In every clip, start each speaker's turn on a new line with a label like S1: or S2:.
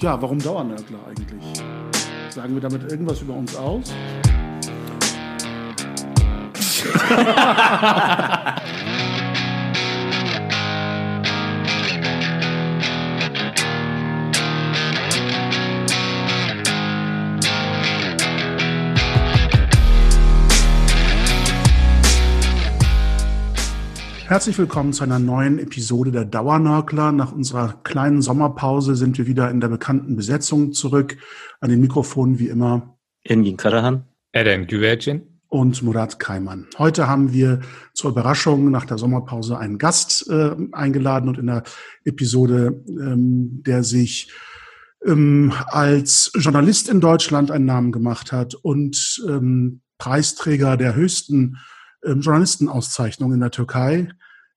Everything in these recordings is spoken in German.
S1: Ja, warum Dauernörgler eigentlich? Sagen wir damit irgendwas über uns aus? Herzlich willkommen zu einer neuen Episode der Dauernörkler. Nach unserer kleinen Sommerpause sind wir wieder in der bekannten Besetzung zurück. An den Mikrofonen wie immer
S2: Engin Karahan,
S3: Eren Güvercin
S1: und Murat Kaiman. Heute haben wir zur Überraschung nach der Sommerpause einen Gast äh, eingeladen und in der Episode, ähm, der sich ähm, als Journalist in Deutschland einen Namen gemacht hat und ähm, Preisträger der höchsten ähm, Journalistenauszeichnung in der Türkei,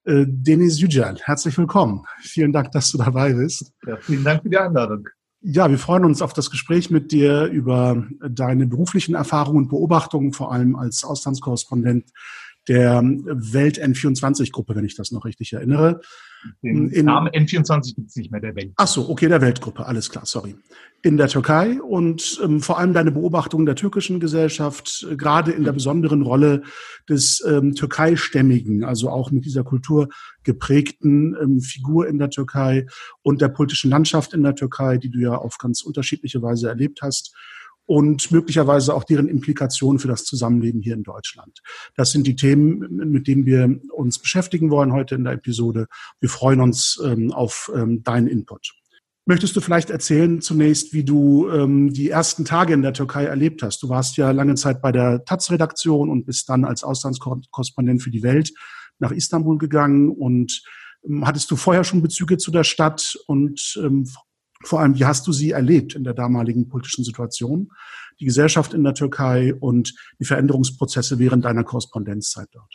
S1: äh, Deniz Yücel. Herzlich willkommen. Vielen Dank, dass du dabei bist.
S3: Ja, vielen Dank für die Einladung.
S1: Ja, wir freuen uns auf das Gespräch mit dir über deine beruflichen Erfahrungen und Beobachtungen, vor allem als Auslandskorrespondent der Welt N24-Gruppe, wenn ich das noch richtig erinnere.
S3: Den in, Namen N24 gibt es nicht mehr, der Welt.
S1: Ach so, okay, der Weltgruppe, alles klar, sorry. In der Türkei und ähm, vor allem deine Beobachtungen der türkischen Gesellschaft, äh, gerade in der besonderen Rolle des ähm, türkeistämmigen, also auch mit dieser Kultur geprägten ähm, Figur in der Türkei und der politischen Landschaft in der Türkei, die du ja auf ganz unterschiedliche Weise erlebt hast und möglicherweise auch deren Implikationen für das Zusammenleben hier in Deutschland. Das sind die Themen, mit denen wir uns beschäftigen wollen heute in der Episode. Wir freuen uns ähm, auf ähm, deinen Input. Möchtest du vielleicht erzählen zunächst, wie du ähm, die ersten Tage in der Türkei erlebt hast? Du warst ja lange Zeit bei der Taz-Redaktion und bist dann als Auslandskorrespondent für die Welt nach Istanbul gegangen und ähm, hattest du vorher schon Bezüge zu der Stadt und ähm, vor allem, wie hast du sie erlebt in der damaligen politischen Situation, die Gesellschaft in der Türkei und die Veränderungsprozesse während deiner Korrespondenzzeit dort?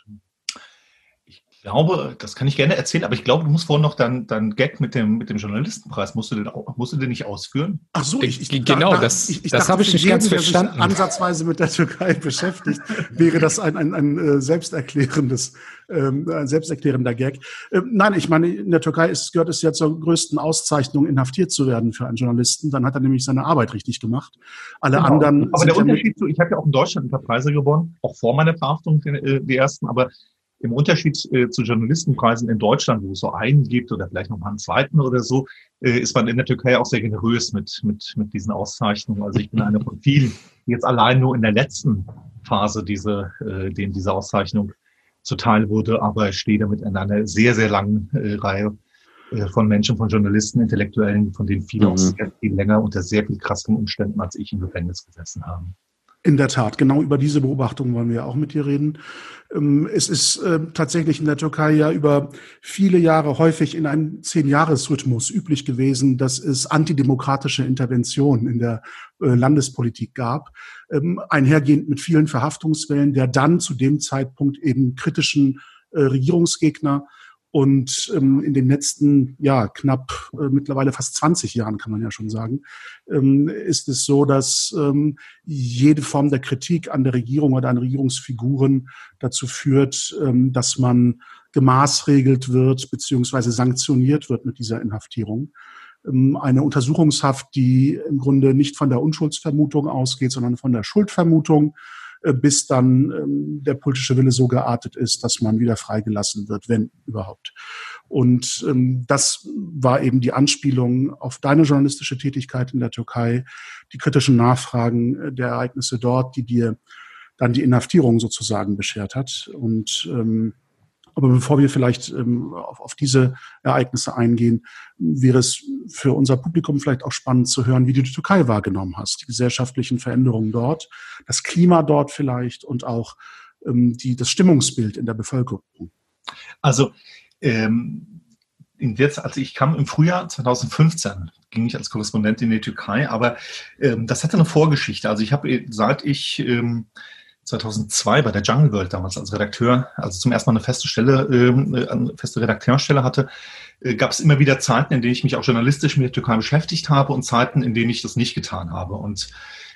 S3: Ich glaube, das kann ich gerne erzählen, aber ich glaube, du musst vorhin noch dein, dein Gag mit dem, mit dem Journalistenpreis, musst du den, musst du den nicht ausführen?
S1: Ach so, ich, ich
S3: genau, da, das, ich, ich das habe ich nicht ganz verstanden.
S1: Sich ansatzweise mit der Türkei beschäftigt, wäre das ein, ein, ein, ein äh, selbsterklärendes, ähm, ein selbsterklärender Gag. Ähm, nein, ich meine, in der Türkei ist, gehört es ja zur größten Auszeichnung, inhaftiert zu werden für einen Journalisten. Dann hat er nämlich seine Arbeit richtig gemacht. Alle genau. anderen.
S3: Aber der Unterschied zu, ich habe ja auch in Deutschland ein paar Preise gewonnen, auch vor meiner Verhaftung die, äh, die ersten, aber im Unterschied äh, zu Journalistenpreisen in Deutschland, wo es so einen gibt oder vielleicht noch mal einen zweiten oder so, äh, ist man in der Türkei auch sehr generös mit, mit, mit diesen Auszeichnungen. Also ich bin einer von vielen, die jetzt allein nur in der letzten Phase diese, äh, denen diese Auszeichnung zuteil wurde, aber stehe damit in einer sehr, sehr langen äh, Reihe äh, von Menschen, von Journalisten, Intellektuellen, von denen viele mhm. auch sehr viel länger unter sehr viel krasseren Umständen als ich im Gefängnis gesessen haben.
S1: In der Tat, genau über diese Beobachtung wollen wir auch mit dir reden. Ähm, es ist äh, tatsächlich in der Türkei ja über viele Jahre häufig in einem Zehn-Jahres-Rhythmus üblich gewesen, dass es antidemokratische Interventionen in der äh, Landespolitik gab, ähm, einhergehend mit vielen Verhaftungswellen, der dann zu dem Zeitpunkt eben kritischen äh, Regierungsgegner und ähm, in den letzten, ja, knapp äh, mittlerweile fast 20 Jahren, kann man ja schon sagen, ähm, ist es so, dass ähm, jede Form der Kritik an der Regierung oder an Regierungsfiguren dazu führt, ähm, dass man gemaßregelt wird beziehungsweise sanktioniert wird mit dieser Inhaftierung. Ähm, eine Untersuchungshaft, die im Grunde nicht von der Unschuldsvermutung ausgeht, sondern von der Schuldvermutung bis dann ähm, der politische Wille so geartet ist, dass man wieder freigelassen wird, wenn überhaupt. Und ähm, das war eben die Anspielung auf deine journalistische Tätigkeit in der Türkei, die kritischen Nachfragen äh, der Ereignisse dort, die dir dann die Inhaftierung sozusagen beschert hat. Und ähm, aber bevor wir vielleicht ähm, auf, auf, diese Ereignisse eingehen, wäre es für unser Publikum vielleicht auch spannend zu hören, wie du die Türkei wahrgenommen hast, die gesellschaftlichen Veränderungen dort, das Klima dort vielleicht und auch ähm, die, das Stimmungsbild in der Bevölkerung.
S3: Also ähm, jetzt, als ich kam im Frühjahr 2015, ging ich als Korrespondent in die Türkei, aber ähm, das hatte eine Vorgeschichte. Also ich habe, seit ich ähm, 2002 bei der Jungle World damals als Redakteur, also zum ersten Mal eine feste Stelle, äh, eine feste Redakteurstelle hatte, äh, gab es immer wieder Zeiten, in denen ich mich auch journalistisch mit der Türkei beschäftigt habe und Zeiten, in denen ich das nicht getan habe. Und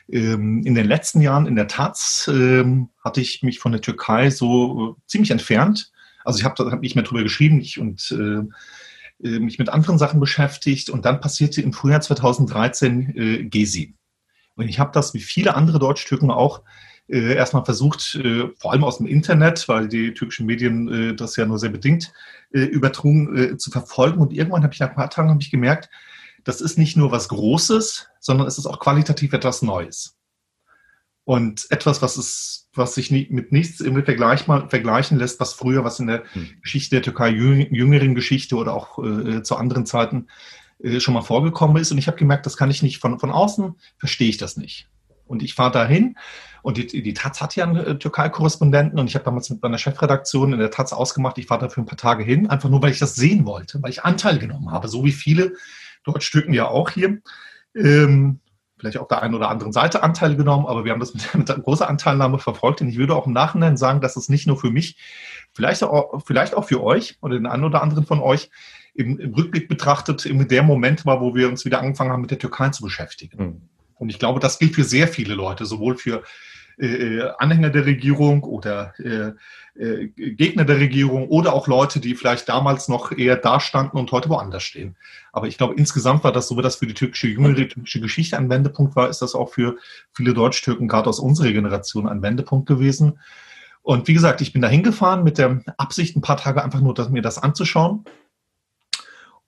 S3: ähm, in den letzten Jahren in der Taz ähm, hatte ich mich von der Türkei so äh, ziemlich entfernt. Also ich habe hab nicht mehr drüber geschrieben ich, und äh, äh, mich mit anderen Sachen beschäftigt und dann passierte im Frühjahr 2013 äh, Gesi. Und ich habe das wie viele andere Deutsch-Türken auch äh, erstmal versucht, äh, vor allem aus dem Internet, weil die türkischen Medien äh, das ja nur sehr bedingt äh, übertrugen, äh, zu verfolgen. Und irgendwann habe ich nach ein paar Tagen ich gemerkt, das ist nicht nur was Großes, sondern es ist auch qualitativ etwas Neues. Und etwas, was es, was sich nie, mit nichts im Vergleich mal vergleichen lässt, was früher, was in der hm. Geschichte der Türkei, jüngeren Geschichte oder auch äh, zu anderen Zeiten äh, schon mal vorgekommen ist. Und ich habe gemerkt, das kann ich nicht von, von außen, verstehe ich das nicht. Und ich fahre dahin und die, die Taz hat ja einen äh, Türkei-Korrespondenten und ich habe damals mit meiner Chefredaktion in der Taz ausgemacht, ich fahre da für ein paar Tage hin, einfach nur, weil ich das sehen wollte, weil ich Anteil genommen habe, so wie viele Deutschstücken ja auch hier. Ähm, vielleicht auf der einen oder anderen Seite Anteil genommen, aber wir haben das mit, mit großer Anteilnahme verfolgt. Und ich würde auch im Nachhinein sagen, dass es nicht nur für mich, vielleicht auch, vielleicht auch für euch oder den einen oder anderen von euch im, im Rückblick betrachtet, in der Moment war, wo wir uns wieder angefangen haben, mit der Türkei zu beschäftigen. Mhm. Und ich glaube, das gilt für sehr viele Leute, sowohl für Anhänger der Regierung oder äh, äh, Gegner der Regierung oder auch Leute, die vielleicht damals noch eher dastanden und heute woanders stehen. Aber ich glaube, insgesamt war das so, dass für die türkische jüngere türkische Geschichte ein Wendepunkt war, ist das auch für viele Deutsch-Türken, gerade aus unserer Generation, ein Wendepunkt gewesen. Und wie gesagt, ich bin da hingefahren mit der Absicht, ein paar Tage einfach nur mir das anzuschauen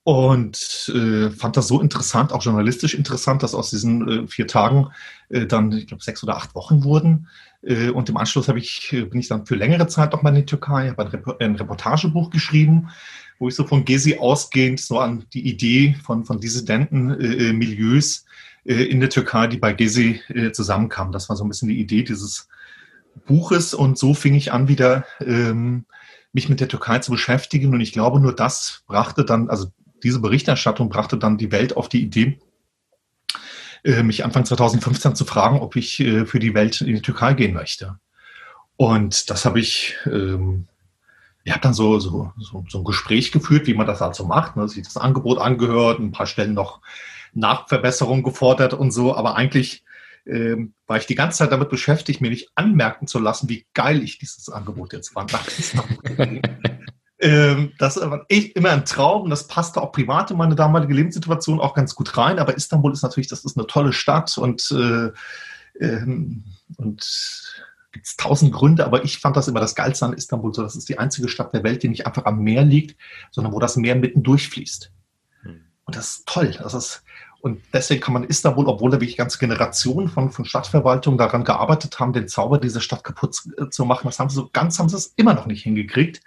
S3: und äh, fand das so interessant, auch journalistisch interessant, dass aus diesen äh, vier Tagen äh, dann, ich glaube, sechs oder acht Wochen wurden. Äh, und im Anschluss ich, äh, bin ich dann für längere Zeit noch mal in die Türkei, habe ein, Rep ein Reportagebuch geschrieben, wo ich so von Gezi ausgehend so an die Idee von, von Dissidenten-Milieus äh, äh, in der Türkei, die bei Gezi äh, zusammenkamen. Das war so ein bisschen die Idee dieses Buches. Und so fing ich an, wieder ähm, mich mit der Türkei zu beschäftigen. Und ich glaube, nur das brachte dann, also diese Berichterstattung brachte dann die Welt auf die Idee, äh, mich Anfang 2015 zu fragen, ob ich äh, für die Welt in die Türkei gehen möchte. Und das habe ich, ähm, ich habe dann so, so, so, so ein Gespräch geführt, wie man das halt so macht, ne? sich das Angebot angehört, ein paar Stellen noch Nachverbesserungen gefordert und so, aber eigentlich ähm, war ich die ganze Zeit damit beschäftigt, mir nicht anmerken zu lassen, wie geil ich dieses Angebot jetzt fand. Ähm, das war echt immer ein Traum. Das passte auch privat in meine damalige Lebenssituation auch ganz gut rein. Aber Istanbul ist natürlich, das ist eine tolle Stadt und, äh, ähm, und gibt es tausend Gründe. Aber ich fand das immer das Geilste an Istanbul. So, das ist die einzige Stadt der Welt, die nicht einfach am Meer liegt, sondern wo das Meer mitten durchfließt. Hm. Und das ist toll. Das ist, und deswegen kann man Istanbul, obwohl da wirklich ganze Generationen von, von Stadtverwaltung daran gearbeitet haben, den Zauber dieser Stadt kaputt äh, zu machen, das haben sie so ganz, haben sie es immer noch nicht hingekriegt.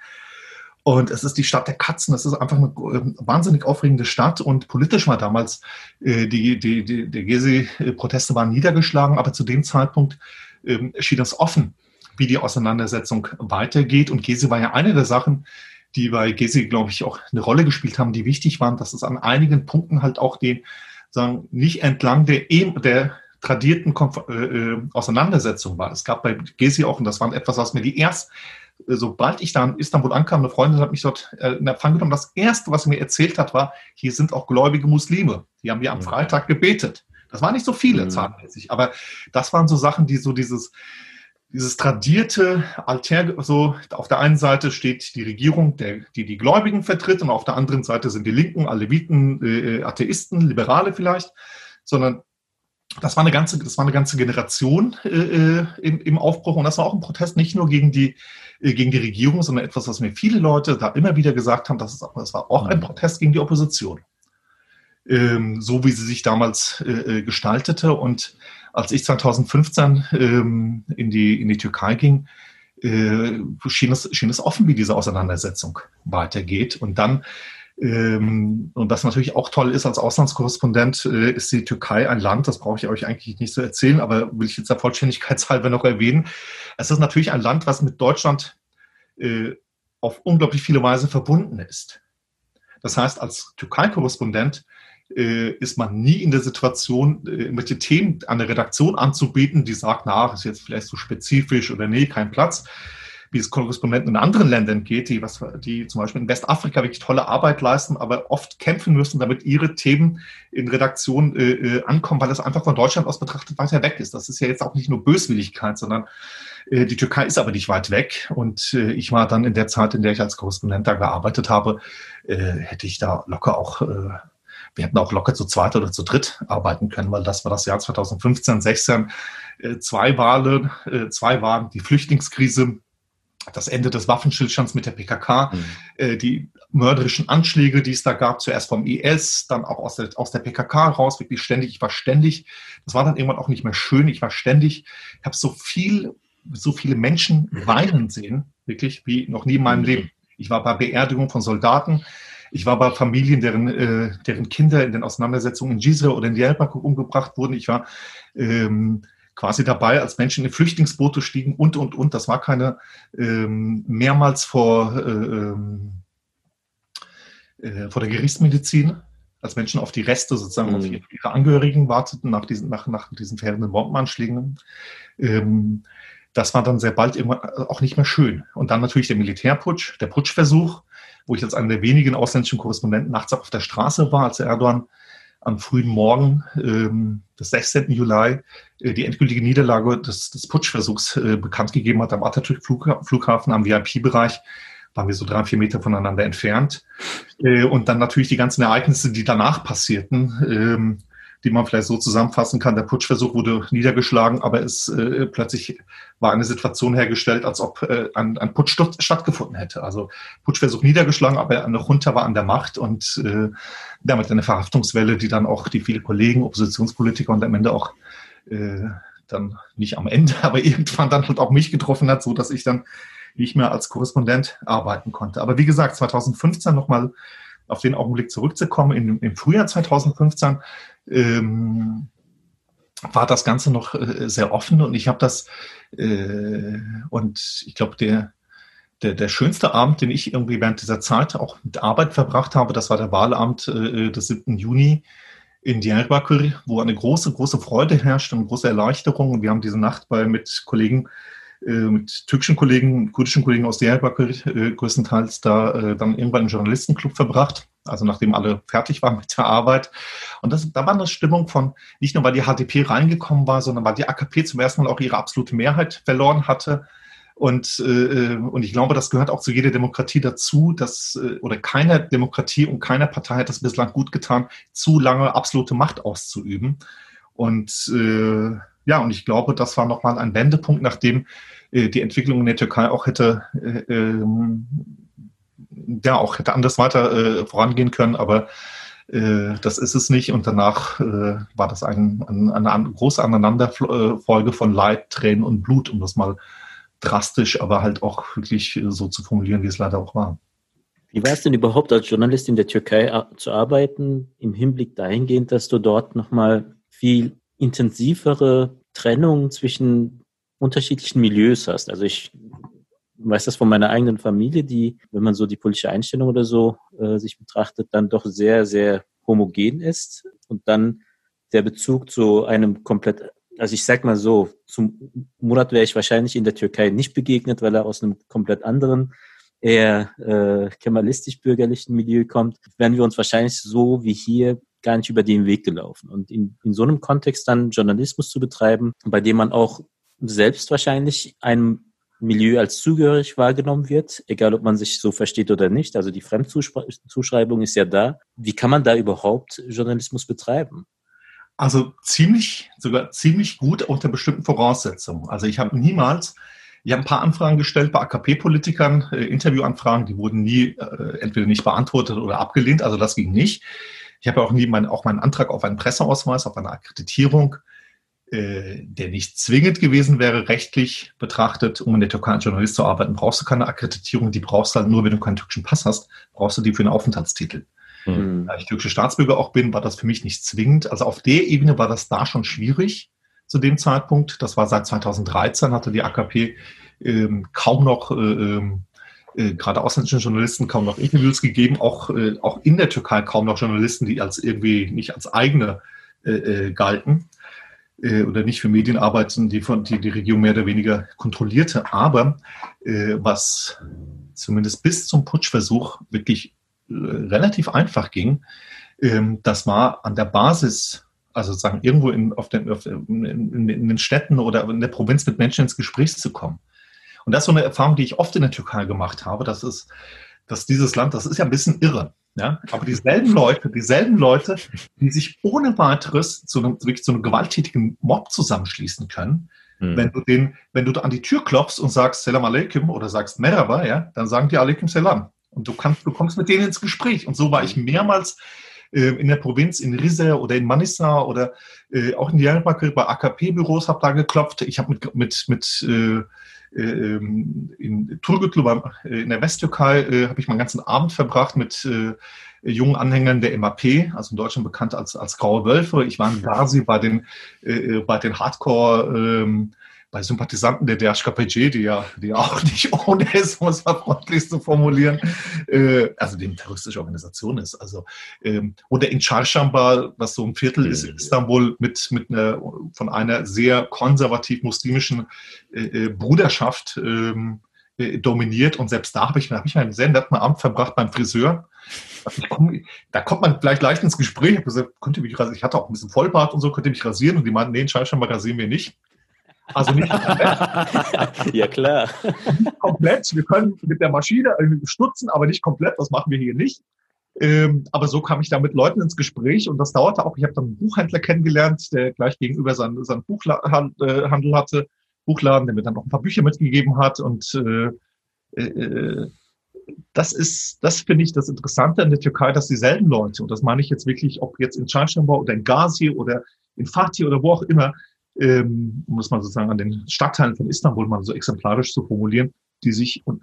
S3: Und es ist die Stadt der Katzen. Es ist einfach eine äh, wahnsinnig aufregende Stadt. Und politisch war damals, äh, die, die, die, die Gezi-Proteste waren niedergeschlagen, aber zu dem Zeitpunkt ähm, schien es offen, wie die Auseinandersetzung weitergeht. Und Gezi war ja eine der Sachen, die bei Gezi, glaube ich, auch eine Rolle gespielt haben, die wichtig waren, dass es an einigen Punkten halt auch den, sagen, nicht entlang der, der tradierten Konf äh, äh, Auseinandersetzung war. Es gab bei Gezi auch, und das war etwas, was mir die erst sobald ich da in Istanbul ankam, eine Freundin hat mich dort äh, in Empfang genommen. Das Erste, was sie mir erzählt hat, war, hier sind auch gläubige Muslime. Die haben ja am Freitag gebetet. Das waren nicht so viele mhm. zahlenmäßig, aber das waren so Sachen, die so dieses, dieses tradierte Alter, so auf der einen Seite steht die Regierung, der, die die Gläubigen vertritt, und auf der anderen Seite sind die Linken, Aleviten, äh, Atheisten, Liberale vielleicht, sondern das war eine ganze, das war eine ganze Generation äh, äh, im, im Aufbruch und das war auch ein Protest nicht nur gegen die äh, gegen die Regierung, sondern etwas, was mir viele Leute da immer wieder gesagt haben, das, ist, das war auch ein mhm. Protest gegen die Opposition. Ähm, so wie sie sich damals äh, äh gestaltete und als ich 2015 ähm, in, die, in die Türkei ging, äh, schien, es, schien es offen, wie diese Auseinandersetzung weitergeht. Und dann und was natürlich auch toll ist als Auslandskorrespondent, äh, ist die Türkei ein Land, das brauche ich euch eigentlich nicht so erzählen, aber will ich jetzt der Vollständigkeitshalber noch erwähnen. Es ist natürlich ein Land, was mit Deutschland äh, auf unglaublich viele Weise verbunden ist. Das heißt, als Türkei-Korrespondent äh, ist man nie in der Situation, irgendwelche Themen an der Redaktion anzubieten, die sagt, na, ist jetzt vielleicht zu so spezifisch oder nee, kein Platz wie es Korrespondenten in anderen Ländern geht, die, was, die zum Beispiel in Westafrika wirklich tolle Arbeit leisten, aber oft kämpfen müssen, damit ihre Themen in Redaktion äh, äh, ankommen, weil es einfach von Deutschland aus betrachtet weiter weg ist. Das ist ja jetzt auch nicht nur Böswilligkeit, sondern Äh, die Türkei ist aber nicht weit weg und äh, ich war dann in der Zeit, in der ich als Korrespondent da gearbeitet habe, äh, hätte ich da locker auch, wir hätten auch locker zu zweit oder zu dritt arbeiten können, weil das war das Jahr 2015, 16, zwei Wahlen, zwei waren die Flüchtlingskrise, das Ende des Waffenstillstands mit der PKK, mhm. die mörderischen Anschläge, die es da gab, zuerst vom IS, dann auch aus der, aus der PKK raus, wirklich ständig. Ich war ständig, das war dann irgendwann auch nicht mehr schön, ich war ständig, ich habe so viel so viele Menschen weinen sehen, wirklich wie noch nie in meinem Leben. Ich war bei Beerdigungen von Soldaten, ich war bei Familien, deren, äh, deren Kinder in den Auseinandersetzungen in Gisre oder in Diyarbakir umgebracht wurden. Ich war ähm, quasi dabei, als Menschen in Flüchtlingsboote stiegen und, und, und. Das war keine ähm, mehrmals vor, äh, ähm, äh, vor der Gerichtsmedizin, als Menschen auf die Reste sozusagen, mhm. auf ihre Angehörigen warteten nach diesen, nach, nach diesen fährenden Bombenanschlägen. Ähm, das war dann sehr bald irgendwann äh, auch nicht mehr schön. Und dann natürlich der Militärputsch, der Putschversuch, wo ich als einer der wenigen ausländischen Korrespondenten nachts auf der Straße war, als Erdogan am frühen Morgen ähm, des 16. Juli äh, die endgültige Niederlage des, des Putschversuchs äh, bekannt gegeben hat am Atatürk-Flughafen, am VIP-Bereich waren wir so drei, vier Meter voneinander entfernt. Äh, und dann natürlich die ganzen Ereignisse, die danach passierten. Ähm, die man vielleicht so zusammenfassen kann. Der Putschversuch wurde niedergeschlagen, aber es äh, plötzlich war eine Situation hergestellt, als ob äh, ein, ein Putsch stattgefunden hätte. Also Putschversuch niedergeschlagen, aber eine Junta war an der Macht und äh, damit eine Verhaftungswelle, die dann auch die viele Kollegen, Oppositionspolitiker und am Ende auch äh, dann nicht am Ende, aber irgendwann dann halt auch mich getroffen hat, so dass ich dann nicht mehr als Korrespondent arbeiten konnte. Aber wie gesagt, 2015 nochmal auf den Augenblick zurückzukommen, in, im Frühjahr 2015 ähm, war das Ganze noch äh, sehr offen und ich habe das äh, und ich glaube, der, der, der schönste Abend, den ich irgendwie während dieser Zeit auch mit Arbeit verbracht habe, das war der Wahlabend äh, des 7. Juni in Diyarbakir, wo eine große, große Freude herrscht und große Erleichterung. Und wir haben diese Nacht bei, mit Kollegen mit türkischen Kollegen, kurdischen Kollegen aus Diyarbakir äh, größtenteils da äh, dann irgendwann einen Journalistenclub verbracht, also nachdem alle fertig waren mit der Arbeit. Und das, da war eine Stimmung von, nicht nur weil die HDP reingekommen war, sondern weil die AKP zum ersten Mal auch ihre absolute Mehrheit verloren hatte. Und, äh, und ich glaube, das gehört auch zu jeder Demokratie dazu, dass, äh, oder keiner Demokratie und keiner Partei hat das bislang gut getan, zu lange absolute Macht auszuüben. Und äh, ja, und ich glaube, das war nochmal ein Wendepunkt, nachdem äh, die Entwicklung in der Türkei auch hätte, äh, ähm, ja, auch hätte anders weiter äh, vorangehen können, aber äh, das ist es nicht. Und danach äh, war das ein, ein, eine große Aneinanderfolge von Leid, Tränen und Blut, um das mal drastisch, aber halt auch wirklich so zu formulieren, wie es leider auch war.
S2: Wie war es denn überhaupt als Journalist in der Türkei zu arbeiten, im Hinblick dahingehend, dass du dort nochmal viel intensivere Trennung zwischen unterschiedlichen Milieus hast. Also ich weiß das von meiner eigenen Familie, die, wenn man so die politische Einstellung oder so äh, sich betrachtet, dann doch sehr, sehr homogen ist und dann der Bezug zu einem komplett, also ich sag mal so, zum Murat wäre ich wahrscheinlich in der Türkei nicht begegnet, weil er aus einem komplett anderen, eher äh, kemalistisch-bürgerlichen Milieu kommt, wären wir uns wahrscheinlich so wie hier gar nicht über den Weg gelaufen. Und in, in so einem Kontext dann Journalismus zu betreiben, bei dem man auch selbst wahrscheinlich einem Milieu als zugehörig wahrgenommen wird, egal ob man sich so versteht oder nicht. Also die Fremdzuschreibung ist ja da. Wie kann man da überhaupt Journalismus betreiben?
S3: Also ziemlich, sogar ziemlich gut unter bestimmten Voraussetzungen. Also ich habe niemals, ich habe ein paar Anfragen gestellt bei AKP-Politikern, äh, Interviewanfragen, die wurden nie äh, entweder nicht beantwortet oder abgelehnt, also das ging nicht. Ich habe auch nie mein, auch meinen Antrag auf einen Presseausweis, auf eine Akkreditierung, äh, der nicht zwingend gewesen wäre, rechtlich betrachtet, um in der Türkei als Journalist zu arbeiten, brauchst du keine Akkreditierung, die brauchst du halt nur, wenn du keinen türkischen Pass hast, brauchst du die für einen Aufenthaltstitel. Mhm. Da ich türkische Staatsbürger auch bin, war das für mich nicht zwingend. Also auf der Ebene war das da schon schwierig zu dem Zeitpunkt. Das war seit 2013, hatte die AKP ähm, kaum noch äh, ähm, äh, gerade ausländischen Journalisten kaum noch Interviews gegeben, auch, äh, auch in der Türkei kaum noch Journalisten, die als irgendwie nicht als eigene äh, äh galten äh, oder nicht für Medien arbeiten, die von die, die Regierung mehr oder weniger kontrollierte. Aber was zumindest bis zum Putschversuch wirklich relativ einfach ging, ähm, das war an der Basis Also sagen, irgendwo in, auf den, auf, in, in, den Städten oder in der Provinz mit Menschen ins Gespräch zu kommen. Und das ist so eine Erfahrung, die ich oft in der Türkei gemacht habe. Das ist, dass dieses Land, das ist ja ein bisschen irre. Ja? Aber dieselben Leute, dieselben Leute, die sich ohne weiteres zu einem, wirklich zu einem gewalttätigen Mob zusammenschließen können, hm. wenn du den, wenn du an die Tür klopfst und sagst Salam Aleikum oder sagst Merhaba, ja, dann sagen die Aleikum Salam. Und du kannst, du kommst mit denen ins Gespräch. Und so war ich mehrmals äh, in der Provinz, in Rize oder in Manisa oder äh, auch in Diyarbakir bei AKP-Büros, habe da geklopft. Ich habe mit, mit, mit äh, in Turgutlu äh, in der Westtürkei äh, habe ich meinen ganzen Abend verbracht mit äh, jungen Anhängern der MAP, also in Deutschland bekannt als, als Graue Wölfe. Ich war in Gazi bei den, äh, bei den Hardcore ähm, bei Sympathisanten der DHKPG, die ja, die auch nicht ohne ist, um es mal freundlich zu formulieren, äh, also die eine terroristische Organisation ist. Also, ähm, oder in Charshamba, was so ein Viertel ist in Istanbul, mit, mit einer, von einer sehr konservativ muslimischen äh, äh Bruderschaft ähm, äh, dominiert. Und selbst da habe ich, hab ich einen sehr netten Abend verbracht beim Friseur. Komm, da kommt man vielleicht leicht ins Gespräch. Ich gesagt, könnt ihr mich rasieren? Ich hatte auch ein bisschen Vollbart und so, könnt ihr mich rasieren? Und die meinten, nee, in Schallschamba rasieren wir nicht. Also nicht
S2: komplett. ja, klar.
S3: Nicht komplett. Wir können mit der Maschine stutzen, aber nicht komplett. Das machen wir hier nicht. Ähm, aber so kam ich da mit Leuten ins Gespräch und das dauerte auch. Ich habe dann einen Buchhändler kennengelernt, der gleich gegenüber seinen, seinen Buchhandel hatte, Buchladen, der mir dann noch ein paar Bücher mitgegeben hat. Und äh, äh, das ist, das finde ich das Interessante an der Türkei, dass dieselben Leute, und das meine ich jetzt wirklich, ob jetzt in Çarşamba oder in Gazi oder in Fatih oder wo auch immer, ähm, um es mal sozusagen an den Stadtteilen von Istanbul mal so exemplarisch zu formulieren, die sich und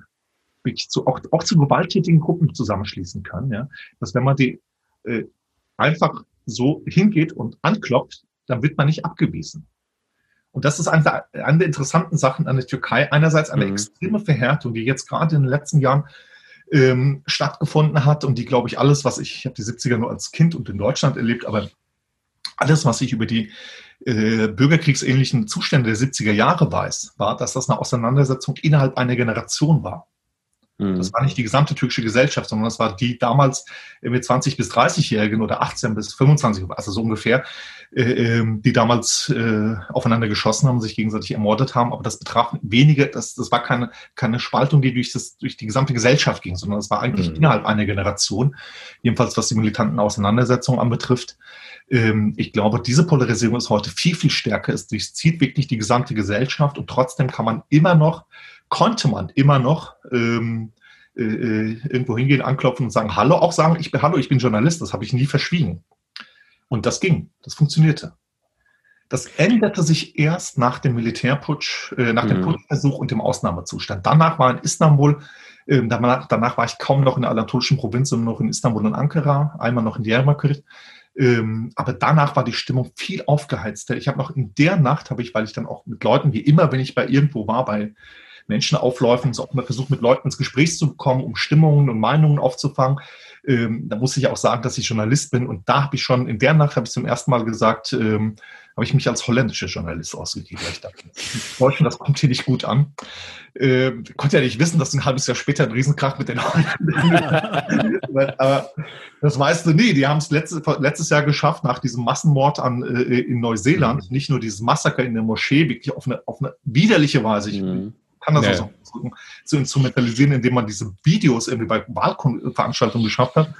S3: wirklich zu, auch, auch zu gewalttätigen Gruppen zusammenschließen kann. Ja? Dass wenn man die äh, einfach so hingeht und anklopft, dann wird man nicht abgewiesen. Und das ist eine, eine der interessanten Sachen an der Türkei. Einerseits eine mhm. extreme Verhärtung, die jetzt gerade in den letzten Jahren ähm, stattgefunden hat und die, glaube ich, alles, was ich, ich habe die 70er nur als Kind und in Deutschland erlebt, aber alles, was ich über die äh, bürgerkriegsähnlichen Zustände der 70er Jahre weiß, war, dass das eine Auseinandersetzung innerhalb einer Generation war. Mhm. Das war nicht die gesamte türkische Gesellschaft, sondern das war die damals mit 20 bis 30-Jährigen oder 18 bis 25, also so ungefähr, äh, ähm, die damals äh, aufeinander geschossen haben, sich gegenseitig ermordet haben. Aber das betraf wenige, das, das war keine, keine Spaltung, die durch, das, durch die gesamte Gesellschaft ging, sondern das war eigentlich mhm. innerhalb einer Generation, jedenfalls was die militanten Auseinandersetzungen anbetrifft. Ähm, ich glaube, diese Polarisierung ist heute viel, viel stärker. Es durchzieht wirklich die gesamte Gesellschaft und trotzdem kann man immer noch, konnte man immer noch ähm, äh, äh, irgendwo hingehen, anklopfen und sagen, hallo, auch sagen, ich bin hallo, ich bin Journalist, das habe ich nie verschwiegen. Und das ging, das funktionierte. Das änderte sich erst nach dem Militärputsch, äh, nach mhm. dem Putschversuch und dem Ausnahmezustand. Danach war in Istanbul, äh, danach, danach, war ich kaum noch in der anatolischen Provinz, sondern noch in Istanbul und Ankara, einmal noch in Diyarbakir. Ähm, aber danach war die Stimmung viel aufgeheizter. Ich habe noch in der Nacht, habe ich, weil ich dann auch mit Leuten, wie immer, wenn ich bei irgendwo war, bei Menschenaufläufen, so auch immer versucht, mit Leuten ins Gespräch zu kommen, um Stimmungen und Meinungen aufzufangen. Ähm, da muss ich auch sagen, dass ich Journalist bin. Und da habe ich schon, in der Nacht habe ich zum ersten Mal gesagt, ähm, habe ich mich als holländischer Journalist ausgegeben. Ich dachte, das kommt hier nicht gut an. Äh, konnte ja nicht wissen, dass ein halbes Jahr später ein Riesenkrach mit den Holländern. Aber das weißt du nie. Die haben es letztes, letztes Jahr geschafft, nach diesem Massenmord an, äh, in Neuseeland, mhm. nicht nur dieses Massaker in der Moschee, wirklich auf eine, auf eine widerliche Weise. Ich mhm. kann das nee. auch so zu instrumentalisieren, indem man diese Videos irgendwie bei Wahlveranstaltungen geschafft hat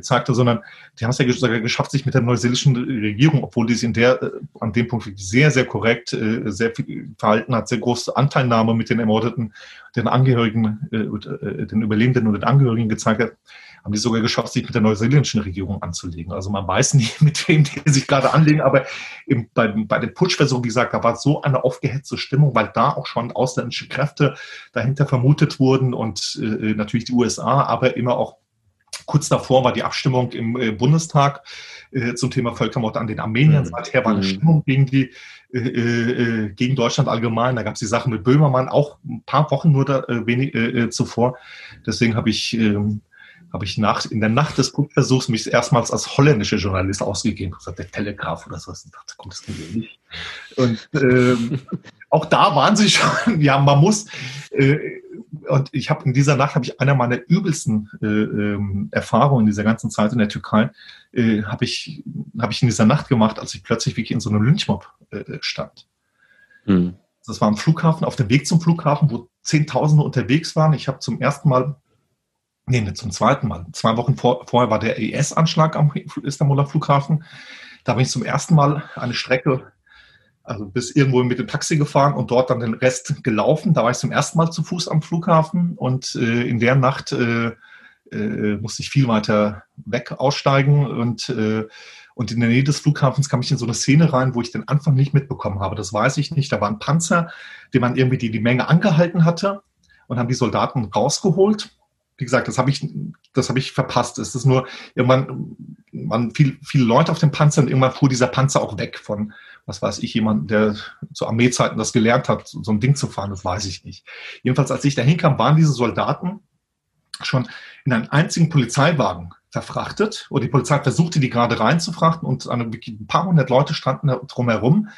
S3: gezeigt hat, sondern die haben es ja geschafft, sich mit der neuseelischen Regierung, obwohl die sich in der, äh, an dem Punkt sehr, sehr korrekt, äh, sehr viel verhalten hat, sehr große Anteilnahme mit den Ermordeten, den Angehörigen, äh, den Überlebenden und den Angehörigen gezeigt hat, haben die sogar geschafft, sich mit der neuseeländischen Regierung anzulegen. Also man weiß nicht, mit wem die sich gerade anlegen, aber im, bei, bei den Putschversuchen, wie gesagt, da war so eine aufgehetzte Stimmung, weil da auch schon ausländische Kräfte dahinter vermutet wurden und äh, natürlich die USA, aber immer auch Kurz davor war die Abstimmung im äh, Bundestag äh, zum Thema Völkermord an den Armeniern. Mhm. Seither war eine mhm. Stimmung gegen die äh, äh, gegen Deutschland allgemein. Da gab es die Sache mit Böhmermann auch ein paar Wochen nur da, äh, wenig äh, zuvor. Deswegen habe ich ähm, habe ich nach, in der Nacht des Punktversuchs mich erstmals als holländischer Journalist ausgegeben. Das der Telegraph oder so. Ich dachte, komm, das geht nicht. Und ähm, auch da waren sie schon, ja, man muss, äh, und ich habe in dieser Nacht habe ich einer meiner übelsten äh, ähm, Erfahrungen in dieser ganzen Zeit in der Türkei äh, habe ich habe ich in dieser Nacht gemacht, als ich plötzlich wirklich in so einem Lynchmob äh, stand. Hm. Das war am Flughafen, auf dem Weg zum Flughafen, wo Zehntausende unterwegs waren. Ich habe zum ersten Mal, nee, zum zweiten Mal, zwei Wochen vor, vorher war der IS-Anschlag am Istanbuler Flughafen. Da bin ich zum ersten Mal eine Strecke also bis irgendwo mit dem Taxi gefahren und dort dann den Rest gelaufen. Da war ich zum ersten Mal zu Fuß am Flughafen und äh, in der Nacht äh, äh, musste ich viel weiter weg aussteigen und, äh, und in der Nähe des Flughafens kam ich in so eine Szene rein, wo ich den Anfang nicht mitbekommen habe. Das weiß ich nicht. Da war ein Panzer, den man irgendwie die, die Menge angehalten hatte und haben die Soldaten rausgeholt wie gesagt, das habe ich, das habe ich verpasst. Es ist nur irgendwann waren viel, viele Leute auf dem Panzer und irgendwann fuhr dieser Panzer auch weg von, was weiß ich, jemand, der zu Armeezeiten das gelernt hat, so ein Ding zu fahren, das weiß ich nicht. Jedenfalls, als ich da hinkam, waren diese Soldaten schon in einen einzigen Polizeiwagen verfrachtet oder die Polizei versuchte, die gerade reinzufrachten und ein paar hundert Leute standen da drumherum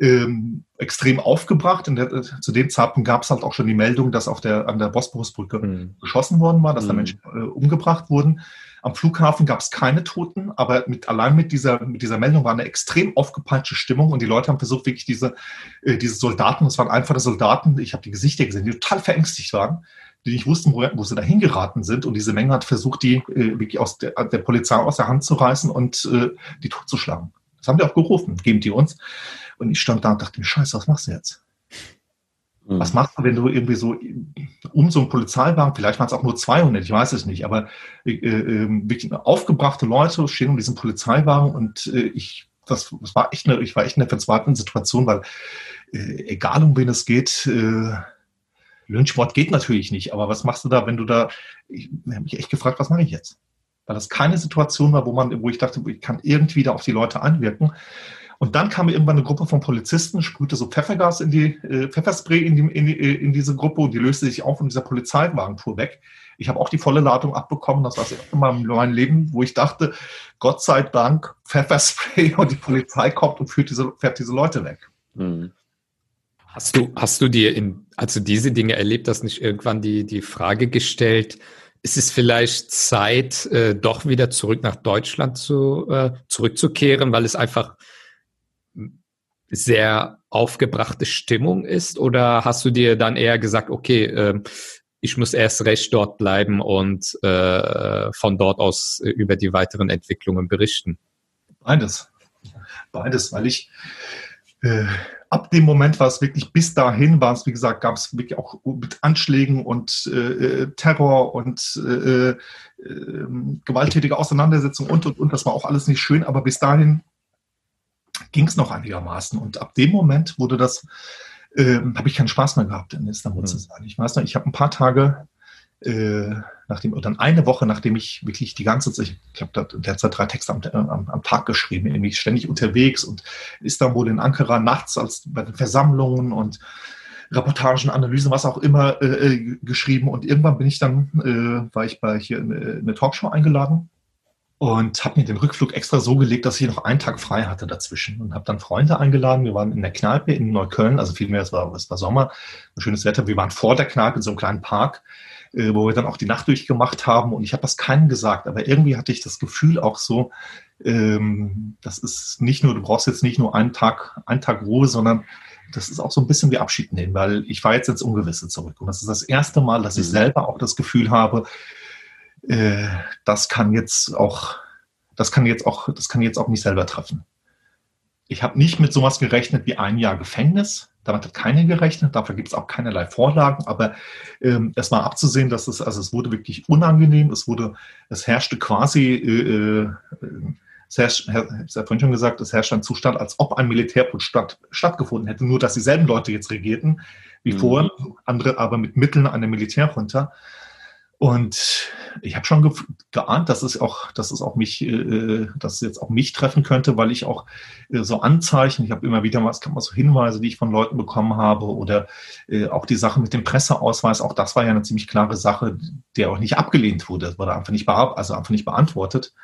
S3: ähm, extrem aufgebracht. Der, zu dem Zeitpunkt gab es halt auch schon die Meldung, dass auf der, an der Bosporusbrücke mhm. geschossen worden war, dass mhm. da Menschen äh, umgebracht wurden. Am Flughafen gab es keine Toten, aber mit, allein mit dieser, mit dieser Meldung war eine extrem aufgepeitschte Stimmung und die Leute haben versucht, wirklich diese, äh, diese Soldaten, das waren einfache Soldaten, ich habe die Gesichter gesehen, die total verängstigt waren, die nicht wussten, wo, wo sie da hingeraten sind. Und diese Menge hat versucht, die äh, wirklich aus der, der Polizei aus der Hand zu reißen und äh, die totzuschlagen. Das haben die auch gerufen, geben die uns. Und ich stand da und dachte mir, scheiße, was machst du jetzt? Mhm. Was machst du, wenn du irgendwie so um so einen Polizeiwagen, vielleicht waren es auch nur 200, ich weiß es nicht, aber äh, äh, wirklich aufgebrachte Leute stehen um diesen Polizeiwagen und äh, ich, das, das war echt eine, ich war echt in einer verzweifelten Situation, weil äh, egal um wen es geht, äh, Lynchmord geht natürlich nicht, aber was machst du da, wenn du da, ich habe mich echt gefragt, was mache ich jetzt? Weil das keine Situation war, wo man, wo ich dachte, ich kann irgendwie da auf die Leute einwirken. Und dann kam irgendwann eine Gruppe von Polizisten, sprühte so Pfeffergas in die, äh, Pfefferspray in, die, in, die, äh, in diese Gruppe und die löste sich auf und dieser Polizeiwagen fuhr weg. Ich habe auch die volle Ladung abbekommen. Das war das erste Mal in meinem Leben, wo ich dachte, Gott sei Dank, Pfefferspray und die Polizei kommt und führt diese, fährt diese Leute weg. Mhm.
S4: Hast du, hast du dir in, als du diese Dinge erlebt hast, nicht irgendwann die, die Frage gestellt, ist es vielleicht Zeit, äh, doch wieder zurück nach Deutschland zu, äh, zurückzukehren, weil es einfach sehr aufgebrachte Stimmung ist? Oder hast du dir dann eher gesagt, okay, äh, ich muss erst recht dort bleiben und äh, von dort aus äh, über die weiteren Entwicklungen berichten?
S3: Beides. Beides, weil ich äh, ab dem Moment war es wirklich bis dahin, war es, wie gesagt, gab es wirklich auch mit Anschlägen und äh, äh Terror und äh, äh, gewalttätige Auseinandersetzungen und und und. Das war auch alles nicht schön, aber bis dahin ging es noch einigermaßen. Und ab dem Moment wurde das, äh, habe ich keinen Spaß mehr gehabt, in Istanbul mhm. zu sein. Ich weiß noch, ich habe ein paar Tage, äh, nachdem, oder dann eine Woche, nachdem ich wirklich die ganze Zeit, ich habe da derzeit drei Texte am, am, am, Tag geschrieben, irgendwie ständig unterwegs und in Istanbul, in Ankara, nachts als bei den Versammlungen und Reportagen, Analysen, was auch immer äh, äh geschrieben. Und irgendwann bin ich dann, äh, war ich bei hier in eine Talkshow eingeladen und habe mir den Rückflug extra so gelegt, dass ich noch einen Tag frei hatte dazwischen und habe dann Freunde eingeladen. Wir waren in der Kneipe in Neukölln, also vielmehr, es war, es war Sommer, ein schönes Wetter. Wir waren vor der Kneipe in so einem kleinen Park, äh, wo wir dann auch die Nacht durchgemacht haben und ich habe das keinem gesagt, aber irgendwie hatte ich das Gefühl auch so, ähm, das ist nicht nur, du brauchst jetzt nicht nur einen Tag, einen Tag Ruhe, sondern das ist auch so ein bisschen wie Abschied nehmen, weil ich war jetzt ins Ungewisse zurück und das ist das erste Mal, dass ich mhm. selber auch das Gefühl habe, äh, das kann jetzt auch, das kann jetzt auch, das kann jetzt auch mich selber treffen. Ich habe nicht mit sowas gerechnet wie ein Jahr Gefängnis. Damit hat keiner gerechnet. Dafür gibt es auch keinerlei Vorlagen. Aber ähm, es war abzusehen, dass es, also es wurde wirklich unangenehm. Es wurde, es herrschte quasi, äh, äh es herrscht, ich habe ja vorhin schon gesagt, es herrscht ein Zustand, als ob ein Militärputsch statt, stattgefunden hätte. Nur, dass dieselben Leute jetzt regierten wie mhm. vorher, andere aber mit Mitteln einer Militärjunta. Und ich habe schon ge geahnt, dass es auch, dass es auch mich, äh, dass es jetzt auch mich treffen könnte, weil ich auch äh, so Anzeichen, ich habe immer wieder mal, es kann mal so Hinweise, die ich von Leuten bekommen habe, oder äh, auch die Sache mit dem Presseausweis, auch das war ja eine ziemlich klare Sache, der auch nicht abgelehnt wurde, das wurde einfach nicht, also einfach nicht beantwortet.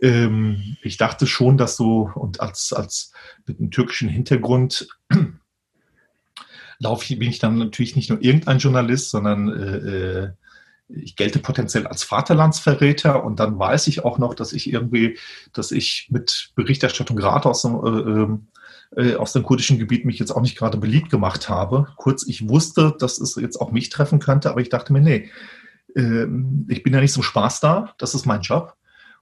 S3: Ähm, ich dachte schon, dass so, und als, als mit einem türkischen Hintergrund laufe ich, bin ich dann natürlich nicht nur irgendein Journalist, sondern äh, äh, ich gelte potenziell als Vaterlandsverräter und dann weiß ich auch noch, dass ich irgendwie, dass ich mit Berichterstattung gerade aus dem, äh, äh, aus dem kurdischen Gebiet mich jetzt auch nicht gerade beliebt gemacht habe. Kurz, ich wusste, dass es jetzt auch mich treffen könnte, aber ich dachte mir, nee, äh, ich bin ja nicht zum Spaß da, das ist mein Job.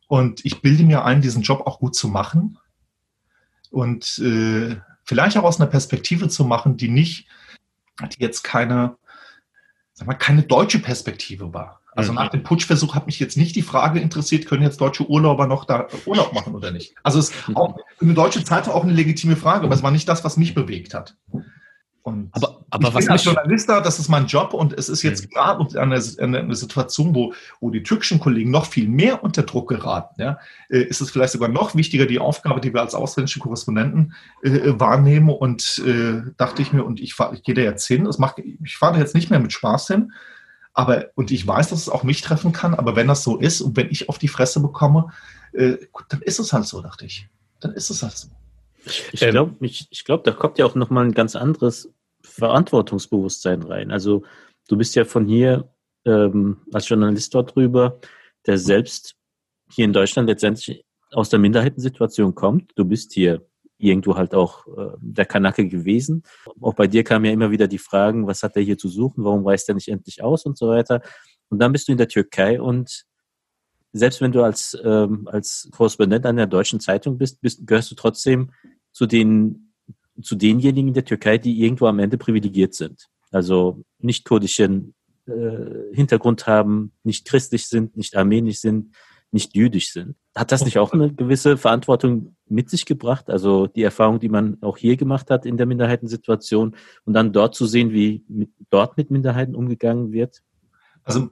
S3: Und ich bilde mir ein, diesen Job auch gut zu machen und äh, vielleicht auch aus einer Perspektive zu machen, die nicht, die jetzt keine, mal, keine deutsche Perspektive war. Also mhm. nach dem Putschversuch hat mich jetzt nicht die Frage interessiert, können jetzt deutsche Urlauber noch da Urlaub machen oder nicht? Also es ist auch eine deutsche Zeitung auch eine legitime Frage, aber es war nicht das, was mich bewegt hat. Und
S4: aber, aber
S3: ich
S4: was
S3: bin als Journalist da, das ist mein Job und es ist jetzt mhm. gerade eine, eine, Situation, wo, wo die türkischen Kollegen noch viel mehr unter Druck geraten. Ja, äh, ist es vielleicht sogar noch wichtiger, die Aufgabe, die wir als ausländische Korrespondenten äh, wahrnehmen und äh, dachte ich mir, und ich, fahr, ich gehe da jetzt hin, das macht, ich fahre da jetzt nicht mehr mit Spaß hin, aber, und ich weiß, dass es auch mich treffen kann, aber wenn das so ist und wenn ich auf die Fresse bekomme, äh, gut, dann ist es halt so, dachte ich. Dann ist es halt so.
S2: Ich ähm, glaube, ich, ich glaub, da kommt ja auch nochmal ein ganz anderes Verantwortungsbewusstsein rein. Also du bist ja von hier ähm, als Journalist dort drüber, der selbst hier in Deutschland letztendlich aus der Minderheitensituation kommt. Du bist hier irgendwo halt auch äh, der Kanake gewesen. Auch bei dir kamen ja immer wieder die Fragen, was hat er hier zu suchen, warum reist er nicht endlich aus und so weiter. Und dann bist du in der Türkei und selbst wenn du als, ähm, als Korrespondent einer deutschen Zeitung bist, bist, gehörst du trotzdem zu den, zu denjenigen in der Türkei, die irgendwo am Ende privilegiert sind. Also nicht kurdischen äh, Hintergrund haben, nicht christlich sind, nicht armenisch sind, nicht jüdisch sind. Hat das nicht auch eine gewisse Verantwortung mit sich gebracht? Also die Erfahrung, die man auch hier gemacht hat in der Minderheitensituation und dann dort zu sehen, wie mit, dort mit Minderheiten umgegangen wird?
S3: Also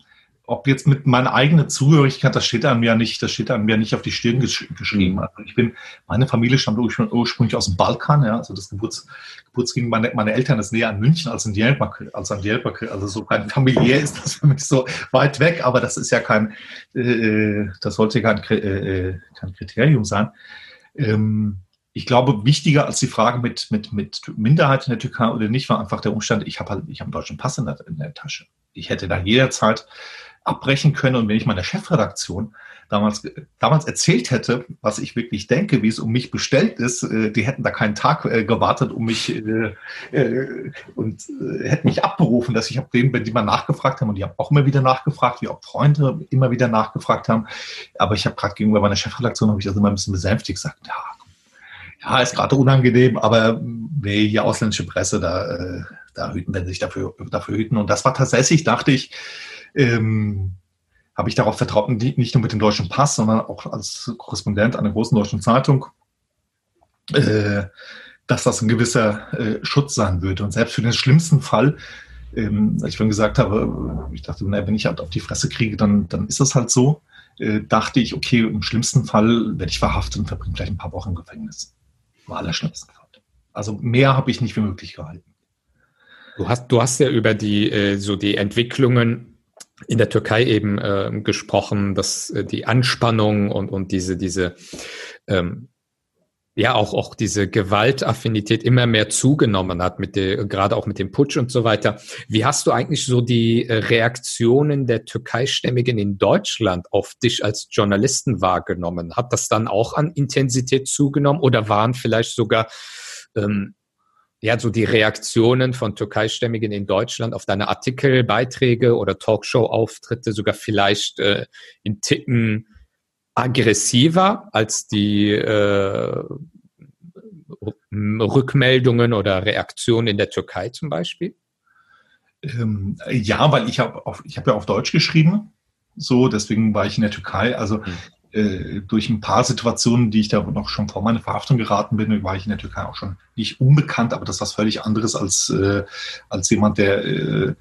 S3: ob jetzt mit meiner eigenen Zugehörigkeit, das steht an mir nicht, das steht an mir nicht auf die Stirn gesch geschrieben. Mhm. Also ich bin, meine Familie stammt ursprünglich aus dem Balkan, ja, also das Geburts, Geburtsgegend meine, meine Eltern ist näher an München als in Diyarbakir, als an Diyarbakir. Also so rein familiär ist das für mich so weit weg, aber das ist ja kein, äh, das sollte kein, äh, kein Kriterium sein. Ähm, ich glaube, wichtiger als die Frage mit, mit, mit Minderheit in der Türkei oder nicht, war einfach der Umstand, ich habe halt, ich habe einen deutschen Pass in der, in der Tasche. Ich hätte da jederzeit abbrechen können. Und wenn ich meiner Chefredaktion damals, damals erzählt hätte, was ich wirklich denke, wie es um mich bestellt ist, äh, die hätten da keinen Tag äh, gewartet, um mich äh, äh, und äh, hätten mich abberufen, dass ich habe denen, wenn die mal nachgefragt haben, und die haben auch immer wieder nachgefragt, wie auch Freunde immer wieder nachgefragt haben. Aber ich habe gerade gegenüber meiner Chefredaktion, habe ich das immer ein bisschen besänftigt gesagt, ja, ja, ist gerade unangenehm, aber nee, hier ausländische Presse, da, äh, da hüten, wenn sich dafür, dafür hüten. Und das war tatsächlich, dachte ich, ähm, habe ich darauf vertraut, nicht nur mit dem deutschen Pass, sondern auch als Korrespondent einer großen deutschen Zeitung, äh, dass das ein gewisser äh, Schutz sein würde. Und selbst für den schlimmsten Fall, ähm, als ich vorhin gesagt habe, ich dachte, na, wenn ich halt auf die Fresse kriege, dann, dann ist das halt so, äh, dachte ich, okay, im schlimmsten Fall werde ich verhaftet und verbringe gleich ein paar Wochen im Gefängnis. Im allerschlimmsten Fall. Also mehr habe ich nicht für möglich gehalten.
S4: Du hast, du hast ja über die, äh, so die Entwicklungen in der Türkei eben äh, gesprochen, dass äh, die Anspannung und, und diese, diese ähm, ja auch auch diese Gewaltaffinität immer mehr zugenommen hat mit der gerade auch mit dem Putsch und so weiter. Wie hast du eigentlich so die äh, Reaktionen der Türkeistämmigen in Deutschland auf dich als Journalisten wahrgenommen? Hat das dann auch an Intensität zugenommen oder waren vielleicht sogar ähm, ja, so die Reaktionen von Türkeistämmigen in Deutschland auf deine Artikel, Beiträge oder Talkshow-Auftritte sogar vielleicht äh, in Ticken aggressiver als die äh, Rückmeldungen oder Reaktionen in der Türkei zum Beispiel?
S3: Ähm, ja, weil ich habe ich habe ja auf Deutsch geschrieben, so deswegen war ich in der Türkei. Also hm. Äh, durch ein paar Situationen, die ich da noch schon vor meiner Verhaftung geraten bin, war ich in der Türkei auch schon nicht unbekannt, aber das was völlig anderes als, äh, als jemand, der äh,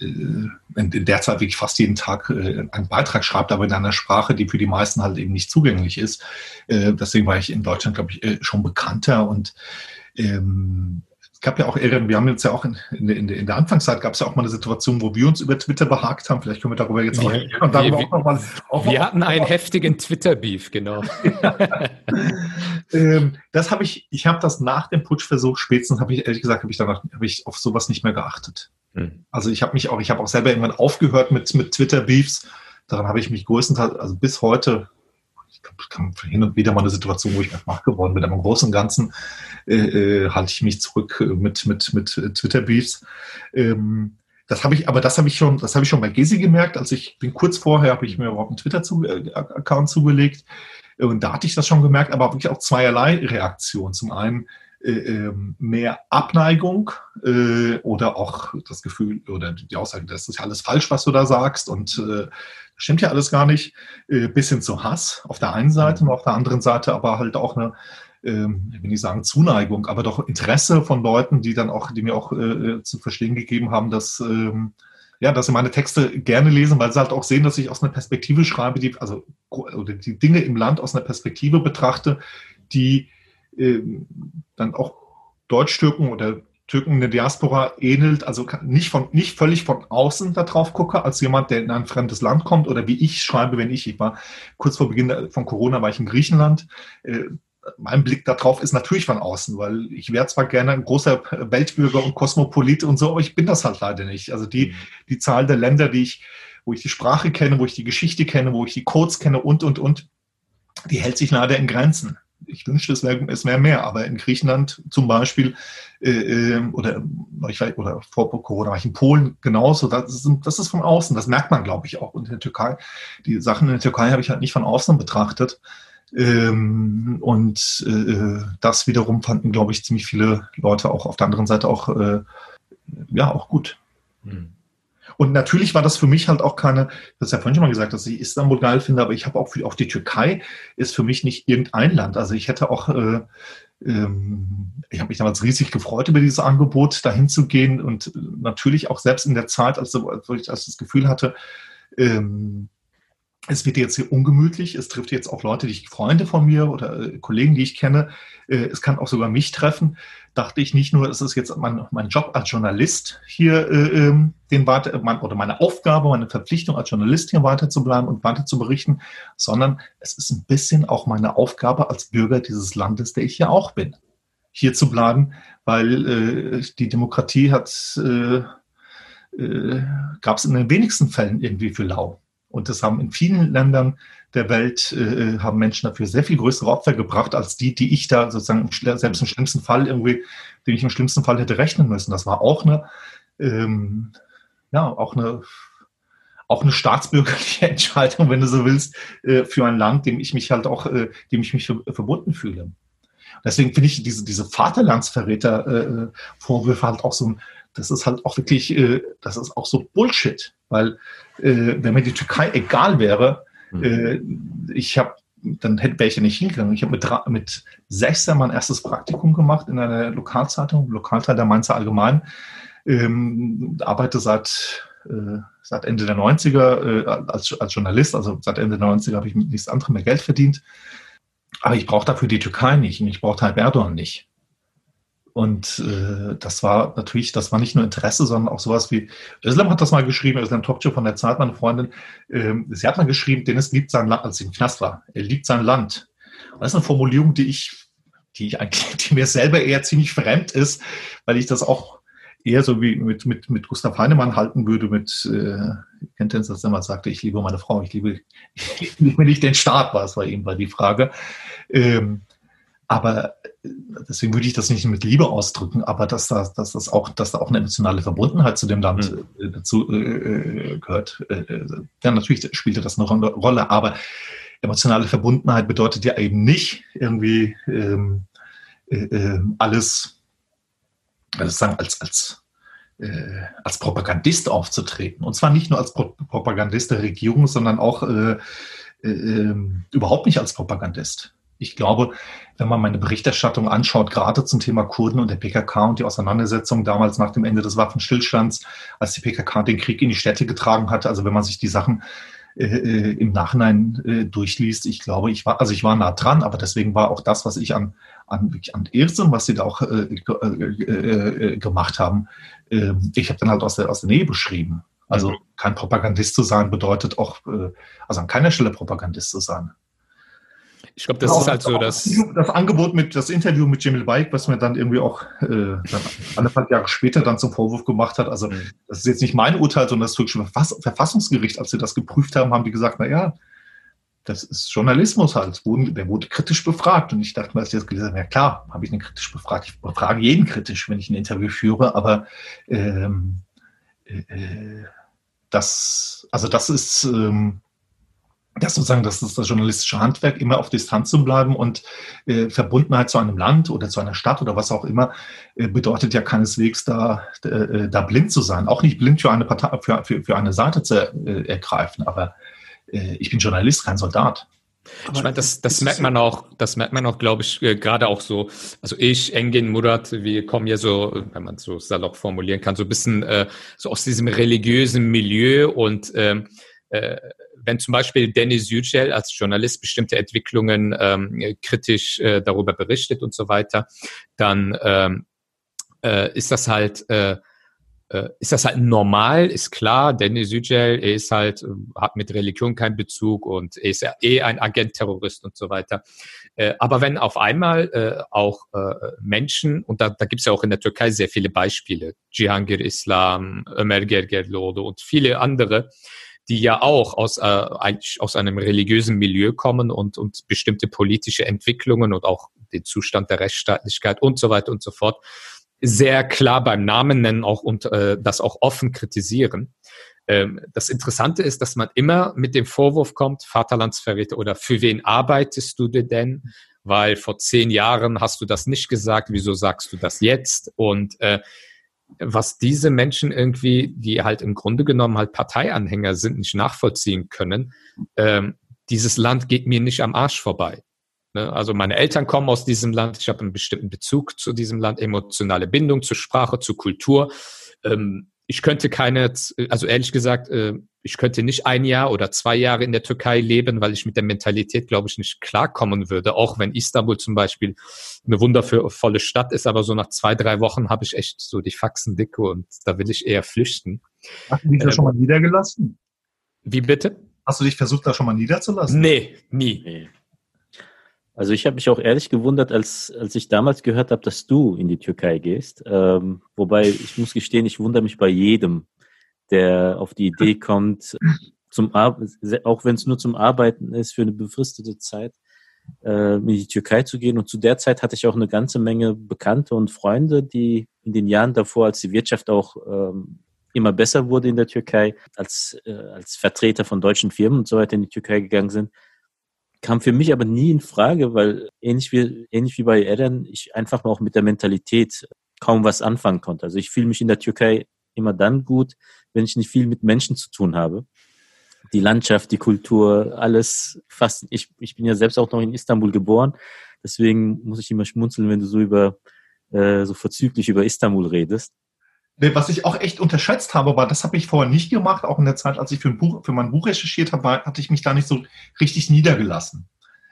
S3: äh, in, der Zeit wirklich fast jeden Tag äh, einen Beitrag schreibt, aber in einer Sprache, die für die meisten halt eben nicht zugänglich ist. Deswegen war ich in Deutschland, glaube ich, schon bekannter und ähm, es gab ja auch, wir haben jetzt ja auch in, in, in, der Anfangszeit gab es ja auch mal eine Situation, wo wir uns über Twitter behagt haben. Vielleicht können wir darüber jetzt
S4: wir, auch, und darüber wir, auch noch mal, auch wir hatten einen heftigen Twitter-Beef, genau.
S3: ähm, das habe ich, ich habe das nach dem Putschversuch spätestens, habe ich ehrlich gesagt, habe ich danach, habe ich auf sowas nicht mehr geachtet. Hm. Also ich habe mich auch, ich habe auch selber irgendwann aufgehört mit, mit Twitter-Beefs. Daran habe ich mich größtenteils, also bis heute hin und wieder mal eine Situation, wo ich mir wach geworden bin. Aber im Großen und Ganzen äh, äh, halte ich mich zurück mit, mit, mit Twitter-Beefs. Ähm, das habe ich, aber das habe ich schon, das habe ich schon bei Gesi gemerkt. Als ich bin kurz vorher, habe ich mir überhaupt einen Twitter-Account zugelegt. Und da hatte ich das schon gemerkt, aber wirklich auch zweierlei Reaktionen. Zum einen äh, ähm, mehr Abneigung äh, oder auch das Gefühl oder die Aussage, das ist alles falsch, was du da sagst und äh, stimmt ja alles gar nicht, äh, bis hin zu Hass auf der einen Seite und auf der anderen Seite aber halt auch eine, ähm, ich will nicht sagen Zuneigung, aber doch Interesse von Leuten, die dann auch, die mir auch äh, zu verstehen gegeben haben, dass ähm, ja, dass sie meine Texte gerne lesen, weil sie halt auch sehen, dass ich aus einer Perspektive schreibe, die, also oder die Dinge im Land aus einer Perspektive betrachte, die äh, dann auch Deutsch-Türken oder Türken der Diaspora ähnelt, also nicht, von, nicht völlig von außen darauf gucke, als jemand, der in ein fremdes Land kommt oder wie ich schreibe, wenn ich, ich war kurz vor Beginn von Corona, war ich in Griechenland. Äh, mein Blick darauf ist natürlich von außen, weil ich wäre zwar gerne ein großer Weltbürger und Kosmopolit und so, aber ich bin das halt leider nicht. Also die, mhm. die Zahl der Länder, die ich, wo ich die Sprache kenne, wo ich die Geschichte kenne, wo ich die Codes kenne und, und, und, die hält sich leider in Grenzen ich wünschte, es wäre es wär mehr, aber in Griechenland zum Beispiel äh, ähm, oder, ich weiß, oder vor Corona war ich in Polen genauso, das ist, das ist von außen, das merkt man, glaube ich, auch. Und in der Türkei, die Sachen in der Türkei habe ich halt nicht von außen betrachtet. Ähm, und äh, das wiederum fanden, glaube ich, ziemlich viele Leute auch auf der anderen Seite auch, äh, ja, auch gut. Mhm. Und natürlich war das für mich halt auch keine, das ist ja vorhin schon mal gesagt, dass ich Istanbul geil finde, aber ich habe auch, auch die Türkei ist für mich nicht irgendein Land. Also ich hätte auch, äh, ähm, ich habe mich damals riesig gefreut über dieses Angebot, dahin zu gehen und natürlich auch selbst in der Zeit, als, als ich das Gefühl hatte, ähm, es wird jetzt hier ungemütlich, es trifft jetzt auch Leute, die ich Freunde von mir oder äh, Kollegen, die ich kenne, äh, es kann auch sogar mich treffen, dachte ich nicht nur, es ist jetzt mein, mein Job als Journalist hier, äh, ähm, den weiter, mein, oder meine Aufgabe, meine Verpflichtung als Journalist hier weiter zu bleiben und weiter zu berichten, sondern es ist ein bisschen auch meine Aufgabe als Bürger dieses Landes, der ich ja auch bin, hier zu bleiben, weil äh, die Demokratie hat, äh, äh, gab es in den wenigsten Fällen irgendwie für lau. Und das haben in vielen Ländern der Welt äh, haben Menschen dafür sehr viel größere Opfer gebracht, als die, die ich da sozusagen selbst im schlimmsten Fall irgendwie, den ich im schlimmsten Fall hätte rechnen müssen. Das war auch eine, ähm, ja, auch eine, auch eine staatsbürgerliche Entscheidung, wenn du so willst, äh, für ein Land, dem ich mich halt auch, äh, dem ich mich verbunden fühle. Deswegen finde ich diese, diese Vaterlandsverräter-Vorwürfe äh, halt auch so das ist halt auch wirklich, äh, das ist auch so Bullshit. Weil äh, wenn mir die Türkei egal wäre, mhm. ich habe dann hätte wäre ich ja nicht hingegangen. Ich habe mit, mit 16 mein erstes Praktikum gemacht in einer Lokalzeitung, Lokalteil der Mainzer Allgemein. Ähm, arbeite seit, äh, seit Ende der 90er äh, als, als Journalist, also seit Ende der 90er habe ich mit nichts anderem mehr Geld verdient. Aber ich brauche dafür die Türkei nicht und ich brauche halt Erdogan nicht. Und äh, das war natürlich, das war nicht nur Interesse, sondern auch sowas wie, Özlem hat das mal geschrieben, Özlem Topçu von der Zeit, meine Freundin, ähm, sie hat mal geschrieben, Dennis liebt sein Land, als sie im Knast war. Er liebt sein Land. Und das ist eine Formulierung, die ich, die ich eigentlich, die mir selber eher ziemlich fremd ist, weil ich das auch eher so wie mit, mit, mit Gustav Heinemann halten würde, mit, äh, kennt ihr das, der mal sagte, ich liebe meine Frau, ich liebe, ich liebe nicht den Staat, war es bei ihm, war die Frage. Ähm, aber deswegen würde ich das nicht mit Liebe ausdrücken, aber dass da, dass das auch, dass da auch eine emotionale Verbundenheit zu dem Land mhm. dazu äh, äh, gehört. Äh, äh, ja, natürlich spielte das eine Rolle, aber emotionale Verbundenheit bedeutet ja eben nicht irgendwie ähm, äh, alles, also sagen, als, als, äh, als Propagandist aufzutreten. Und zwar nicht nur als Pro Propagandist der Regierung, sondern auch äh, äh, ähm, überhaupt nicht als Propagandist ich glaube, wenn man meine Berichterstattung anschaut, gerade zum Thema Kurden und der PKK und die Auseinandersetzung damals nach dem Ende des Waffenstillstands, als die PKK den Krieg in die Städte getragen hatte, also wenn man sich die Sachen äh, äh, im Nachhinein äh, durchliest, ich glaube, ich war, also ich war nah dran, aber deswegen war auch das, was ich an, an, an Irrsinn, was sie da auch äh, äh, gemacht haben, ähm, ich habe dann halt aus der, aus der Nähe beschrieben. Also mhm. kein Propagandist zu sein bedeutet auch, also an keiner Stelle Propagandist zu sein.
S4: Ich glaube, das genau, ist halt so, dass.
S3: Das Angebot mit, das Interview mit Jamil Bike, was mir dann irgendwie auch äh, dann anderthalb Jahre später dann zum Vorwurf gemacht hat. Also, mhm. das ist jetzt nicht mein Urteil, sondern das türkische Verfassungsgericht, als sie das geprüft haben, haben die gesagt, na ja, das ist Journalismus halt. Der wurde kritisch befragt. Und ich dachte mir, als ich das gelesen habe, ja klar, habe ich ihn kritisch befragt. Ich befrage jeden kritisch, wenn ich ein Interview führe, aber ähm, äh, äh das, also das ist, ähm, das sozusagen, das ist das journalistische Handwerk, immer auf Distanz zu bleiben und äh, Verbundenheit zu einem Land oder zu einer Stadt oder was auch immer, äh, bedeutet ja keineswegs da, äh, da blind zu sein. Auch nicht blind für eine Partei, für, für, für eine Seite zu äh, ergreifen. Aber äh, ich bin Journalist, kein Soldat.
S4: Ich meine, das, das merkt man auch, das merkt man auch, glaube ich, äh, gerade auch so. Also ich, Engin Murat, wir kommen ja so, wenn man so salopp formulieren kann, so ein bisschen äh, so aus diesem religiösen Milieu und ähm, äh, wenn zum Beispiel Dennis Yücel als Journalist bestimmte Entwicklungen ähm, kritisch äh, darüber berichtet und so weiter, dann ähm, äh, ist das halt äh, äh, ist das halt normal, ist klar, Dennis Yücel, er ist halt, hat mit Religion keinen Bezug und er ist eh ein Agent-Terrorist und so weiter. Äh, aber wenn auf einmal äh, auch äh, Menschen, und da, da gibt es ja auch in der Türkei sehr viele Beispiele, Cihangir Islam, Ömer Gergerlode und viele andere, die ja auch aus, äh, eigentlich aus einem religiösen Milieu kommen und, und bestimmte politische Entwicklungen und auch den Zustand der Rechtsstaatlichkeit und so weiter und so fort sehr klar beim Namen nennen auch und äh, das auch offen kritisieren. Ähm, das Interessante ist, dass man immer mit dem Vorwurf kommt, Vaterlandsverräter oder für wen arbeitest du denn? Weil vor zehn Jahren hast du das nicht gesagt, wieso sagst du das jetzt? Und äh, was diese Menschen irgendwie, die halt im Grunde genommen halt Parteianhänger sind, nicht nachvollziehen können, ähm, dieses Land geht mir nicht am Arsch vorbei. Ne? Also meine Eltern kommen aus diesem Land, ich habe einen bestimmten Bezug zu diesem Land, emotionale Bindung zur Sprache, zur Kultur. Ähm, ich könnte keine, also ehrlich gesagt, äh, ich könnte nicht ein Jahr oder zwei Jahre in der Türkei leben, weil ich mit der Mentalität, glaube ich, nicht klarkommen würde. Auch wenn Istanbul zum Beispiel eine wundervolle Stadt ist, aber so nach zwei, drei Wochen habe ich echt so die Faxen dicke und da will ich eher flüchten.
S3: Hast du dich da ähm, schon mal niedergelassen?
S4: Wie bitte?
S3: Hast du dich versucht, da schon mal niederzulassen?
S4: Nee, nie. Nee.
S2: Also ich habe mich auch ehrlich gewundert, als, als ich damals gehört habe, dass du in die Türkei gehst. Ähm, wobei ich muss gestehen, ich wundere mich bei jedem, der auf die Idee kommt, zum Ar auch wenn es nur zum Arbeiten ist, für eine befristete Zeit äh, in die Türkei zu gehen. Und zu der Zeit hatte ich auch eine ganze Menge Bekannte und Freunde, die in den Jahren davor, als die Wirtschaft auch ähm, immer besser wurde in der Türkei, als, äh, als Vertreter von deutschen Firmen und so weiter in die Türkei gegangen sind kam für mich aber nie in Frage, weil ähnlich wie, ähnlich wie bei Eren, ich einfach auch mit der Mentalität kaum was anfangen konnte. Also ich fühle mich in der Türkei immer dann gut, wenn ich nicht viel mit Menschen zu tun habe. Die Landschaft, die Kultur, alles fast. Ich, ich bin ja selbst auch noch in Istanbul geboren, deswegen muss ich immer schmunzeln, wenn du so über äh, so verzüglich über Istanbul redest.
S3: Was ich auch echt unterschätzt habe, war, das habe ich vorher nicht gemacht, auch in der Zeit, als ich für, ein Buch, für mein Buch recherchiert habe, war, hatte ich mich da nicht so richtig niedergelassen.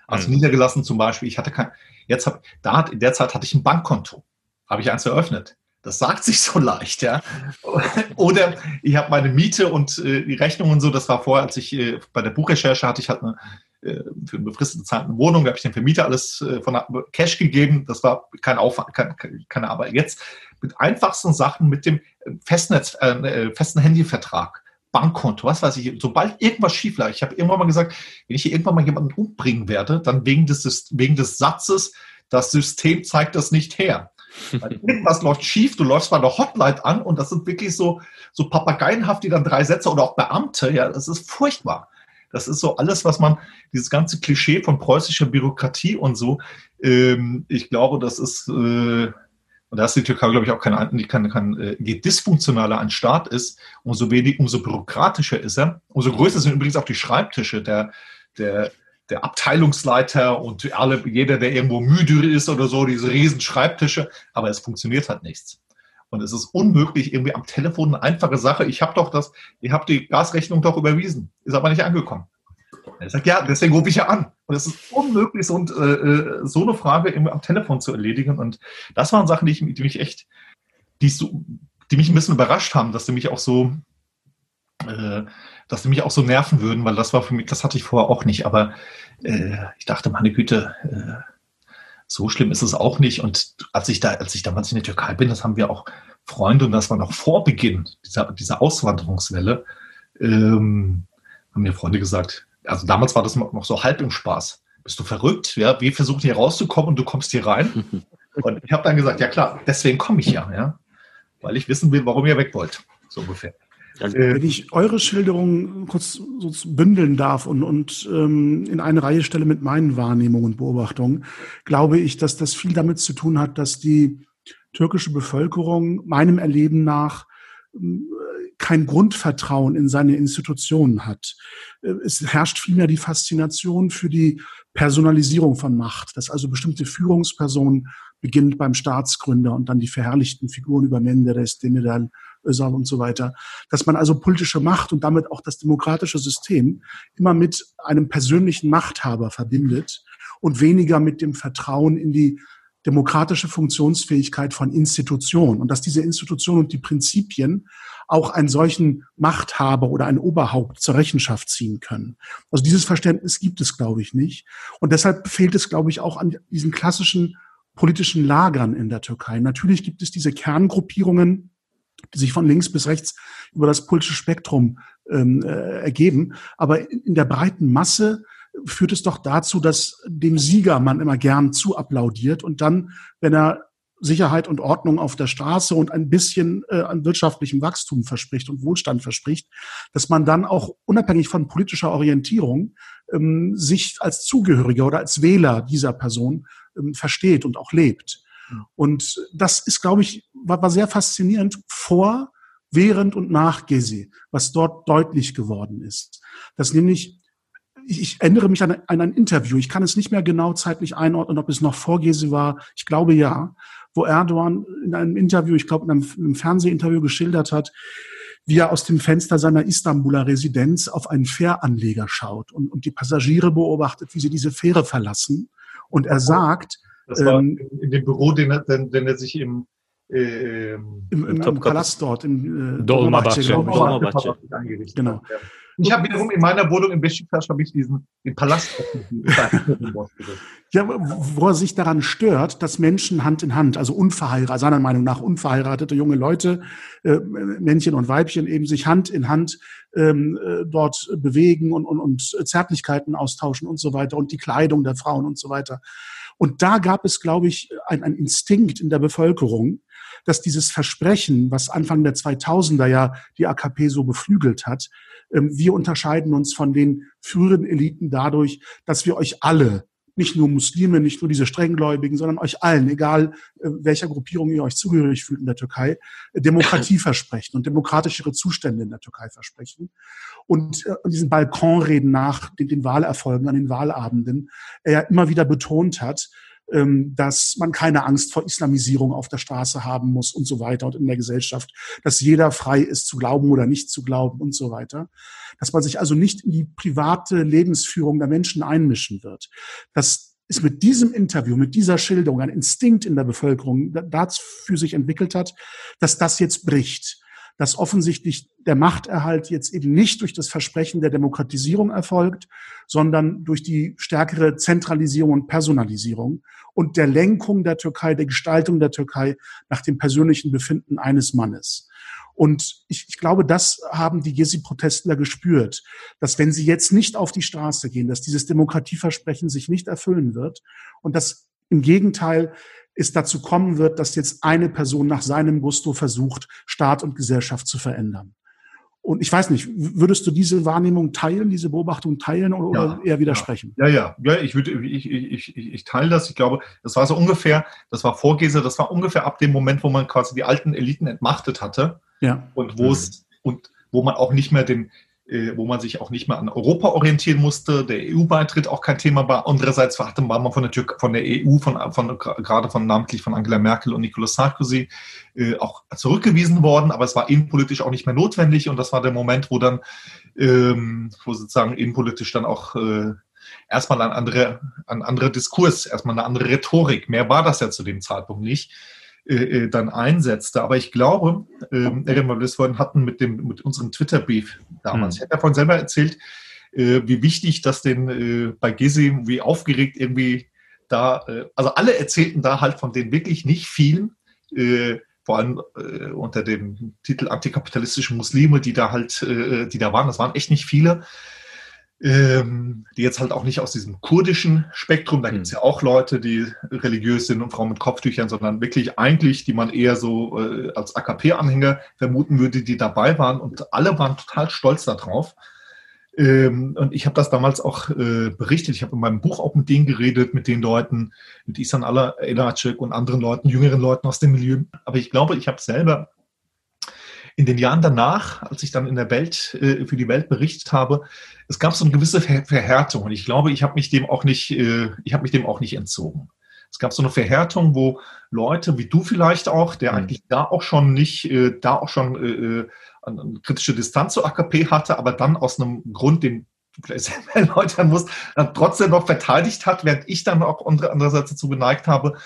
S3: Also mhm. niedergelassen zum Beispiel, ich hatte kein, jetzt habe, da hat, in der Zeit hatte ich ein Bankkonto, habe ich eins eröffnet. Das sagt sich so leicht, ja. Oder ich habe meine Miete und äh, die Rechnung und so, das war vorher, als ich äh, bei der Buchrecherche hatte ich halt eine, äh, für eine befristete Zeit eine Wohnung, da habe ich dem Vermieter alles äh, von Cash gegeben. Das war kein Aufwand, kein, keine Arbeit. Jetzt mit einfachsten Sachen, mit dem Festnetz, äh, äh, festen Handyvertrag, Bankkonto, was weiß ich, sobald irgendwas schief lag. Ich habe irgendwann mal gesagt, wenn ich hier irgendwann mal jemanden umbringen werde, dann wegen des, wegen des Satzes, das System zeigt das nicht her. Weil irgendwas läuft schief, du läufst bei der Hotline an und das sind wirklich so, so papageienhaft, die dann drei Sätze oder auch Beamte, ja, das ist furchtbar. Das ist so alles, was man, dieses ganze Klischee von preußischer Bürokratie und so, ähm, ich glaube, das ist, äh, und da ist die Türkei, glaube ich, auch kein, kein, kein, äh, je dysfunktionaler ein Staat ist, umso wenig, umso bürokratischer ist er. Umso größer sind übrigens auch die Schreibtische der, der, der Abteilungsleiter und alle, jeder, der irgendwo müde ist oder so, diese riesen Schreibtische, aber es funktioniert halt nichts. Und es ist unmöglich, irgendwie am Telefon eine einfache Sache. Ich habe doch das, ich habe die Gasrechnung doch überwiesen, ist aber nicht angekommen. Er sagt, ja, deswegen rufe ich ja an. Und es ist unmöglich, so, und, äh, äh, so eine Frage irgendwie am Telefon zu erledigen. Und das waren Sachen, die, ich, die mich echt, die, so, die mich ein bisschen überrascht haben, dass sie mich auch so, äh, dass sie mich auch so nerven würden, weil das war für mich, das hatte ich vorher auch nicht. Aber äh, ich dachte, meine Güte, äh, so schlimm ist es auch nicht. Und als ich da, als ich damals in der Türkei bin, das haben wir auch Freunde und das war noch vor Beginn dieser, dieser Auswanderungswelle, ähm, haben mir Freunde gesagt, also damals war das noch so halb im Spaß. Bist du verrückt? Ja, wir versuchen hier rauszukommen und du kommst hier rein. Und ich habe dann gesagt, ja klar, deswegen komme ich ja, ja, weil ich wissen will, warum ihr weg wollt, so ungefähr.
S1: Wenn ich eure Schilderung kurz so bündeln darf und, und ähm, in eine Reihe stelle mit meinen Wahrnehmungen und Beobachtungen, glaube ich, dass das viel damit zu tun hat, dass die türkische Bevölkerung meinem Erleben nach kein Grundvertrauen in seine Institutionen hat. Äh, es herrscht vielmehr die Faszination für die Personalisierung von Macht, dass also bestimmte Führungspersonen beginnt beim Staatsgründer und dann die verherrlichten Figuren über Menderes, Demirel, Özal und so weiter, dass man also politische Macht und damit auch das demokratische System immer mit einem persönlichen Machthaber verbindet und weniger mit dem Vertrauen in die demokratische Funktionsfähigkeit von Institutionen und dass diese Institutionen und die Prinzipien auch einen solchen Machthaber oder ein Oberhaupt zur Rechenschaft ziehen können. Also dieses Verständnis gibt es, glaube ich, nicht. Und deshalb fehlt es, glaube ich, auch an diesen klassischen politischen Lagern in der Türkei. Natürlich gibt es diese Kerngruppierungen, die sich von links bis rechts über das politische Spektrum ähm, äh, ergeben. Aber in der breiten Masse führt es doch dazu, dass dem Sieger man immer gern zu applaudiert und dann, wenn er Sicherheit und Ordnung auf der Straße und ein bisschen äh, an wirtschaftlichem Wachstum verspricht und Wohlstand verspricht, dass man dann auch unabhängig von politischer Orientierung ähm, sich als Zugehöriger oder als Wähler dieser Person ähm, versteht und auch lebt. Mhm. Und das ist, glaube ich, war, war sehr faszinierend vor, während und nach Gezi, was dort deutlich geworden ist. Dass nämlich ich, ich erinnere mich an, an, ein Interview. Ich kann es nicht mehr genau zeitlich einordnen, ob es noch vor Gezi war. Ich glaube ja, wo Erdogan in einem Interview, ich glaube in einem, einem Fernsehinterview geschildert hat, wie er aus dem Fenster seiner Istanbuler Residenz auf einen Fähranleger schaut und, und die Passagiere beobachtet, wie sie diese Fähre verlassen. Und er sagt,
S3: das war ähm, in dem Büro, den er, den, den er sich im,
S1: äh, im, im, im Palast dort,
S4: in äh, Dolmabahce,
S3: glaube ich. Genau. Ja. Ich habe wiederum in meiner Wohnung in Besiktas habe ich diesen den Palast.
S1: ja, wo er sich daran stört, dass Menschen Hand in Hand, also unverheiratet, seiner Meinung nach unverheiratete junge Leute, äh, Männchen und Weibchen eben sich Hand in Hand ähm, äh, dort bewegen und, und, und Zärtlichkeiten austauschen und so weiter und die Kleidung der Frauen und so weiter. Und da gab es, glaube ich, ein, ein Instinkt in der Bevölkerung, dass dieses Versprechen, was Anfang der 2000er ja die AKP so beflügelt hat, wir unterscheiden uns von den früheren Eliten dadurch, dass wir euch alle nicht nur Muslime, nicht nur diese Strenggläubigen, sondern euch allen, egal äh, welcher Gruppierung ihr euch zugehörig fühlt in der Türkei, Demokratie versprechen und demokratischere Zustände in der Türkei versprechen. Und äh, diesen Balkonreden nach den, den Wahlerfolgen an den Wahlabenden er immer wieder betont hat, ähm, dass man keine Angst vor Islamisierung auf der Straße haben muss und so weiter und in der Gesellschaft, dass jeder frei ist zu glauben oder nicht zu glauben und so weiter. Dass man sich also nicht in die private Lebensführung der Menschen einmischen wird. Das ist mit diesem Interview, mit dieser Schilderung ein Instinkt in der Bevölkerung dafür sich entwickelt hat, dass das jetzt bricht dass offensichtlich der Machterhalt jetzt eben nicht durch das Versprechen der Demokratisierung erfolgt, sondern durch die stärkere Zentralisierung und Personalisierung und der Lenkung der Türkei, der Gestaltung der Türkei nach dem persönlichen Befinden eines Mannes. Und ich, ich glaube, das haben die Gezi-Protestler gespürt, dass wenn sie jetzt nicht auf die Straße gehen, dass dieses Demokratieversprechen sich nicht erfüllen wird und dass im Gegenteil es dazu kommen wird, dass jetzt eine Person nach seinem Gusto versucht, Staat und Gesellschaft zu verändern. Und ich weiß nicht, würdest du diese Wahrnehmung teilen, diese Beobachtung teilen oder ja, eher widersprechen?
S3: Ja, ja, ja, ich würde, ich, ich, ich, ich teile das. Ich glaube, das war so ungefähr, das war Vorgese, das war ungefähr ab dem Moment, wo man quasi die alten Eliten entmachtet hatte.
S1: Ja.
S3: Und wo es, und wo man auch nicht mehr den, wo man sich auch nicht mehr an Europa orientieren musste, der EU-Beitritt auch kein Thema war. Andererseits war man von der, Tür von der EU, von, von, gerade von namentlich von Angela Merkel und Nicolas Sarkozy, äh, auch zurückgewiesen worden, aber es war innenpolitisch auch nicht mehr notwendig. Und das war der Moment, wo dann, ähm, wo sozusagen innenpolitisch dann auch äh, erstmal ein anderer, ein anderer Diskurs, erstmal eine andere Rhetorik, mehr war das ja zu dem Zeitpunkt nicht, äh, äh, dann einsetzte. Aber ich glaube, ähm, das vorhin hatten mit, dem, mit unserem Twitter-Brief damals. Mhm. Ich habe davon selber erzählt, äh, wie wichtig das denn äh, bei Gizzy, wie aufgeregt irgendwie da, äh, also alle erzählten da halt von den wirklich nicht vielen, äh, vor allem unter dem Titel antikapitalistische Muslime, die da halt, die da waren. Das waren echt nicht viele ähm, die jetzt halt auch nicht aus diesem kurdischen Spektrum, da gibt es hm. ja auch Leute, die religiös sind und Frauen mit Kopftüchern, sondern wirklich eigentlich, die man eher so äh, als AKP-Anhänger vermuten würde, die dabei waren und alle waren total stolz darauf. Ähm, und ich habe das damals auch äh, berichtet. Ich habe in meinem Buch auch mit denen geredet, mit den Leuten, mit Isan Elacek und anderen Leuten, jüngeren Leuten aus dem Milieu. Aber ich glaube, ich habe selber in den Jahren danach, als ich dann in der Welt, äh, für die Welt berichtet habe, es gab so eine gewisse Ver Verhärtung und ich glaube, ich habe mich dem auch nicht, äh, ich habe mich dem auch nicht entzogen. Es gab so eine Verhärtung, wo Leute wie du vielleicht auch, der mhm. eigentlich da auch schon nicht, äh, da auch schon äh, äh eine kritische Distanz zu AKP hatte, aber dann aus einem Grund, den du vielleicht selber erläutern musst, dann trotzdem noch verteidigt hat, während ich dann auch andererseits dazu geneigt habe,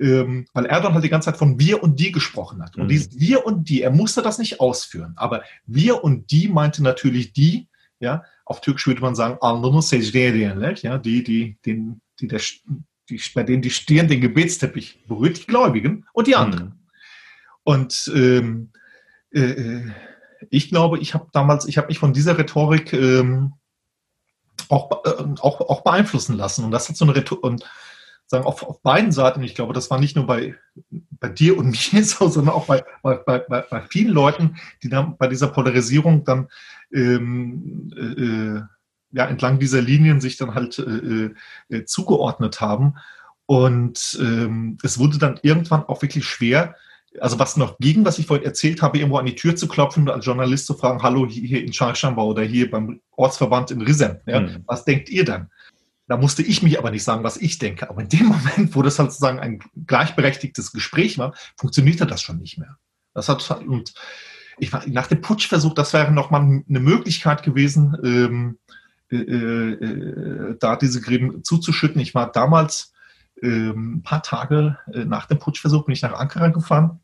S3: ähm, weil Erdogan halt die ganze Zeit von wir und die gesprochen hat. Und mhm. dieses wir und die, er musste das nicht ausführen, aber wir und die meinte natürlich die, ja, auf Türkisch würde man sagen, ja, die, die, den, die, der, die, bei denen die Stirn den Gebetsteppich berührt, die Gläubigen und die anderen. Mhm. Und ähm, äh, äh ich glaube, ich habe damals, ich habe mich von dieser Rhetorik ähm, auch, äh, auch, auch beeinflussen lassen. Und das hat so eine Rhetorik, und sagen, auf, auf beiden Seiten, ich glaube, das war nicht nur bei, bei dir und mir so, sondern auch bei, bei, bei, bei vielen Leuten, die dann bei dieser Polarisierung dann ähm, äh, ja, entlang dieser Linien sich dann halt äh, äh, zugeordnet haben. Und ähm, es wurde dann irgendwann auch wirklich schwer, also was noch ging, was ich vorhin erzählt habe, irgendwo an die Tür zu klopfen und als Journalist zu fragen, hallo, hier in Charchanba oder hier beim Ortsverband in Risen, ja, mhm. was denkt ihr dann? Da musste ich mich aber nicht sagen, was ich denke. Aber in dem Moment, wo das halt sozusagen ein gleichberechtigtes Gespräch war, funktionierte das schon nicht mehr. Das hat, und ich war, nach dem Putschversuch, das wäre nochmal eine Möglichkeit gewesen, ähm, äh, äh, da diese Gräben zuzuschütten. Ich war damals ähm, ein paar Tage äh, nach dem Putschversuch, bin ich nach Ankara gefahren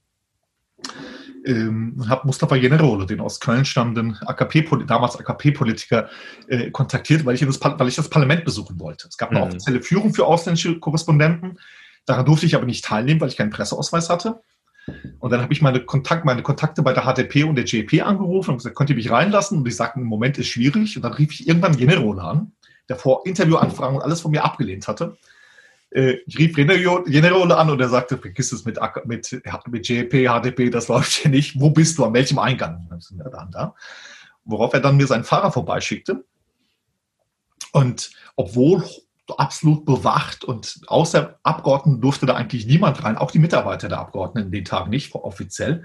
S3: ähm, habe Mustafa Generolo, den aus Köln stammenden AKP, damals AKP-Politiker, äh, kontaktiert, weil ich, das, weil ich das Parlament besuchen wollte. Es gab eine mhm. offizielle Führung für ausländische Korrespondenten. Daran durfte ich aber nicht teilnehmen, weil ich keinen Presseausweis hatte. Und dann habe ich meine, Kontakt, meine Kontakte bei der HDP und der JP angerufen und gesagt, könnt ihr mich reinlassen? Und die sagten, im Moment ist schwierig. Und dann rief ich irgendwann Generolo an, der vor Interviewanfragen und alles von mir abgelehnt hatte. Äh, ich rief Generole an und er sagte, vergiss es mit, mit, mit JP, HDP, das läuft hier nicht. Wo bist du? An welchem Eingang? Ja, dann da. Worauf er dann mir seinen Fahrer vorbeischickte. Und obwohl absolut bewacht und außer Abgeordneten durfte da eigentlich niemand rein, auch die Mitarbeiter der Abgeordneten den Tag nicht offiziell.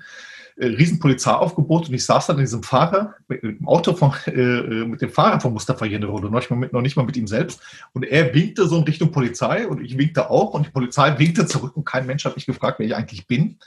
S3: Äh, Riesenpolizeiaufgebot und ich saß dann in diesem Fahrer, im Auto von, äh, äh, mit dem Fahrer von Mustafa Yenderode, noch, noch nicht mal mit ihm selbst. Und er winkte so in Richtung Polizei und ich winkte auch und die Polizei winkte zurück und kein Mensch hat mich gefragt, wer ich eigentlich bin.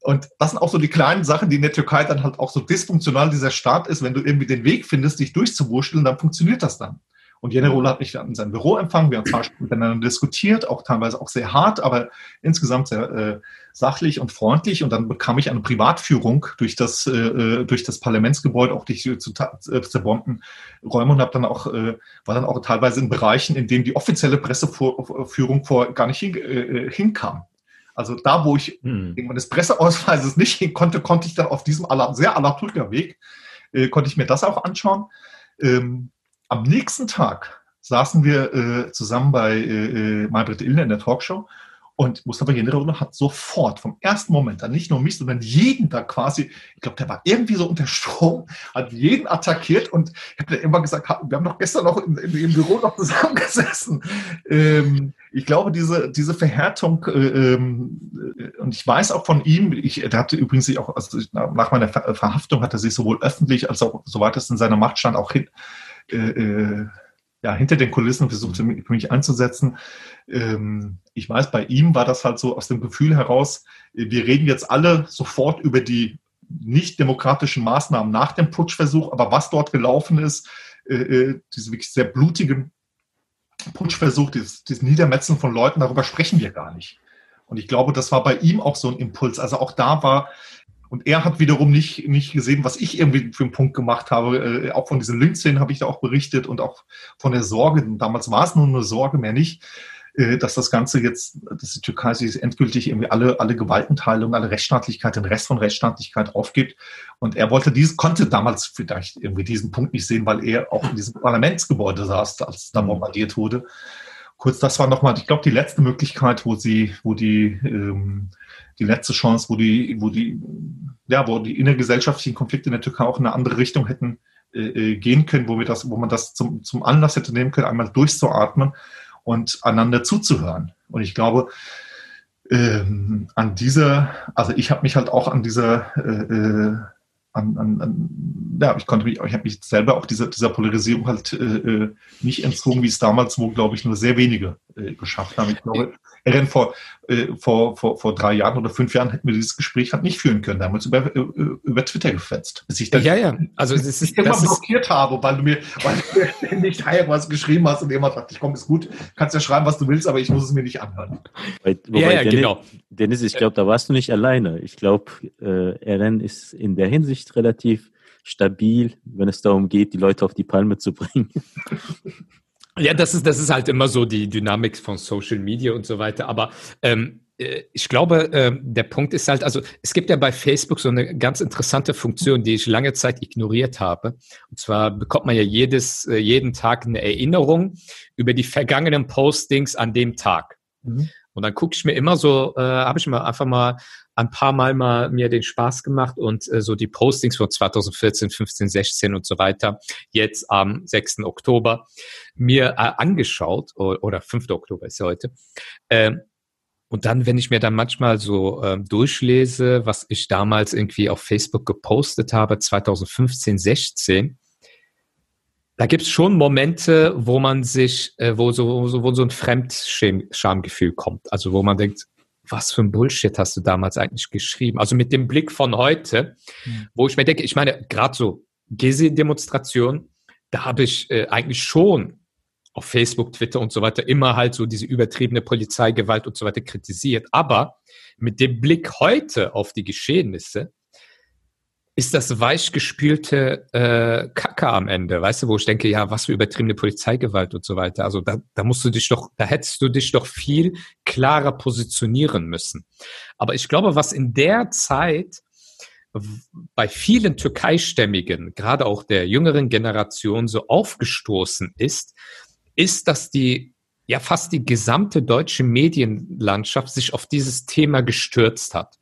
S3: Und das sind auch so die kleinen Sachen, die in der Türkei dann halt auch so dysfunktional dieser Staat ist. Wenn du irgendwie den Weg findest, dich durchzuwurschteln, dann funktioniert das dann. Und Generol hat mich dann in sein Büro empfangen. Wir haben zwei Stunden miteinander diskutiert, auch teilweise auch sehr hart, aber insgesamt sehr äh, sachlich und freundlich. Und dann bekam ich eine Privatführung durch das, äh, äh durch das Parlamentsgebäude, auch durch zu äh, zerbombten Räume und habe dann auch, äh, war dann auch teilweise in Bereichen, in denen die offizielle Presseführung vor gar nicht hin, äh, hinkam. Also da, wo ich hm. wegen meines Presseausweises nicht hin konnte, konnte ich dann auf diesem sehr alarmtrüger Weg, äh, konnte ich mir das auch anschauen. Ähm, am nächsten Tag saßen wir äh, zusammen bei äh, äh Maybrit Illner in der Talkshow und Mustafa Generola hat sofort vom ersten Moment an nicht nur mich, sondern jeden da quasi, ich glaube, der war irgendwie so unter Strom, hat jeden attackiert und ich habe dann immer gesagt, wir haben doch gestern noch in, im Büro noch zusammengesessen. Ähm, ich glaube, diese, diese Verhärtung, äh, ähm, äh, und ich weiß auch von ihm, ich, er hatte übrigens auch, also nach meiner Ver Verhaftung hat er sich sowohl öffentlich als auch, soweit es in seiner Macht stand, auch hin, äh, äh ja, hinter den Kulissen versucht, für mich einzusetzen. Ähm, ich weiß, bei ihm war das halt so aus dem Gefühl heraus, wir reden jetzt alle sofort über die nicht demokratischen Maßnahmen nach dem Putschversuch, aber was dort gelaufen ist, äh, äh diese wirklich sehr blutigen Putschversuch, dieses, dieses Niedermetzen von Leuten, darüber sprechen wir gar nicht. Und ich glaube, das war bei ihm auch so ein Impuls. Also auch da war, und er hat wiederum nicht, nicht gesehen, was ich irgendwie für einen Punkt gemacht habe. Äh, auch von diesen Lynchszenen habe ich da auch berichtet und auch von der Sorge. Damals war es nur eine Sorge, mehr nicht. Äh, dass das Ganze jetzt, dass die Türkei sich endgültig irgendwie alle, alle Gewaltenteilung, alle Rechtsstaatlichkeit, den Rest von Rechtsstaatlichkeit aufgibt. Und er wollte dies, konnte damals vielleicht irgendwie diesen Punkt nicht sehen, weil er auch in diesem Parlamentsgebäude saß, als da bombardiert wurde. Kurz, das war nochmal, ich glaube, die letzte Möglichkeit, wo sie, wo die, ähm, die letzte Chance, wo die, wo die, ja, wo die innergesellschaftlichen Konflikte in der Türkei auch in eine andere Richtung hätten äh, äh gehen können, wo wir das, wo man das zum, zum Anlass hätte nehmen können, einmal durchzuatmen und einander zuzuhören. Und ich glaube, ähm, an dieser, also ich habe mich halt auch an dieser äh, äh an, an, an, ja, ich konnte mich, ich habe mich selber auch dieser, dieser Polarisierung halt äh, äh, nicht entzogen, wie es damals, wo, glaube ich, nur sehr wenige äh, geschafft haben. Ich glaube, er vor, äh, vor, vor, vor drei Jahren oder fünf Jahren hätten wir dieses Gespräch halt nicht führen können. damals über, äh, über Twitter gefetzt.
S4: Bis ich dann ja, ja. Also es ist,
S3: immer blockiert habe, weil du mir, weil du mir ständig was geschrieben hast und immer dachte, ich komm, ist gut, kannst ja schreiben, was du willst, aber ich muss es mir nicht anhören.
S2: Wobei, ja, ja, Dennis, genau. Dennis, ich glaube, da warst du nicht alleine. Ich glaube, äh, Eren ist in der Hinsicht relativ stabil, wenn es darum geht, die Leute auf die Palme zu bringen.
S4: Ja, das ist, das ist halt immer so die Dynamik von Social Media und so weiter. Aber ähm, äh, ich glaube, äh, der Punkt ist halt, also es gibt ja bei Facebook so eine ganz interessante Funktion, die ich lange Zeit ignoriert habe. Und zwar bekommt man ja jedes, äh, jeden Tag eine Erinnerung über die vergangenen Postings an dem Tag. Mhm. Und dann gucke ich mir immer so, äh, habe ich mal einfach mal ein paar Mal mal mir den Spaß gemacht und äh, so die Postings von 2014, 15, 16 und so weiter jetzt am 6. Oktober mir äh, angeschaut oder, oder 5. Oktober ist ja heute. Äh, und dann, wenn ich mir dann manchmal so ähm, durchlese, was ich damals irgendwie auf Facebook gepostet habe, 2015, 16, da gibt es schon Momente, wo man sich, äh, wo so, wo so ein Fremdschamgefühl kommt. Also wo man denkt, was für ein Bullshit hast du damals eigentlich geschrieben? Also mit dem Blick von heute, mhm. wo ich mir denke, ich meine, gerade so Gezi-Demonstration, da habe ich äh, eigentlich schon auf Facebook, Twitter und so weiter immer halt so diese übertriebene Polizeigewalt und so weiter kritisiert. Aber mit dem Blick heute auf die Geschehnisse, ist das weichgespülte äh, Kacke am Ende, weißt du, wo ich denke, ja, was für übertriebene Polizeigewalt und so weiter. Also da, da musst du dich doch, da hättest du dich doch viel klarer positionieren müssen. Aber ich glaube, was in der Zeit bei vielen Türkeistämmigen, gerade auch der jüngeren Generation, so aufgestoßen ist, ist, dass die ja fast die gesamte deutsche Medienlandschaft sich auf dieses Thema gestürzt hat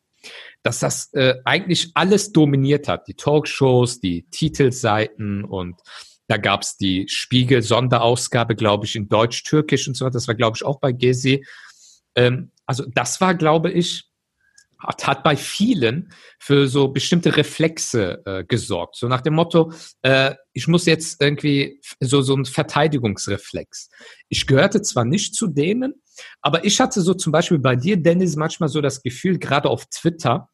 S4: dass das äh, eigentlich alles dominiert hat. Die Talkshows, die Titelseiten und da gab's die Spiegel-Sonderausgabe, glaube ich, in Deutsch-Türkisch und so weiter. Das war, glaube ich, auch bei Gezi. Ähm, also das war, glaube ich, hat, hat bei vielen für so bestimmte Reflexe äh, gesorgt. So nach dem Motto, äh, ich muss jetzt irgendwie so, so ein Verteidigungsreflex. Ich gehörte zwar nicht zu denen, aber ich hatte so zum Beispiel bei dir, Dennis, manchmal so das Gefühl, gerade auf Twitter,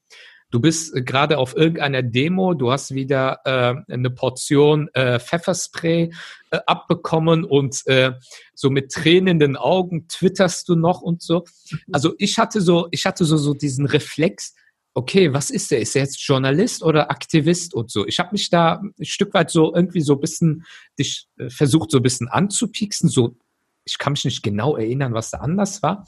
S4: du bist äh, gerade auf irgendeiner Demo, du hast wieder äh, eine Portion äh, Pfefferspray äh, abbekommen und äh, so mit tränenden Augen twitterst du noch und so. Also ich hatte so, ich hatte so, so diesen Reflex, okay, was ist der? Ist er jetzt Journalist oder Aktivist und so? Ich habe mich da ein Stück weit so irgendwie so ein bisschen dich äh, versucht, so ein bisschen anzupieksen, so ich kann mich nicht genau erinnern, was da anders war.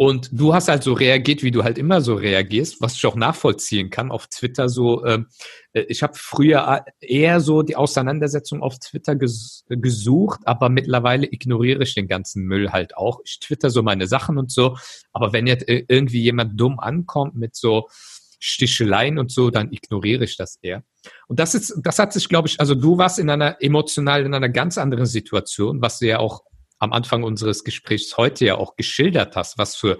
S4: Und du hast halt so reagiert, wie du halt immer so reagierst, was ich auch nachvollziehen kann auf Twitter. So, ähm, äh, ich habe früher eher so die Auseinandersetzung auf Twitter ges gesucht, aber mittlerweile ignoriere ich den ganzen Müll halt auch. Ich twitter so meine Sachen und so, aber wenn jetzt irgendwie jemand dumm ankommt mit so Sticheleien und so, dann ignoriere ich das eher. Und das ist, das hat sich, glaube ich, also du warst in einer emotional in einer ganz anderen Situation, was du ja auch am Anfang unseres Gesprächs heute ja auch geschildert hast, was für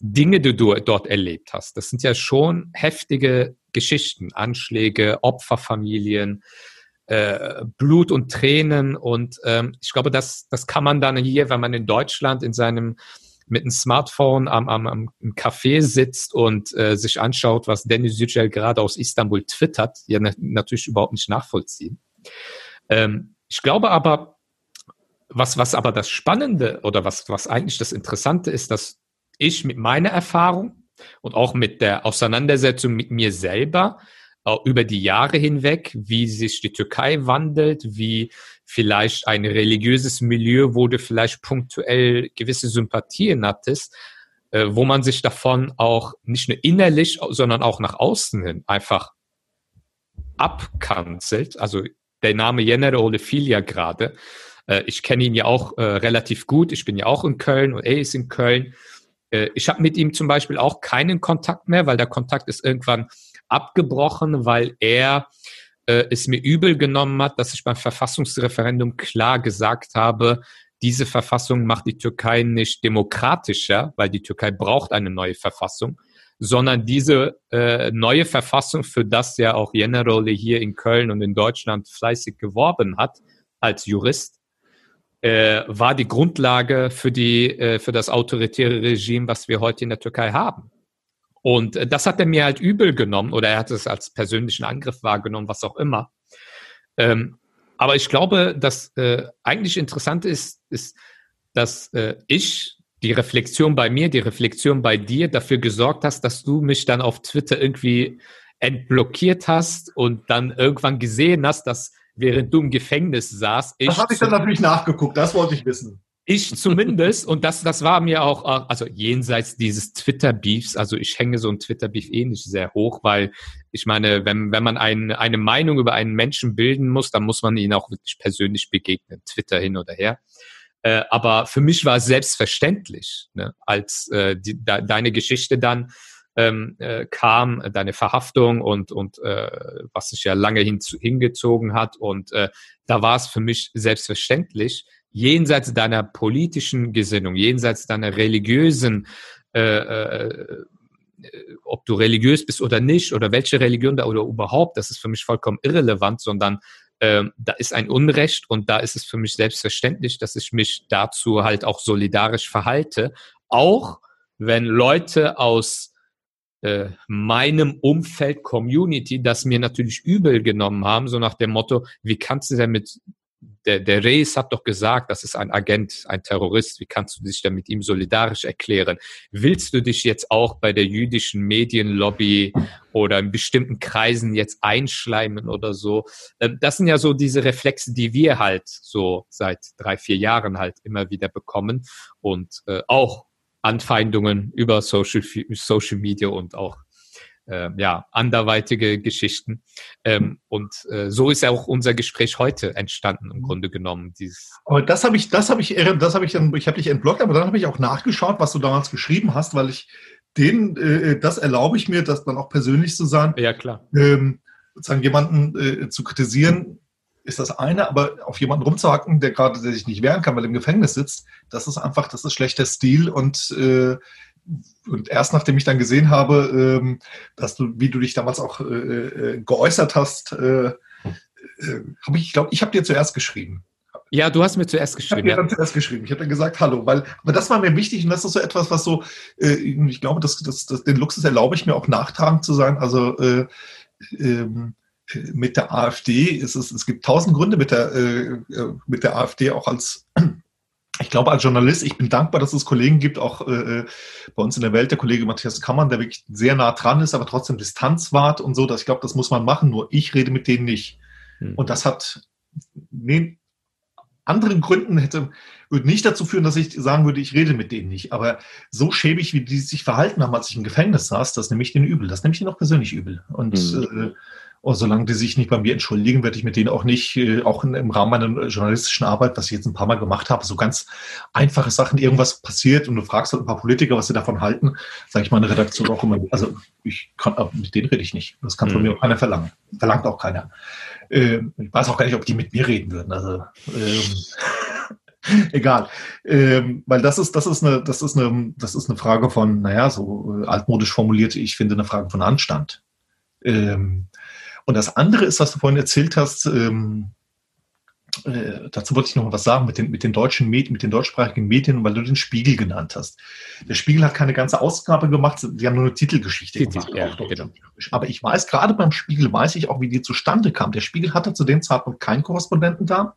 S4: Dinge du dort erlebt hast. Das sind ja schon heftige Geschichten, Anschläge, Opferfamilien, äh, Blut und Tränen. Und ähm, ich glaube, das, das kann man dann hier, wenn man in Deutschland in seinem mit einem Smartphone am, am, am Café sitzt und äh, sich anschaut, was Dennis Yücel gerade aus Istanbul twittert, ja natürlich überhaupt nicht nachvollziehen. Ähm, ich glaube aber, was, was aber das Spannende oder was, was eigentlich das Interessante ist, dass ich mit meiner Erfahrung und auch mit der Auseinandersetzung mit mir selber über die Jahre hinweg, wie sich die Türkei wandelt, wie vielleicht ein religiöses Milieu, wo du vielleicht punktuell gewisse Sympathien hattest, äh, wo man sich davon auch nicht nur innerlich, sondern auch nach außen hin einfach abkanzelt. Also der Name Jenner fiel ja gerade. Äh, ich kenne ihn ja auch äh, relativ gut. Ich bin ja auch in Köln und er ist in Köln. Äh, ich habe mit ihm zum Beispiel auch keinen Kontakt mehr, weil der Kontakt ist irgendwann abgebrochen, weil er äh, es mir übel genommen hat, dass ich beim Verfassungsreferendum klar gesagt habe, diese Verfassung macht die Türkei nicht demokratischer, weil die Türkei braucht eine neue Verfassung, sondern diese äh, neue Verfassung, für das ja auch Generole hier in Köln und in Deutschland fleißig geworben hat als Jurist, äh, war die Grundlage für die äh, für das autoritäre Regime, was wir heute in der Türkei haben. Und äh, das hat er mir halt übel genommen oder er hat es als persönlichen Angriff wahrgenommen, was auch immer. Ähm, aber ich glaube, das äh, eigentlich Interessante ist, ist, dass äh, ich die Reflexion bei mir, die Reflexion bei dir dafür gesorgt hast, dass du mich dann auf Twitter irgendwie entblockiert hast und dann irgendwann gesehen hast, dass während du im Gefängnis saß,
S3: ich. Das habe ich dann natürlich nachgeguckt, das wollte ich wissen.
S4: Ich zumindest, und das, das war mir auch, also jenseits dieses Twitter-Beefs, also ich hänge so ein Twitter-Beef eh nicht sehr hoch, weil ich meine, wenn, wenn man ein, eine Meinung über einen Menschen bilden muss, dann muss man ihn auch wirklich persönlich begegnen, Twitter hin oder her. Äh, aber für mich war es selbstverständlich, ne, als äh, die, da, deine Geschichte dann ähm, äh, kam, deine Verhaftung und, und äh, was sich ja lange hin, hingezogen hat. Und äh, da war es für mich selbstverständlich, jenseits deiner politischen Gesinnung, jenseits deiner religiösen, äh, äh, ob du religiös bist oder nicht, oder welche Religion da oder überhaupt, das ist für mich vollkommen irrelevant, sondern äh, da ist ein Unrecht und da ist es für mich selbstverständlich, dass ich mich dazu halt auch solidarisch verhalte, auch wenn Leute aus äh, meinem Umfeld, Community, das mir natürlich übel genommen haben, so nach dem Motto, wie kannst du denn mit der, der Reis hat doch gesagt, das ist ein Agent, ein Terrorist. Wie kannst du dich dann mit ihm solidarisch erklären? Willst du dich jetzt auch bei der jüdischen Medienlobby oder in bestimmten Kreisen jetzt einschleimen oder so? Ähm, das sind ja so diese Reflexe, die wir halt so seit drei, vier Jahren halt immer wieder bekommen und äh, auch Anfeindungen über Social, Social Media und auch äh, ja, anderweitige Geschichten. Ähm, und äh, so ist ja auch unser Gespräch heute entstanden, im Grunde genommen. Dieses
S3: aber das habe ich, das habe ich, das habe ich dann, ich habe dich entblockt, aber dann habe ich auch nachgeschaut, was du damals geschrieben hast, weil ich den, äh, das erlaube ich mir, das dann auch persönlich zu sein.
S4: Ja, klar.
S3: Ähm, sozusagen jemanden äh, zu kritisieren, ist das eine, aber auf jemanden rumzuhacken, der gerade der sich nicht wehren kann, weil er im Gefängnis sitzt, das ist einfach, das ist schlechter Stil und äh, und erst nachdem ich dann gesehen habe, ähm, dass du, wie du dich damals auch äh, äh, geäußert hast, äh, habe ich, ich glaube, ich habe dir zuerst geschrieben.
S4: Ja, du hast mir zuerst geschrieben. Ich
S3: habe ja. dann zuerst geschrieben. Ich habe dann gesagt, hallo, weil, aber das war mir wichtig und das ist so etwas, was so, äh, ich glaube, das, das, das, den Luxus erlaube ich mir auch nachtragend zu sein. Also äh, ähm, mit der AfD ist es, es gibt tausend Gründe mit der, äh, mit der AfD auch als ich glaube, als Journalist, ich bin dankbar, dass es Kollegen gibt, auch äh, bei uns in der Welt, der Kollege Matthias Kammern, der wirklich sehr nah dran ist, aber trotzdem Distanz wahrt und so. Dass ich glaube, das muss man machen, nur ich rede mit denen nicht. Hm. Und das hat nee, anderen Gründen hätte, würde nicht dazu führen, dass ich sagen würde, ich rede mit denen nicht. Aber so schäbig, wie die sich verhalten haben, als ich im Gefängnis saß, das nehme ich denen übel. Das nehme ich denen auch persönlich übel. Und hm. äh, und solange die sich nicht bei mir entschuldigen, werde ich mit denen auch nicht, äh, auch im Rahmen meiner journalistischen Arbeit, was ich jetzt ein paar Mal gemacht habe, so ganz einfache Sachen, irgendwas passiert und du fragst halt ein paar Politiker, was sie davon halten, sage ich meine Redaktion auch immer, also ich kann, mit denen rede ich nicht. Das kann von mhm. mir auch keiner verlangen. Verlangt auch keiner. Ähm, ich weiß auch gar nicht, ob die mit mir reden würden. Also ähm, Egal, ähm, weil das ist das ist eine das ist eine das ist eine Frage von naja so äh, altmodisch formuliert ich finde eine Frage von Anstand. Ähm, und das andere ist, was du vorhin erzählt hast. Ähm, äh, dazu wollte ich noch was sagen mit den, mit den deutschen Medien, mit den deutschsprachigen Medien, weil du den Spiegel genannt hast. Der Spiegel hat keine ganze Ausgabe gemacht, die haben nur eine Titelgeschichte
S4: Titel,
S3: gemacht.
S4: Ja, genau.
S3: Aber ich weiß, gerade beim Spiegel weiß ich auch, wie die zustande kam. Der Spiegel hatte zu dem Zeitpunkt keinen Korrespondenten da.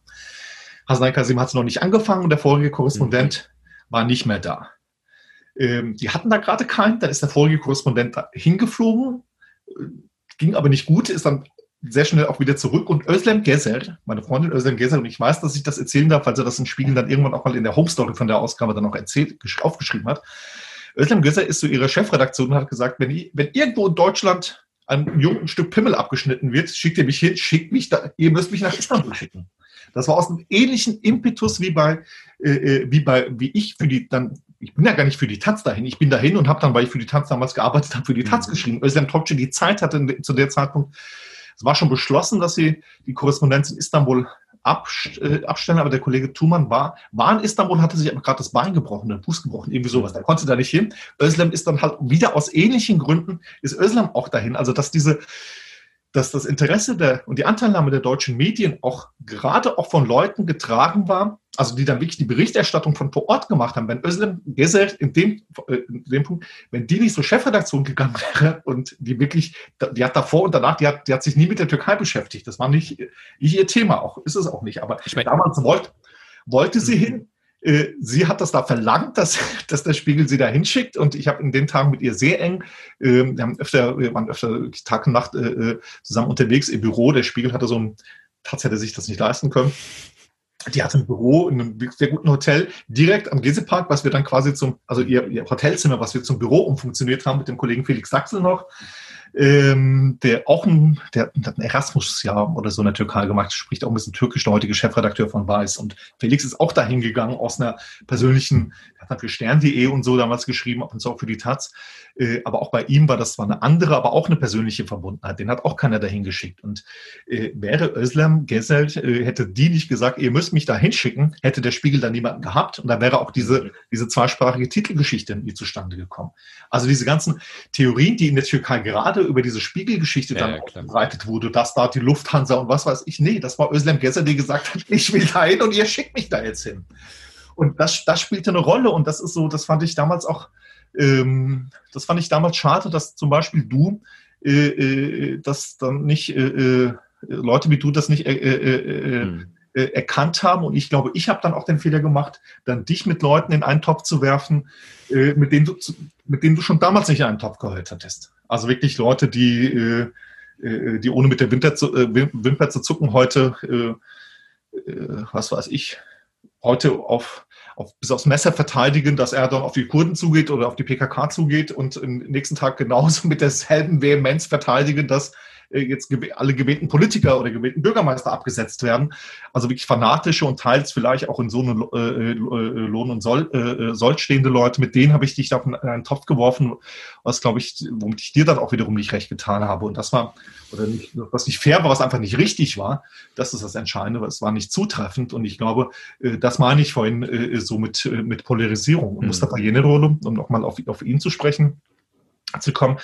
S3: Hasan Kasim hat es noch nicht angefangen und der vorige Korrespondent mhm. war nicht mehr da. Ähm, die hatten da gerade keinen, dann ist der vorige Korrespondent hingeflogen, ging aber nicht gut, ist dann sehr schnell auch wieder zurück. Und Özlem Gezer, meine Freundin Özlem Gezer, und ich weiß, dass ich das erzählen darf, weil sie das in Spiegel dann irgendwann auch mal in der Homestory von der Ausgabe dann auch erzählt, aufgeschrieben hat. Özlem Gezer ist zu ihrer Chefredaktion und hat gesagt, wenn, ich, wenn irgendwo in Deutschland ein jungen Stück Pimmel abgeschnitten wird, schickt ihr mich hin, schickt mich da, ihr müsst mich nach Istanbul schicken. Das war aus einem ähnlichen Impetus wie bei, äh, äh, wie bei, wie ich für die dann, ich bin ja gar nicht für die Taz dahin, ich bin dahin und habe dann, weil ich für die Taz damals gearbeitet habe, für die Taz mhm. geschrieben. Özlem Topçu die Zeit hatte zu der Zeitpunkt es war schon beschlossen, dass sie die Korrespondenz in Istanbul äh, abstellen, aber der Kollege Thumann war, war in Istanbul, hatte sich aber gerade das Bein gebrochen, den Fuß gebrochen, irgendwie sowas. Der konnte da nicht hin. Özlem ist dann halt wieder aus ähnlichen Gründen, ist Özlem auch dahin. Also, dass diese, dass das Interesse der und die Anteilnahme der deutschen Medien auch gerade auch von Leuten getragen war, also die dann wirklich die Berichterstattung von vor Ort gemacht haben. Wenn Özlem Gezer in dem, äh, in dem Punkt, wenn die nicht zur Chefredaktion gegangen wäre und die wirklich, die hat davor und danach, die hat, die hat sich nie mit der Türkei beschäftigt. Das war nicht, nicht ihr Thema, auch ist es auch nicht. Aber ich meine, damals wollte, wollte sie mhm. hin äh, sie hat das da verlangt, dass, dass der Spiegel sie da hinschickt und ich habe in den Tagen mit ihr sehr eng, äh, wir, haben öfter, wir waren öfter Tag und Nacht äh, äh, zusammen unterwegs im Büro. Der Spiegel hatte so ein, Taz hätte sich das nicht leisten können. Die hatte ein Büro in einem sehr guten Hotel direkt am Gesepark, was wir dann quasi zum, also ihr, ihr Hotelzimmer, was wir zum Büro umfunktioniert haben mit dem Kollegen Felix Sachsel noch ähm, der auch ein, der, der hat ein Erasmus-Jahr oder so in der Türkei gemacht, spricht auch ein bisschen Türkisch, der heutige Chefredakteur von Weiß. Und Felix ist auch dahin gegangen aus einer persönlichen, er hat dann für Stern.de und so damals geschrieben, ab und zu auch für die Taz. Äh, aber auch bei ihm war das zwar eine andere, aber auch eine persönliche Verbundenheit. Den hat auch keiner dahin geschickt. Und äh, wäre Özlem Geselt, äh, hätte die nicht gesagt, ihr müsst mich da hinschicken, hätte der Spiegel da niemanden gehabt. Und da wäre auch diese, diese zweisprachige Titelgeschichte nie zustande gekommen. Also diese ganzen Theorien, die in der Türkei gerade über diese Spiegelgeschichte ja, dann ja, verbreitet wurde, dass da die Lufthansa und was weiß ich, nee, das war Özlem Gezer, der gesagt hat, ich will da hin und ihr schickt mich da jetzt hin. Und das, das spielte eine Rolle und das ist so, das fand ich damals auch, ähm, das fand ich damals schade, dass zum Beispiel du äh, äh, das dann nicht, äh, äh Leute wie du das nicht äh, äh, hm. erkannt haben. Und ich glaube, ich habe dann auch den Fehler gemacht, dann dich mit Leuten in einen Topf zu werfen, mit, denen du, mit denen du schon damals nicht in einen Topf gehört hattest. Also wirklich Leute, die, äh, äh, die ohne mit der Wimper zu, äh, Wimper zu zucken heute, äh, äh, was weiß ich, heute auf, auf, bis aufs Messer verteidigen, dass er dann auf die Kurden zugeht oder auf die PKK zugeht und im nächsten Tag genauso mit derselben Vehemenz verteidigen, dass jetzt alle gewählten Politiker oder gewählten Bürgermeister abgesetzt werden. Also wirklich fanatische und teils vielleicht auch in so eine äh, äh, Lohn und Soll, äh, Soll stehende Leute, mit denen habe ich dich da in einen Topf geworfen, was glaube ich, womit ich dir dann auch wiederum nicht recht getan habe. Und das war, oder nicht, was nicht fair war, was einfach nicht richtig war. Das ist das Entscheidende, weil es war nicht zutreffend. Und ich glaube, das meine ich vorhin so mit, mit Polarisierung. Und mhm. Mustafa Jenerolo, um nochmal auf, auf ihn zu sprechen zu kommen,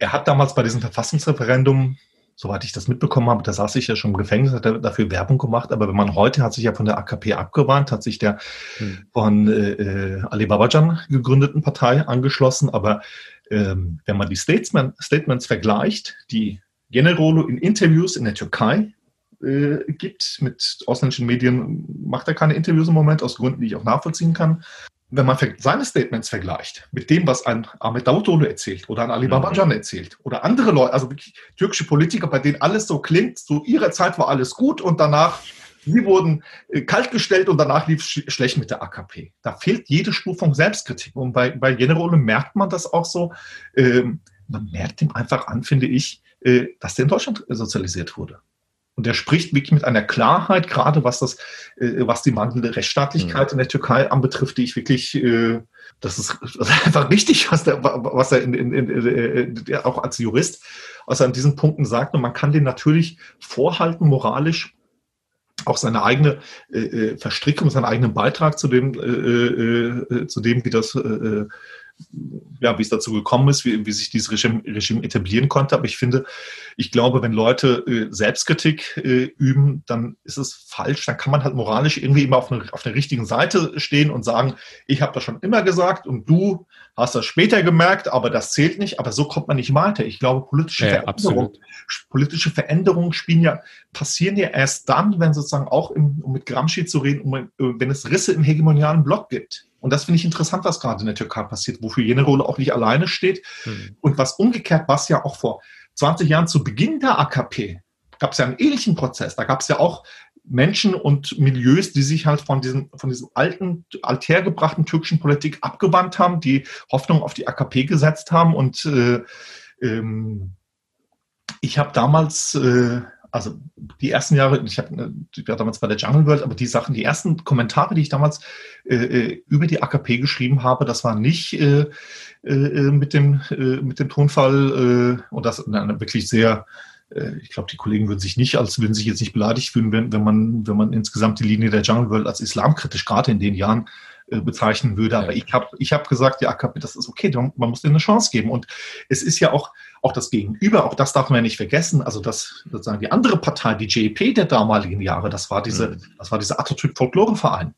S3: er hat damals bei diesem Verfassungsreferendum, soweit ich das mitbekommen habe, da saß ich ja schon im Gefängnis, hat er dafür Werbung gemacht, aber wenn man heute hat sich ja von der AKP abgewandt, hat sich der hm. von äh, äh, Ali Babajan gegründeten Partei angeschlossen, aber ähm, wenn man die Statesman, Statements vergleicht, die Generolo in Interviews in der Türkei äh, gibt mit ausländischen Medien, macht er keine Interviews im Moment, aus Gründen, die ich auch nachvollziehen kann wenn man seine Statements vergleicht mit dem, was ein Ahmed Davutoğlu erzählt oder ein Ali mhm. Babacan erzählt oder andere Leute, also wirklich türkische Politiker, bei denen alles so klingt, zu ihrer Zeit war alles gut und danach, sie wurden äh, kaltgestellt und danach lief es schlecht mit der AKP. Da fehlt jede Spur von Selbstkritik. Und bei, bei Generole merkt man das auch so. Ähm, man merkt ihm einfach an, finde ich, äh, dass der in Deutschland sozialisiert wurde. Und er spricht wirklich mit einer Klarheit, gerade was das, äh, was die mangelnde Rechtsstaatlichkeit mhm. in der Türkei anbetrifft, die ich wirklich, äh, das ist, das ist einfach richtig, was, der, was er in, in, in, äh, auch als Jurist, was er an diesen Punkten sagt. Und man kann den natürlich vorhalten, moralisch, auch seine eigene äh, äh Verstrickung, seinen eigenen Beitrag zu dem, äh, äh, zu dem, wie das ja, wie es dazu gekommen ist, wie, wie sich dieses Regime, Regime etablieren konnte. Aber ich finde, ich glaube, wenn Leute äh, Selbstkritik äh, üben, dann ist es falsch. Dann kann man halt moralisch irgendwie immer auf, eine, auf der richtigen Seite stehen und sagen, ich habe das schon immer gesagt und du hast das später gemerkt, aber das zählt nicht. Aber so kommt man nicht weiter. Ich glaube, politische ja, Veränderungen, politische Veränderungen spielen ja, passieren ja erst dann, wenn sozusagen auch, im, um mit Gramsci zu reden, um, wenn es Risse im hegemonialen Block gibt. Und das finde ich interessant, was gerade in der Türkei passiert, wofür jene Rolle auch nicht alleine steht. Mhm. Und was umgekehrt, was ja auch vor 20 Jahren zu Beginn der AKP gab es ja einen ähnlichen Prozess. Da gab es ja auch Menschen und Milieus, die sich halt von diesem, von diesem alten, althergebrachten türkischen Politik abgewandt haben, die Hoffnung auf die AKP gesetzt haben. Und äh, ähm, ich habe damals äh, also die ersten Jahre, ich, hab, ich war damals bei der Jungle World, aber die Sachen, die ersten Kommentare, die ich damals äh, äh über die AKP geschrieben habe, das war nicht äh, äh, mit, dem, äh, mit dem Tonfall äh, und das na, wirklich sehr, äh, ich glaube, die Kollegen würden sich nicht, als würden sich jetzt nicht beleidigt fühlen, wenn, wenn man, wenn man insgesamt die Linie der Jungle World als islamkritisch gerade in den Jahren äh, bezeichnen würde. Aber ich habe ich hab gesagt, ja, das ist okay, man muss dir eine Chance geben. Und es ist ja auch, auch das Gegenüber, auch das darf man ja nicht vergessen. Also das sozusagen die andere Partei, die JP der damaligen Jahre, das war diese, mhm. das war dieser Atatürk-Folkloreverein,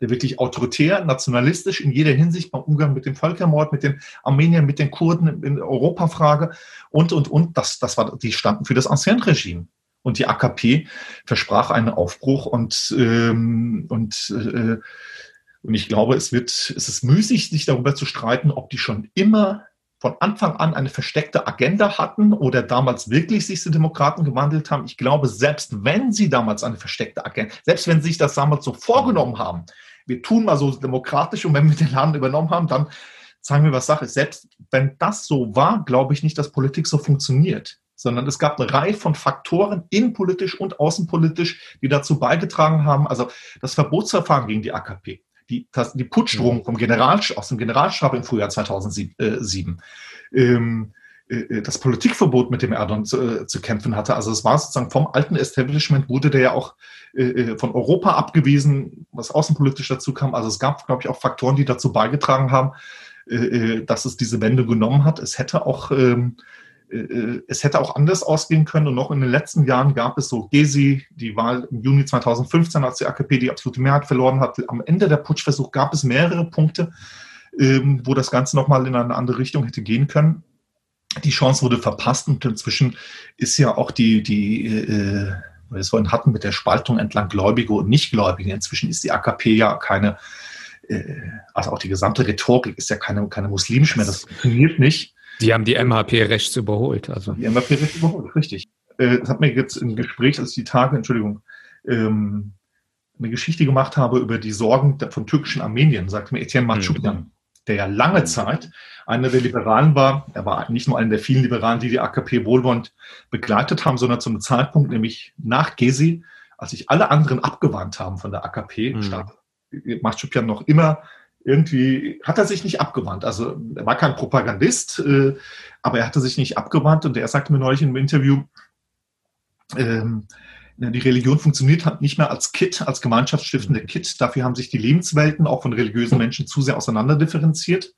S3: der wirklich autoritär, nationalistisch in jeder Hinsicht beim Umgang mit dem Völkermord, mit den Armeniern, mit den Kurden in Europafrage und, und, und. Das, das war, die standen für das Ancien-Regime. Und die AKP versprach einen Aufbruch und, ähm, und äh, und ich glaube, es wird, es ist müßig, sich darüber zu streiten, ob die schon immer von Anfang an eine versteckte Agenda hatten oder damals wirklich sich die Demokraten gewandelt haben. Ich glaube, selbst wenn sie damals eine versteckte Agenda, selbst wenn sie sich das damals so vorgenommen haben, wir tun mal so demokratisch und wenn wir den Laden übernommen haben, dann sagen wir, was Sache ist. Selbst wenn das so war, glaube ich nicht, dass Politik so funktioniert sondern es gab eine Reihe von Faktoren, innenpolitisch und außenpolitisch, die dazu beigetragen haben. Also das Verbotsverfahren gegen die AKP, die, die Putschdrohung mhm. vom General, aus dem Generalstab im Frühjahr 2007, ähm, äh, äh, das Politikverbot, mit dem Erdogan zu, äh, zu, kämpfen hatte. Also es war sozusagen vom alten Establishment, wurde der ja auch äh, äh, von Europa abgewiesen, was außenpolitisch dazu kam. Also es gab, glaube ich, auch Faktoren, die dazu beigetragen haben, äh, dass es diese Wende genommen hat. Es hätte auch ähm, äh, es hätte auch anders ausgehen können. Und noch in den letzten Jahren gab es so Gezi, die Wahl im Juni 2015, als die AKP die absolute Mehrheit verloren hat. Am Ende der Putschversuch gab es mehrere Punkte, ähm, wo das Ganze nochmal in eine andere Richtung hätte gehen können. Die Chance wurde verpasst und inzwischen ist ja auch die, die äh, wir es vorhin hatten mit der Spaltung entlang Gläubige und Nichtgläubige. Inzwischen ist die AKP ja keine, äh, also auch die gesamte Rhetorik ist ja keine, keine muslimisch mehr. Das funktioniert nicht.
S4: Die haben die MHP rechts überholt. Also.
S3: Die MHP rechts überholt, richtig. Äh, das hat mir jetzt im Gespräch, als ich die Tage, Entschuldigung, ähm, eine Geschichte gemacht habe über die Sorgen von türkischen Armenien, sagte mir Etienne Matschukian, mhm. der ja lange mhm. Zeit einer der Liberalen war. Er war nicht nur einer der vielen Liberalen, die die AKP wohlwollend begleitet haben, sondern zu einem Zeitpunkt, nämlich nach Gezi, als sich alle anderen abgewandt haben von der AKP, mhm. stand Matschukian noch immer irgendwie hat er sich nicht abgewandt. Also er war kein Propagandist, äh, aber er hatte sich nicht abgewandt und er sagte mir neulich in einem Interview, ähm, die Religion funktioniert halt nicht mehr als Kit, als gemeinschaftsstiftende Kit. Dafür haben sich die Lebenswelten auch von religiösen Menschen zu sehr auseinanderdifferenziert.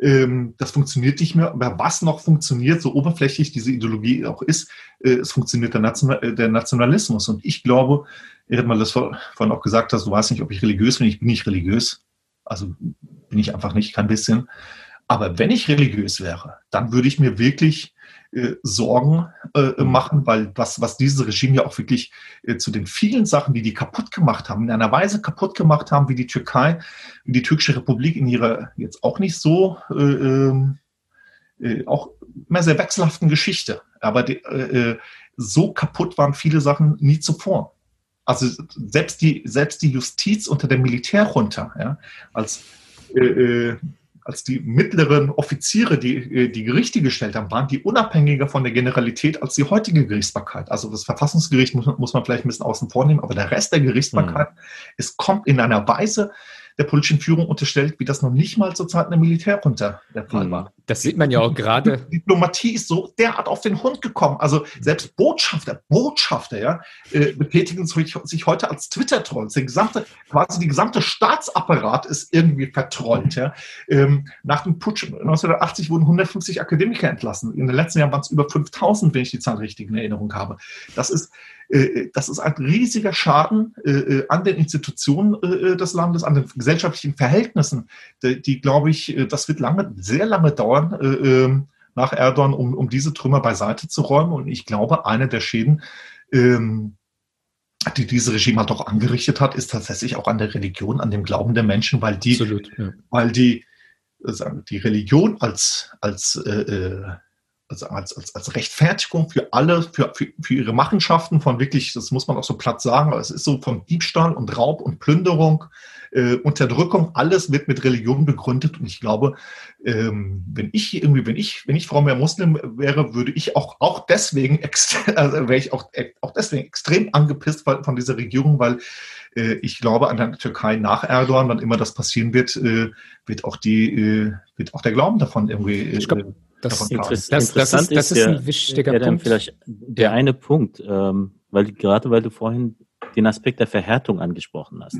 S3: Ähm, das funktioniert nicht mehr. Aber was noch funktioniert, so oberflächlich diese Ideologie auch ist, äh, es funktioniert der, National äh, der Nationalismus. Und ich glaube, er hat mal das vorhin auch gesagt, hast, du weißt nicht, ob ich religiös bin. Ich bin nicht religiös. Also bin ich einfach nicht, kein bisschen. Aber wenn ich religiös wäre, dann würde ich mir wirklich äh, Sorgen äh, machen, weil was, was dieses Regime ja auch wirklich äh, zu den vielen Sachen, die die kaputt gemacht haben, in einer Weise kaputt gemacht haben, wie die Türkei, die türkische Republik in ihrer jetzt auch nicht so, äh, ähm, äh, auch immer sehr wechselhaften Geschichte. Aber die, äh, so kaputt waren viele Sachen nie zuvor. Also selbst die, selbst die Justiz unter der Militärjunta, ja, als, äh, äh, als die mittleren Offiziere, die äh, die Gerichte gestellt haben, waren die unabhängiger von der Generalität als die heutige Gerichtsbarkeit. Also das Verfassungsgericht muss, muss man vielleicht ein bisschen außen vor nehmen, aber der Rest der Gerichtsbarkeit, mhm. es kommt in einer Weise der politischen Führung unterstellt, wie das noch nicht mal zur Zeit der Militärjunta der Fall war.
S4: Das sieht man ja auch gerade.
S3: Die Diplomatie ist so derart auf den Hund gekommen. Also selbst Botschafter, Botschafter, ja, äh, betätigen sich heute als Twitter-Trolls. Der gesamte, quasi die gesamte Staatsapparat ist irgendwie vertrollt. Ja. Ähm, nach dem Putsch 1980 wurden 150 Akademiker entlassen. In den letzten Jahren waren es über 5000, wenn ich die Zahl richtig in Erinnerung habe. Das ist das ist ein riesiger Schaden äh, äh, an den Institutionen des Landes, an den gesellschaftlichen Verhältnissen, die, die glaube ich, das wird lange, sehr lange dauern ähm, nach Erdogan, um, um diese Trümmer beiseite zu räumen. Und ich glaube, eine der Schäden, ähm, die dieses Regime halt auch angerichtet hat, ist tatsächlich auch an der Religion, an dem Glauben der Menschen, weil die, Absolut, ja. weil die, die Religion als, als äh, also als, als, als Rechtfertigung für alle, für, für, für ihre Machenschaften von wirklich, das muss man auch so platt sagen, aber es ist so von Diebstahl und Raub und Plünderung, äh, Unterdrückung, alles wird mit Religion begründet. Und ich glaube, ähm, wenn ich irgendwie, wenn ich, wenn ich Frau mehr Muslim wäre, würde ich auch, auch deswegen, also wäre ich auch, auch deswegen extrem angepisst von, dieser Regierung, weil äh, ich glaube, an der Türkei nach Erdogan, wann immer das passieren wird, äh, wird auch die, äh, wird auch der Glauben davon irgendwie.
S2: Glaub, das, Interess das, interessant das ist, das ist, ein wichtiger der, Punkt. Vielleicht der eine Punkt, ähm, weil gerade weil du vorhin den Aspekt der Verhärtung angesprochen hast.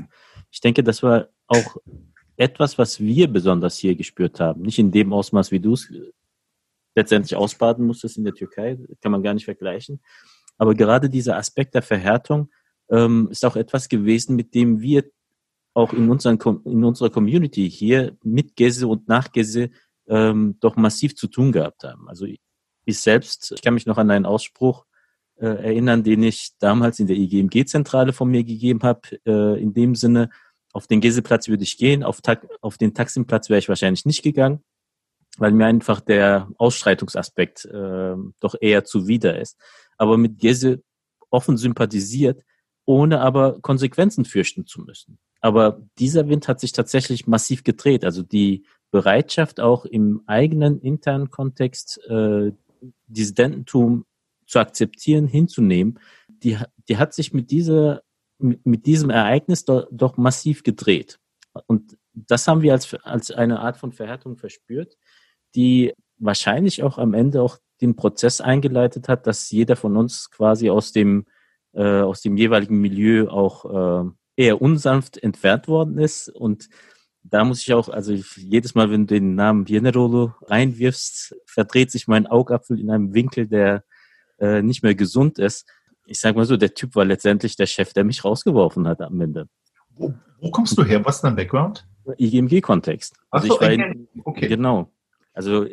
S2: Ich denke, das war auch etwas, was wir besonders hier gespürt haben. Nicht in dem Ausmaß, wie du es letztendlich ausbaden musstest in der Türkei, kann man gar nicht vergleichen. Aber gerade dieser Aspekt der Verhärtung ähm, ist auch etwas gewesen, mit dem wir auch in, unseren, in unserer Community hier mit Gese und nach Gese ähm, doch massiv zu tun gehabt haben. Also ich selbst, ich kann mich noch an einen Ausspruch äh, erinnern, den ich damals in der IGMG-Zentrale von mir gegeben habe, äh, in dem Sinne, auf den Geseplatz würde ich gehen, auf, auf den Taximplatz wäre ich wahrscheinlich nicht gegangen, weil mir einfach der Ausstreitungsaspekt äh, doch eher zuwider ist. Aber mit Gese offen sympathisiert, ohne aber Konsequenzen fürchten zu müssen. Aber dieser Wind hat sich tatsächlich massiv gedreht. Also die Bereitschaft auch im eigenen internen Kontext äh, Dissidententum zu akzeptieren, hinzunehmen, die, die hat sich mit dieser mit diesem Ereignis do, doch massiv gedreht. Und das haben wir als, als eine Art von Verhärtung verspürt, die wahrscheinlich auch am Ende auch den Prozess eingeleitet hat, dass jeder von uns quasi aus dem, äh, aus dem jeweiligen Milieu auch äh, eher unsanft entfernt worden ist und da muss ich auch, also jedes Mal, wenn du den Namen Bienerolo reinwirfst, verdreht sich mein Augapfel in einem Winkel, der äh, nicht mehr gesund ist. Ich sag mal so, der Typ war letztendlich der Chef, der mich rausgeworfen hat am Ende.
S3: Wo, wo kommst du her? Was ist dein Background?
S2: IGMG-Kontext. Also so, ich war, okay. Genau. Also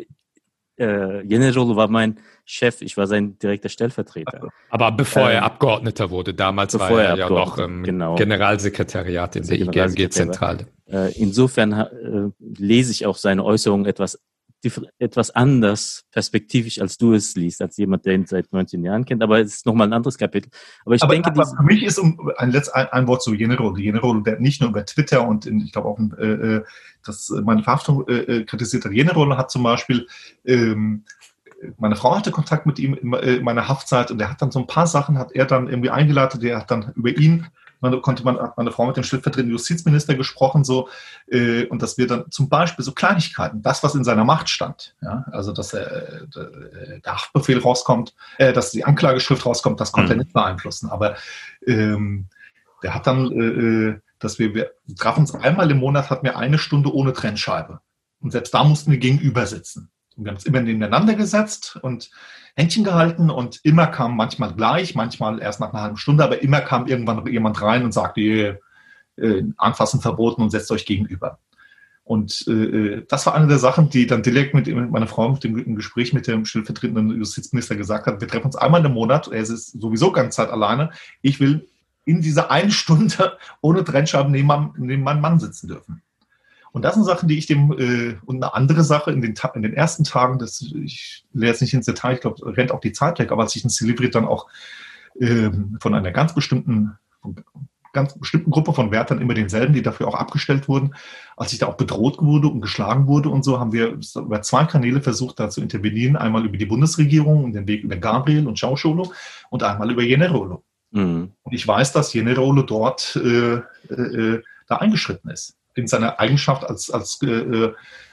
S2: äh, Generolo war mein Chef, ich war sein direkter Stellvertreter.
S4: Aber bevor ähm, er Abgeordneter wurde, damals war er, er ja noch im genau. Generalsekretariat in der IGMG-Zentrale.
S2: Äh, insofern äh, lese ich auch seine Äußerungen etwas etwas anders perspektivisch, als du es liest, als jemand, der ihn seit 19 Jahren kennt. Aber es ist nochmal ein anderes Kapitel.
S3: Aber ich aber, denke, aber für mich ist um ein, Letz-, ein, ein Wort zu Generolo. Generolo, der nicht nur über Twitter und in, ich glaube auch äh, äh das meine Verhaftung äh, kritisiert hat. Generolo hat zum Beispiel ähm, meine Frau hatte Kontakt mit ihm in meiner Haftzeit und er hat dann so ein paar Sachen, hat er dann irgendwie eingeleitet, der hat dann über ihn man, konnte man, hat meine Frau mit dem stellvertretenden Justizminister gesprochen, so, äh, und dass wir dann zum Beispiel so Kleinigkeiten, das, was in seiner Macht stand, ja, also dass der, äh, der Haftbefehl rauskommt, äh, dass die Anklageschrift rauskommt, das konnte mhm. er nicht beeinflussen. Aber ähm, der hat dann, äh, äh, dass wir, wir trafen uns einmal im Monat, hatten wir eine Stunde ohne Trennscheibe. Und selbst da mussten wir gegenüber sitzen. Und wir haben uns immer nebeneinander gesetzt und Händchen gehalten und immer kam manchmal gleich, manchmal erst nach einer halben Stunde, aber immer kam irgendwann jemand rein und sagte, äh, anfassen verboten und setzt euch gegenüber. Und äh, das war eine der Sachen, die dann direkt mit, mit meiner Frau mit dem, im Gespräch mit dem stellvertretenden Justizminister gesagt hat, wir treffen uns einmal im Monat, er ist sowieso ganz Zeit alleine, ich will in dieser einen Stunde ohne Trennscheiben neben, neben meinem Mann sitzen dürfen. Und das sind Sachen, die ich dem, äh, und eine andere Sache in den, in den ersten Tagen, das, ich lehre jetzt nicht ins Detail, ich glaube, rennt auch die Zeit weg, aber als ich in Silibri dann auch äh, von einer ganz bestimmten, ganz bestimmten Gruppe von Wärtern immer denselben, die dafür auch abgestellt wurden, als ich da auch bedroht wurde und geschlagen wurde und so, haben wir über zwei Kanäle versucht, da zu intervenieren. Einmal über die Bundesregierung und den Weg über Gabriel und Schauscholo und einmal über Generolo. Mhm. Und ich weiß, dass Generolo dort äh, äh, da eingeschritten ist. In seiner Eigenschaft als, als, äh,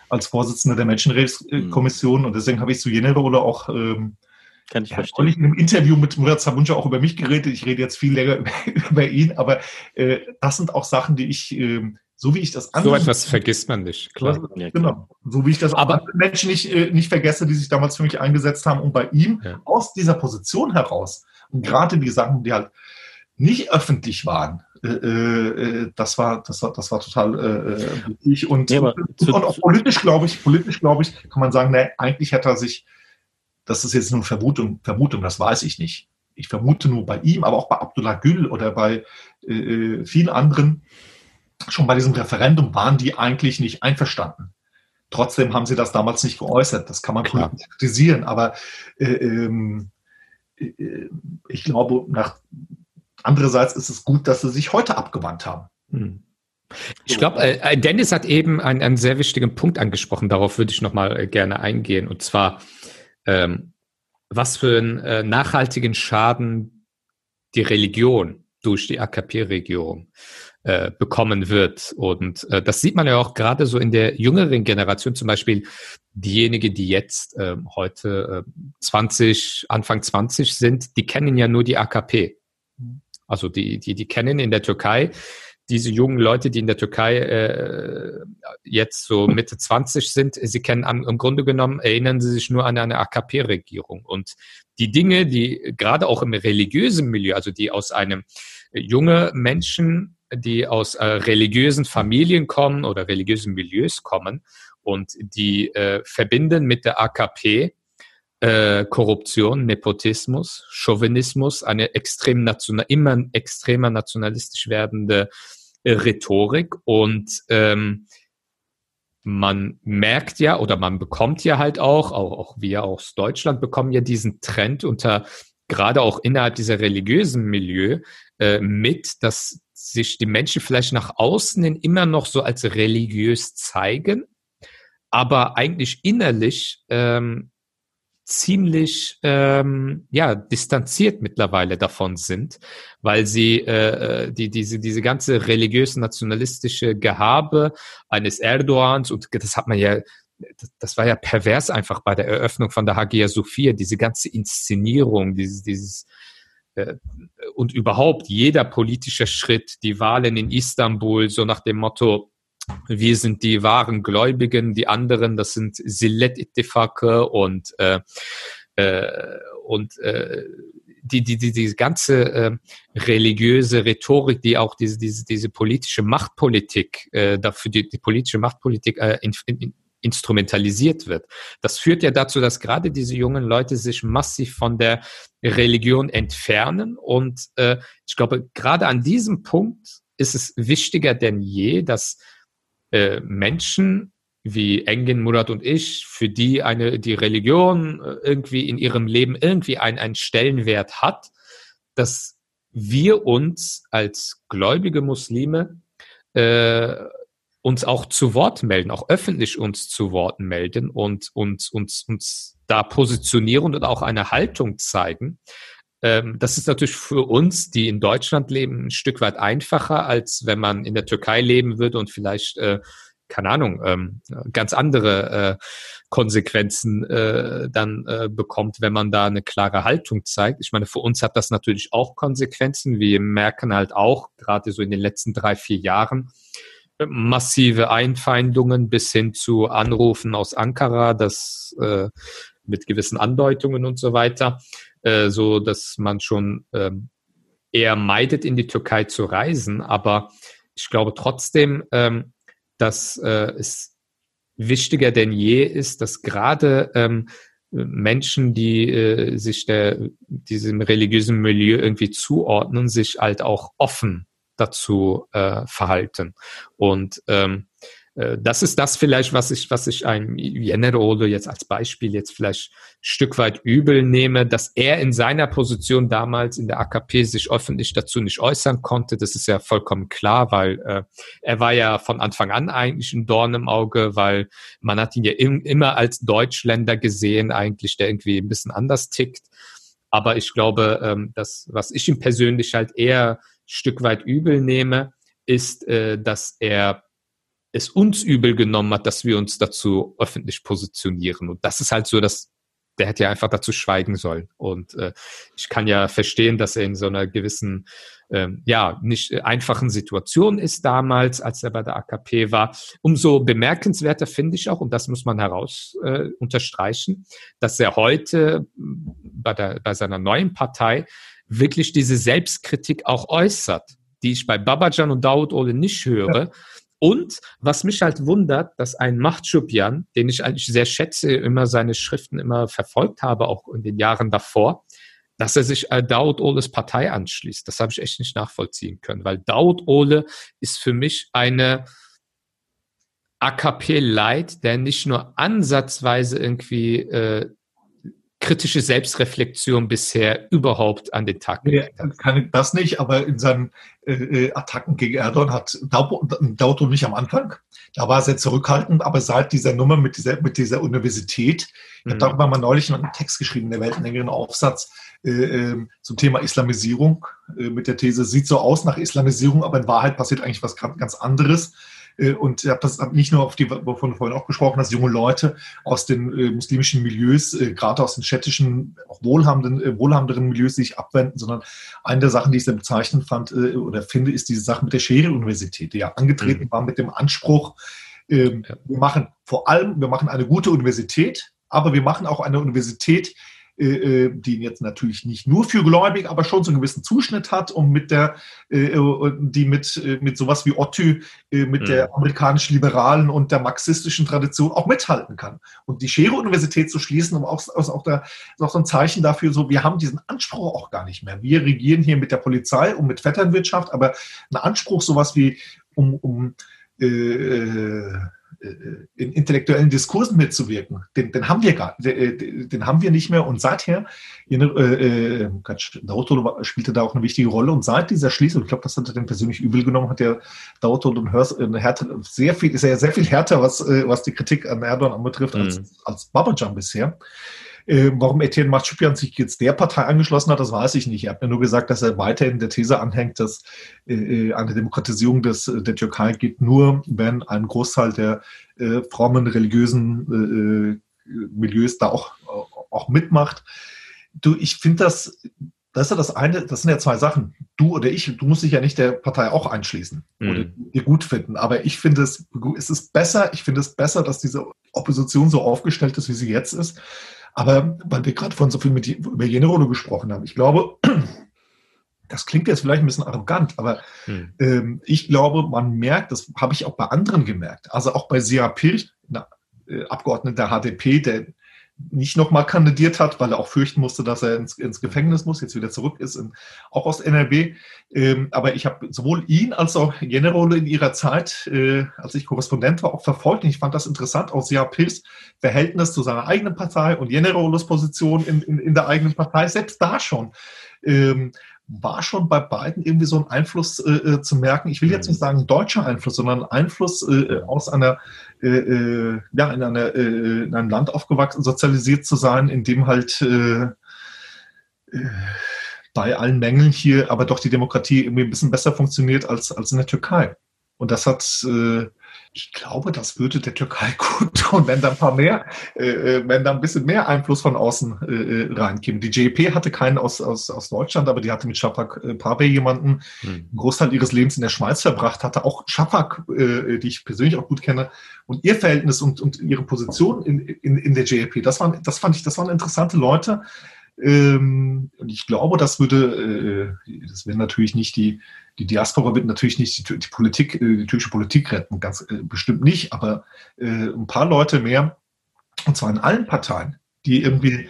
S3: als Vorsitzender der Menschenrechtskommission. Mhm. Und deswegen habe ich zu jener Rolle auch ähm,
S2: kann ich verstehen.
S3: Ich in einem Interview mit Murat Sabunja auch über mich geredet. Ich rede jetzt viel länger über, über ihn, aber äh, das sind auch Sachen, die ich, äh, so wie ich das
S4: andere. So etwas vergisst man nicht,
S3: klar. Ja, genau. So wie ich das aber Menschen nicht, äh, nicht vergesse, die sich damals für mich eingesetzt haben. Und bei ihm ja. aus dieser Position heraus, und gerade die Sachen, die halt nicht öffentlich waren, äh, äh, das war, das war, das war total äh, wichtig. Und, ja, und, und auch politisch, glaube ich, politisch, glaube ich, kann man sagen, nee, eigentlich hätte er sich das ist jetzt nur Vermutung, Vermutung, das weiß ich nicht. Ich vermute nur bei ihm, aber auch bei Abdullah Gül oder bei äh, äh, vielen anderen, schon bei diesem Referendum waren die eigentlich nicht einverstanden. Trotzdem haben sie das damals nicht geäußert. Das kann man Klar. kritisieren, aber äh, ähm, äh, ich glaube, nach, andererseits ist es gut, dass sie sich heute abgewandt haben. Hm.
S4: Ich glaube, äh, Dennis hat eben einen, einen, sehr wichtigen Punkt angesprochen. Darauf würde ich nochmal äh, gerne eingehen. Und zwar, ähm, was für einen äh, nachhaltigen Schaden die Religion durch die AKP-Regierung äh, bekommen wird. Und äh, das sieht man ja auch gerade so in der jüngeren Generation, zum Beispiel diejenigen, die jetzt äh, heute äh, 20, Anfang 20 sind, die kennen ja nur die AKP. Also die, die, die kennen in der Türkei diese jungen Leute, die in der Türkei äh, jetzt so Mitte 20 sind, sie kennen am, im Grunde genommen, erinnern sie sich nur an eine AKP-Regierung. Und die Dinge, die gerade auch im religiösen Milieu, also die aus einem junge Menschen, die aus äh, religiösen Familien kommen oder religiösen Milieus kommen und die äh, verbinden mit der AKP äh, Korruption, Nepotismus, Chauvinismus, eine extrem national, immer extremer nationalistisch werdende Rhetorik. Und ähm, man merkt ja oder man bekommt ja halt auch, auch, auch wir aus Deutschland bekommen ja diesen Trend unter gerade auch innerhalb dieser religiösen Milieu äh, mit, dass sich die Menschen vielleicht nach außen hin immer noch so als religiös zeigen, aber eigentlich innerlich ähm, ziemlich ähm, ja distanziert mittlerweile davon sind, weil sie äh, äh die diese diese ganze religiös-nationalistische Gehabe eines Erdogans und das hat man ja das, war ja pervers einfach bei der Eröffnung von der Hagia Sophia diese ganze Inszenierung dieses dieses äh, und überhaupt jeder politische Schritt die Wahlen in Istanbul so nach dem Motto wir sind die wahren Gläubigen, die anderen, das sind Silet Ittifake und äh, äh, und äh, die, die, die, die ganze äh, religiöse Rhetorik, die auch diese, diese, diese politische Machtpolitik, äh, dafür die, die politische Machtpolitik äh, in, in, instrumentalisiert wird. Das führt ja dazu, dass gerade diese jungen Leute sich massiv von der Religion entfernen. Und äh, ich glaube, gerade an diesem Punkt ist es wichtiger denn je, dass äh, Menschen wie Engin, Murat und ich, für die eine, die Religion äh, irgendwie in ihrem Leben irgendwie einen, einen Stellenwert hat, dass wir uns als gläubige Muslime äh, uns auch zu Wort melden, auch öffentlich uns zu Wort melden und uns, uns, uns da positionieren und auch eine Haltung zeigen. Ähm, das ist natürlich für uns, die in Deutschland leben, ein Stück weit einfacher, als wenn man in der Türkei leben würde und vielleicht, äh, keine Ahnung, ähm, ganz andere äh, Konsequenzen äh, dann äh, bekommt, wenn man da eine klare Haltung zeigt. Ich meine, für uns hat das natürlich auch Konsequenzen. Wir merken halt auch, gerade so in den letzten drei, vier Jahren, massive Einfeindungen bis hin zu Anrufen aus Ankara, das äh, mit gewissen Andeutungen und so weiter. Äh, so dass man schon ähm, eher meidet, in die Türkei zu reisen. Aber ich glaube trotzdem, ähm, dass äh, es wichtiger denn je ist, dass gerade ähm, Menschen, die äh, sich der, diesem religiösen Milieu irgendwie zuordnen, sich halt auch offen dazu äh, verhalten. Und ähm, äh, das ist das vielleicht, was ich, was ich einem Jenerolo jetzt als Beispiel jetzt vielleicht Stück weit übel nehme, dass er in seiner Position damals in der AKP sich öffentlich dazu nicht äußern konnte. Das ist ja vollkommen klar, weil äh, er war ja von Anfang an eigentlich ein Dorn im Auge, weil man hat ihn ja im, immer als Deutschländer gesehen, eigentlich, der irgendwie ein bisschen anders tickt. Aber ich glaube, ähm, das, was ich ihm persönlich halt eher Stück weit übel nehme, ist, äh, dass er es uns übel genommen hat, dass wir uns dazu öffentlich positionieren. Und das ist halt so, dass der hätte ja einfach dazu schweigen sollen. Und äh, ich kann ja verstehen, dass er in so einer gewissen, ähm, ja, nicht einfachen Situation ist damals, als er bei der AKP war. Umso bemerkenswerter finde ich auch, und das muss man heraus äh, unterstreichen, dass er heute bei, der, bei seiner neuen Partei wirklich diese Selbstkritik auch äußert, die ich bei Babajan und Daud Ole nicht höre. Ja. Und was mich halt wundert, dass ein Machtschubjan, den ich eigentlich sehr schätze, immer seine Schriften immer verfolgt habe, auch in den Jahren davor, dass er sich äh, Daud Oles Partei anschließt. Das habe ich echt nicht nachvollziehen können, weil Daud Ole ist für mich eine AKP-Light, der nicht nur ansatzweise irgendwie äh, kritische Selbstreflexion bisher überhaupt an den Tag
S3: gelegt hat. Kann das nicht, aber in seinen äh, äh Attacken gegen Erdogan hat Dauto nicht am Anfang. Da war er sehr zurückhaltend, aber seit dieser Nummer mit dieser, mit dieser Universität, ich habe mhm. darüber mal neulich einen Text geschrieben, in der Welt, einen längeren Aufsatz äh, ähm, zum Thema Islamisierung, äh, mit der These, sieht so aus nach Islamisierung, aber in Wahrheit passiert eigentlich was ganz anderes. Äh, und ich habe das nicht nur auf die, wovon du vorhin auch gesprochen hast, junge Leute aus den äh, muslimischen Milieus, äh, gerade aus den städtischen, auch wohlhabenden, wohlhabenderen Milieus sich abwenden, sondern eine der Sachen, die ich sehr bezeichnend fand oder finde, ist diese Sache mit der Schere-Universität, die ja angetreten mhm. war mit dem Anspruch, ähm, wir machen vor allem, wir machen eine gute Universität, aber wir machen auch eine Universität, äh, äh, die jetzt natürlich nicht nur für Gläubig, aber schon so einen gewissen Zuschnitt hat und mit der, äh, die mit, mit sowas wie Otty, mit mhm. der amerikanisch-liberalen und der marxistischen Tradition auch mithalten kann. Und die Schere-Universität zu schließen, um auch, also auch, da, ist auch so ein Zeichen dafür, so, wir haben diesen Anspruch auch gar nicht mehr. Wir regieren hier mit der Polizei und mit Vetternwirtschaft, aber ein Anspruch, sowas wie um, um äh, in intellektuellen Diskursen mitzuwirken. Den, den haben wir gar, den, äh, den, haben wir nicht mehr. Und seither, äh, äh, Dautolo spielte da auch eine wichtige Rolle. Und seit dieser Schließung, ich glaube, das hat er dann persönlich übel genommen, hat der Dautolo und Hörs eine Härte, sehr viel, sehr, sehr viel härter, was, was die Kritik an Erdogan anbetrifft, mhm. als, als Babajan bisher. Äh, warum Etienne Matschupian sich jetzt der Partei angeschlossen hat, das weiß ich nicht. Er hat mir nur gesagt, dass er weiterhin der These anhängt, dass äh, äh eine Demokratisierung des, der Türkei geht nur, wenn ein Großteil der äh, frommen religiösen Milieus da auch, auch mitmacht. Du, ich finde das, das ist ja das eine, das sind ja zwei Sachen. Du oder ich, du musst dich ja nicht der Partei auch einschließen mhm. oder dir gut finden. Aber ich finde es, es ist besser, ich finde es besser, dass diese Opposition so aufgestellt ist, wie sie jetzt ist, aber weil wir gerade von so viel mit, über jene Rolle gesprochen haben, ich glaube, das klingt jetzt vielleicht ein bisschen arrogant, aber hm. ähm, ich glaube, man merkt, das habe ich auch bei anderen gemerkt, also auch bei Sia Pirch, äh, Abgeordneter HDP, der nicht nochmal kandidiert hat, weil er auch fürchten musste, dass er ins, ins Gefängnis muss, jetzt wieder zurück ist, in, auch aus NRW. Ähm, aber ich habe sowohl ihn als auch Generole in ihrer Zeit, äh, als ich Korrespondent war, auch verfolgt. Und ich fand das interessant, aus Sia Pils Verhältnis zu seiner eigenen Partei und Generoles Position in, in, in der eigenen Partei, selbst da schon. Ähm, war schon bei beiden irgendwie so ein Einfluss äh, äh, zu merken. Ich will jetzt nicht sagen deutscher Einfluss, sondern Einfluss äh aus einer, äh, äh, ja, in, einer, äh, in einem Land aufgewachsen, sozialisiert zu sein, in dem halt äh, äh, bei allen Mängeln hier aber doch die Demokratie irgendwie ein bisschen besser funktioniert als, als in der Türkei. Und das hat äh, ich glaube, das würde der Türkei gut tun, wenn da ein paar mehr, äh, äh wenn da ein bisschen mehr Einfluss von außen äh, äh reinkäme. Die JEP hatte keinen aus, aus, aus Deutschland, aber die hatte mit Shafak äh, Pape jemanden, hm. einen Großteil ihres Lebens in der Schweiz verbracht, hatte auch Shafak, äh, die ich persönlich auch gut kenne, und ihr Verhältnis und, und ihre Position in, in, in der JEP. Das waren, das fand ich, das waren interessante Leute. Ähm, und ich glaube, das würde, äh, das wäre natürlich nicht die, die Diaspora wird natürlich nicht die, die Politik, äh, die türkische Politik retten, ganz äh, bestimmt nicht, aber äh, ein paar Leute mehr, und zwar in allen Parteien, die irgendwie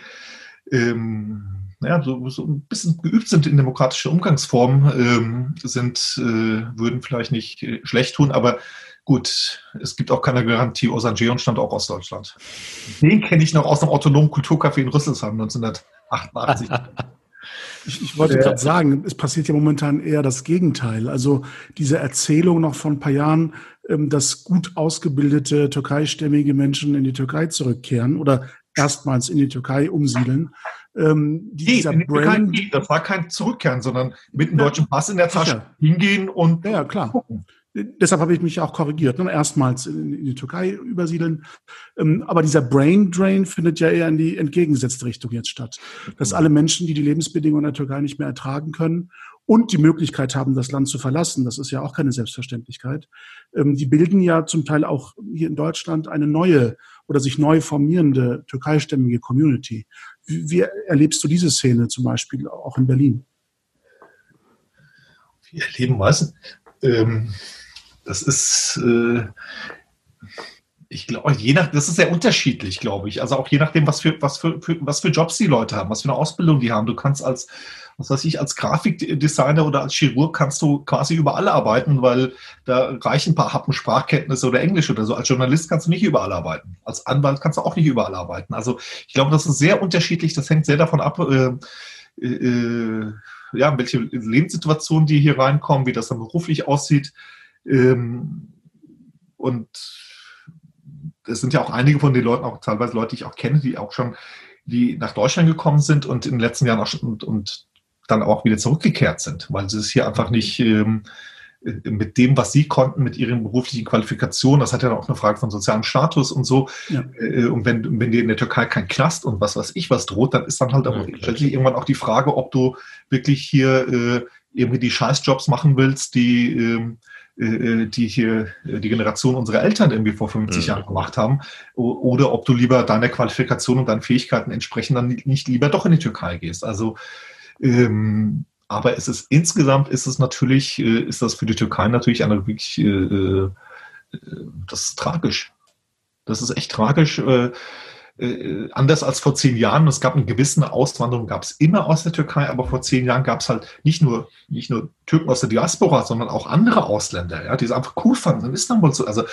S3: ähm, ja, so, so ein bisschen geübt sind in demokratische Umgangsformen, ähm, sind, äh, würden vielleicht nicht äh, schlecht tun, aber gut, es gibt auch keine Garantie. Osan Jeon stammt auch aus Deutschland. Den kenne ich noch aus einem autonomen Kulturcafé in Rüsselsheim 1988.
S1: Ich, ich wollte gerade sagen, es passiert ja momentan eher das Gegenteil. Also diese Erzählung noch von ein paar Jahren, ähm, dass gut ausgebildete türkeistämmige Menschen in die Türkei zurückkehren oder erstmals in die Türkei umsiedeln.
S3: Ähm, dieser nee, Brand, das war kein Zurückkehren, sondern mit einem ja, deutschen Pass in der Tasche sicher. hingehen und
S1: ja, klar. gucken. Deshalb habe ich mich auch korrigiert, ne? erstmals in, in, die Türkei übersiedeln. Ähm, aber dieser Brain Drain findet ja eher in die entgegengesetzte Richtung jetzt statt. Dass alle Menschen, die die Lebensbedingungen in der Türkei nicht mehr ertragen können und die Möglichkeit haben, das Land zu verlassen, das ist ja auch keine Selbstverständlichkeit, ähm, die bilden ja zum Teil auch hier in Deutschland eine neue oder sich neu formierende türkeistämmige Community. Wie, wie erlebst du diese Szene zum Beispiel auch in Berlin?
S3: Wie erleben was? Ähm das ist, äh, ich glaube, je nach, das ist sehr unterschiedlich, glaube ich. Also auch je nachdem, was für, was für, für, was für Jobs die Leute haben, was für eine Ausbildung die haben. Du kannst als, was weiß ich, als Grafikdesigner oder als Chirurg kannst du quasi überall arbeiten, weil da reichen ein paar Happen Sprachkenntnisse oder Englisch oder so. Als Journalist kannst du nicht überall arbeiten. Als Anwalt kannst du auch nicht überall arbeiten. Also ich glaube, das ist sehr unterschiedlich. Das hängt sehr davon ab, äh, äh, ja, welche Lebenssituationen die hier reinkommen, wie das dann beruflich aussieht. Ähm, und es sind ja auch einige von den Leuten, auch teilweise Leute, die ich auch kenne, die auch schon, die nach Deutschland gekommen sind und in den letzten Jahren auch schon, und, und dann auch wieder zurückgekehrt sind, weil sie es hier einfach nicht ähm, mit dem, was sie konnten, mit ihren beruflichen Qualifikationen, das hat ja auch eine Frage von sozialem Status und so. Ja. Äh, und wenn, wenn dir in der Türkei kein Knast und was weiß ich was droht, dann ist dann halt ja, stellt sich irgendwann auch die Frage, ob du wirklich hier äh, irgendwie die Scheißjobs machen willst, die äh, die hier äh, die Generation unserer Eltern irgendwie vor 50 mhm. Jahren gemacht haben, oder ob du lieber deiner Qualifikation und deinen Fähigkeiten entsprechend dann nicht lieber doch in die Türkei gehst. Also ähm, aber es ist insgesamt ist es natürlich, ist das für die Türkei natürlich eine wirklich, äh, das ist tragisch. Das ist echt tragisch. Äh, äh, anders als vor zehn Jahren. Es gab eine gewisse Auswanderung, gab es immer aus der Türkei, aber vor zehn Jahren gab es halt nicht nur, nicht nur Türken aus der Diaspora, sondern auch andere Ausländer, ja, die es einfach cool fanden, in Istanbul zu. Also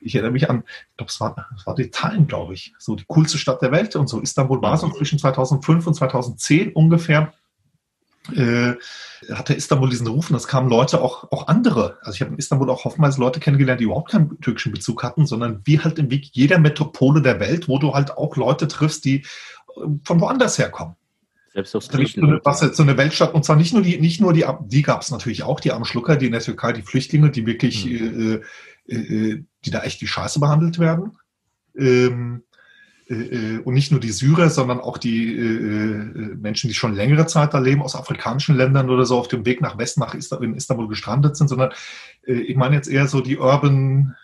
S3: ich erinnere mich an, ich glaube, es war, es war Italien, glaube ich, so die coolste Stadt der Welt und so. Istanbul war so zwischen 2005 und 2010 ungefähr äh, hatte Istanbul diesen Ruf und es kamen Leute, auch, auch andere. Also ich habe in Istanbul auch hoffentlich Leute kennengelernt, die überhaupt keinen türkischen Bezug hatten, sondern wie halt im Weg jeder Metropole der Welt, wo du halt auch Leute triffst, die äh, von woanders herkommen. Selbst aus Griechenland. Was jetzt so eine Weltstadt, und zwar nicht nur die, nicht nur die, die gab es natürlich auch, die armen Schlucker, die in der Türkei, die Flüchtlinge, die wirklich, mhm. äh, äh, die da echt die Scheiße behandelt werden. Ähm, äh, äh, und nicht nur die Syrer, sondern auch die äh, Menschen, die schon längere Zeit da leben, aus afrikanischen Ländern oder so auf dem Weg nach Westen, nach Istanbul gestrandet sind, sondern ich meine jetzt eher so die urban,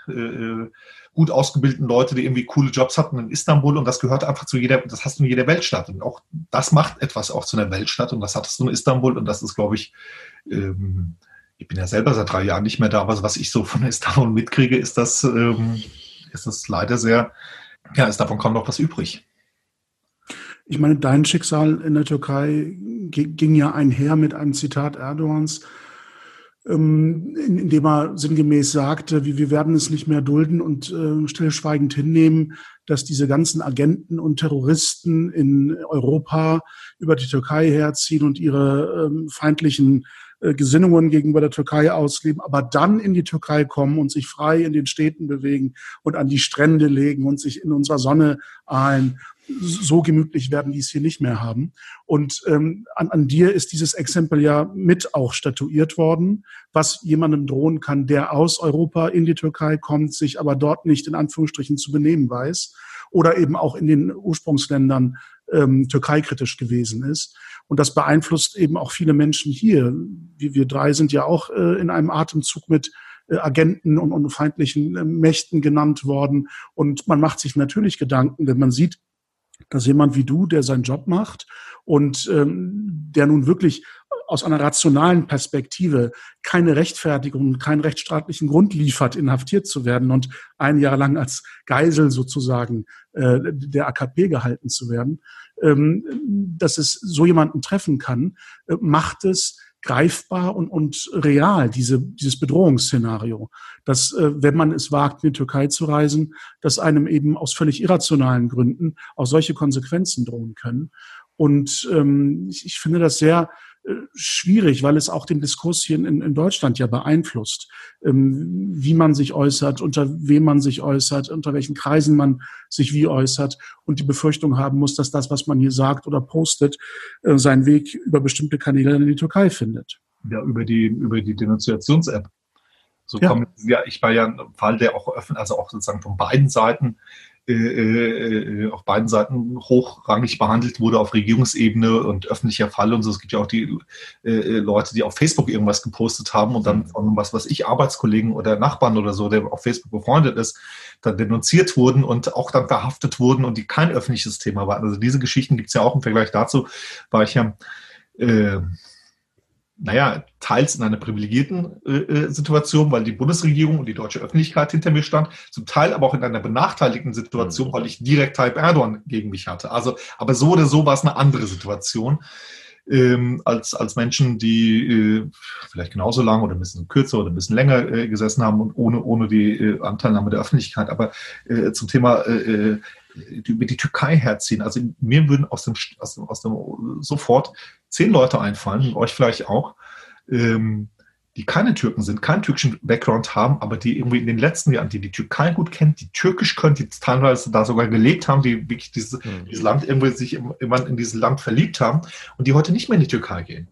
S3: gut ausgebildeten Leute, die irgendwie coole Jobs hatten in Istanbul und das gehört einfach zu jeder, das hast du in jeder Weltstadt und auch das macht etwas auch zu einer Weltstadt und das hattest du in Istanbul und das ist, glaube ich, ähm, ich bin ja selber seit drei Jahren nicht mehr da, aber was ich so von Istanbul mitkriege, ist das, ähm, ist das leider sehr, ja, ist davon kaum noch was übrig.
S1: Ich meine, dein Schicksal in der Türkei ging ja einher mit einem Zitat Erdogans, ähm, in, dem er sinngemäß sagte, wir werden es nicht mehr dulden und äh, stillschweigend hinnehmen, dass diese ganzen Agenten und Terroristen in Europa über die Türkei herziehen und ihre ähm, feindlichen Gesinnungen gegenüber der Türkei ausleben, aber dann in die Türkei kommen und sich frei in den Städten bewegen und an die Strände legen und sich in unserer Sonne ahlen. So gemütlich werden die es hier nicht mehr haben. Und ähm, an, an dir ist dieses Exempel ja mit auch statuiert worden, was jemandem drohen kann, der aus Europa in die Türkei kommt, sich aber dort nicht in Anführungsstrichen zu benehmen weiß oder eben auch in den Ursprungsländern ähm, türkeikritisch gewesen ist. Und das beeinflusst eben auch viele Menschen hier. Wir, wir drei sind ja auch äh, in einem Atemzug mit äh, Agenten und, und feindlichen äh, Mächten genannt worden. Und man macht sich natürlich Gedanken, wenn man sieht, dass jemand wie du, der seinen Job macht und ähm, der nun wirklich aus einer rationalen Perspektive keine Rechtfertigung, keinen rechtsstaatlichen Grund liefert, inhaftiert zu werden und ein Jahr lang als Geisel sozusagen äh, der AKP gehalten zu werden, ähm, dass es so jemanden treffen kann, äh, macht es greifbar und, und real, diese, dieses Bedrohungsszenario, dass, äh, wenn man es wagt, in die Türkei zu reisen, dass einem eben aus völlig irrationalen Gründen auch solche Konsequenzen drohen können. Und ähm, ich, ich finde das sehr schwierig, weil es auch den Diskurs hier in, in Deutschland ja beeinflusst, ähm, wie man sich äußert, unter wem man sich äußert, unter welchen Kreisen man sich wie äußert und die Befürchtung haben muss, dass das, was man hier sagt oder postet, äh, seinen Weg über bestimmte Kanäle in die Türkei findet.
S3: Ja, über die, über die Denunziations-App. So ja. kommen ja, ich war ja ein Fall, der auch öffentlich, also auch sozusagen von beiden Seiten äh, äh, auf beiden Seiten hochrangig behandelt wurde auf Regierungsebene und öffentlicher Fall und so. Es gibt ja auch die äh, äh, Leute, die auf Facebook irgendwas gepostet haben und dann mhm. von was weiß ich, Arbeitskollegen oder Nachbarn oder so, der auf Facebook befreundet ist, dann denunziert wurden und auch dann verhaftet wurden und die kein öffentliches Thema waren. Also diese Geschichten gibt es ja auch im Vergleich dazu, war ich ja äh, naja, teils in einer privilegierten äh, äh, Situation, weil die Bundesregierung und die deutsche Öffentlichkeit hinter mir stand, zum Teil aber auch in einer benachteiligten Situation, mhm. weil ich direkt Tayyip Erdogan gegen mich hatte. Also, aber so oder so war es eine andere Situation. Ähm, als, als Menschen, die äh, vielleicht genauso lang oder ein bisschen kürzer oder ein bisschen länger äh, gesessen haben und ohne, ohne die äh, Anteilnahme der Öffentlichkeit. Aber äh, zum Thema äh über die Türkei herziehen. Also mir würden aus dem, aus dem, aus dem sofort zehn Leute einfallen, euch vielleicht auch, ähm, die keine Türken sind, keinen türkischen Background haben, aber die irgendwie in den letzten Jahren, die die Türkei gut kennt, die Türkisch können, die teilweise da sogar gelebt haben, die wirklich diese, mhm. dieses Land irgendwie sich immer in dieses Land verliebt haben und die heute nicht mehr in die Türkei gehen.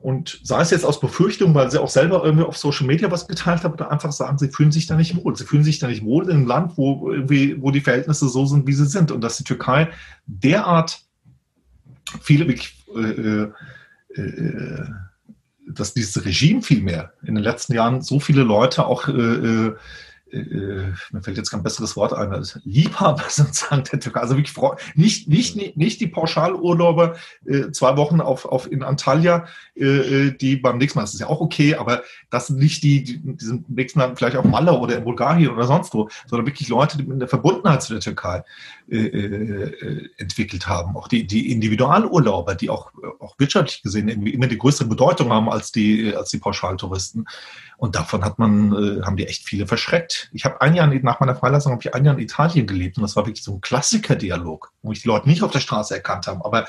S3: Und sei es jetzt aus Befürchtung, weil sie auch selber irgendwie auf Social Media was geteilt haben, oder einfach sagen, sie fühlen sich da nicht wohl. Sie fühlen sich da nicht wohl in einem Land, wo irgendwie, wo die Verhältnisse so sind, wie sie sind. Und dass die Türkei derart viele äh, äh, äh, dass dieses Regime vielmehr in den letzten Jahren so viele Leute auch, äh, äh, äh, mir fällt jetzt kein besseres Wort ein, als Liebhaber sozusagen der Türkei. Also wirklich nicht, nicht, nicht die Pauschalurlauber äh, zwei Wochen auf, auf in Antalya, äh, die beim nächsten Mal, das ist ja auch okay, aber das sind nicht die, die, die sind nächsten Mal vielleicht auf Malle oder in Bulgarien oder sonst wo, sondern wirklich Leute, die mit der Verbundenheit zu der Türkei äh, äh, entwickelt haben. Auch die, die Individualurlauber, die auch, auch wirtschaftlich gesehen irgendwie immer die größere Bedeutung haben als die, als die Pauschaltouristen. Und davon hat man, äh, haben die echt viele verschreckt. Ich habe ein Jahr nach meiner Freilassung habe ich ein Jahr in Italien gelebt und das war wirklich so ein Klassiker-Dialog, wo ich die Leute nicht auf der Straße erkannt habe, aber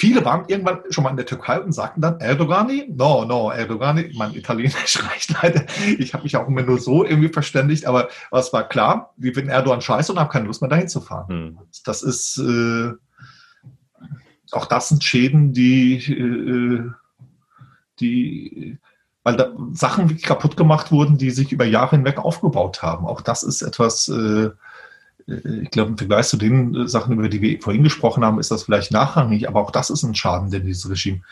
S3: Viele waren irgendwann schon mal in der Türkei und sagten dann Erdogani? No, no, Erdogani. Mein Italienisch reicht leider. Ich habe mich auch immer nur so irgendwie verständigt, aber, es war klar, wir finden Erdogan scheiße und haben keine Lust mehr dahin zu fahren. Hm. Das ist, äh, auch das sind Schäden, die, äh, die, weil da Sachen wirklich kaputt gemacht wurden, die sich über Jahre hinweg aufgebaut haben. Auch das ist etwas, äh, äh, ich glaube, im Vergleich zu den äh, Sachen, über die wir vorhin gesprochen haben, ist das vielleicht nachrangig, aber auch das ist ein Schaden, den dieses Regime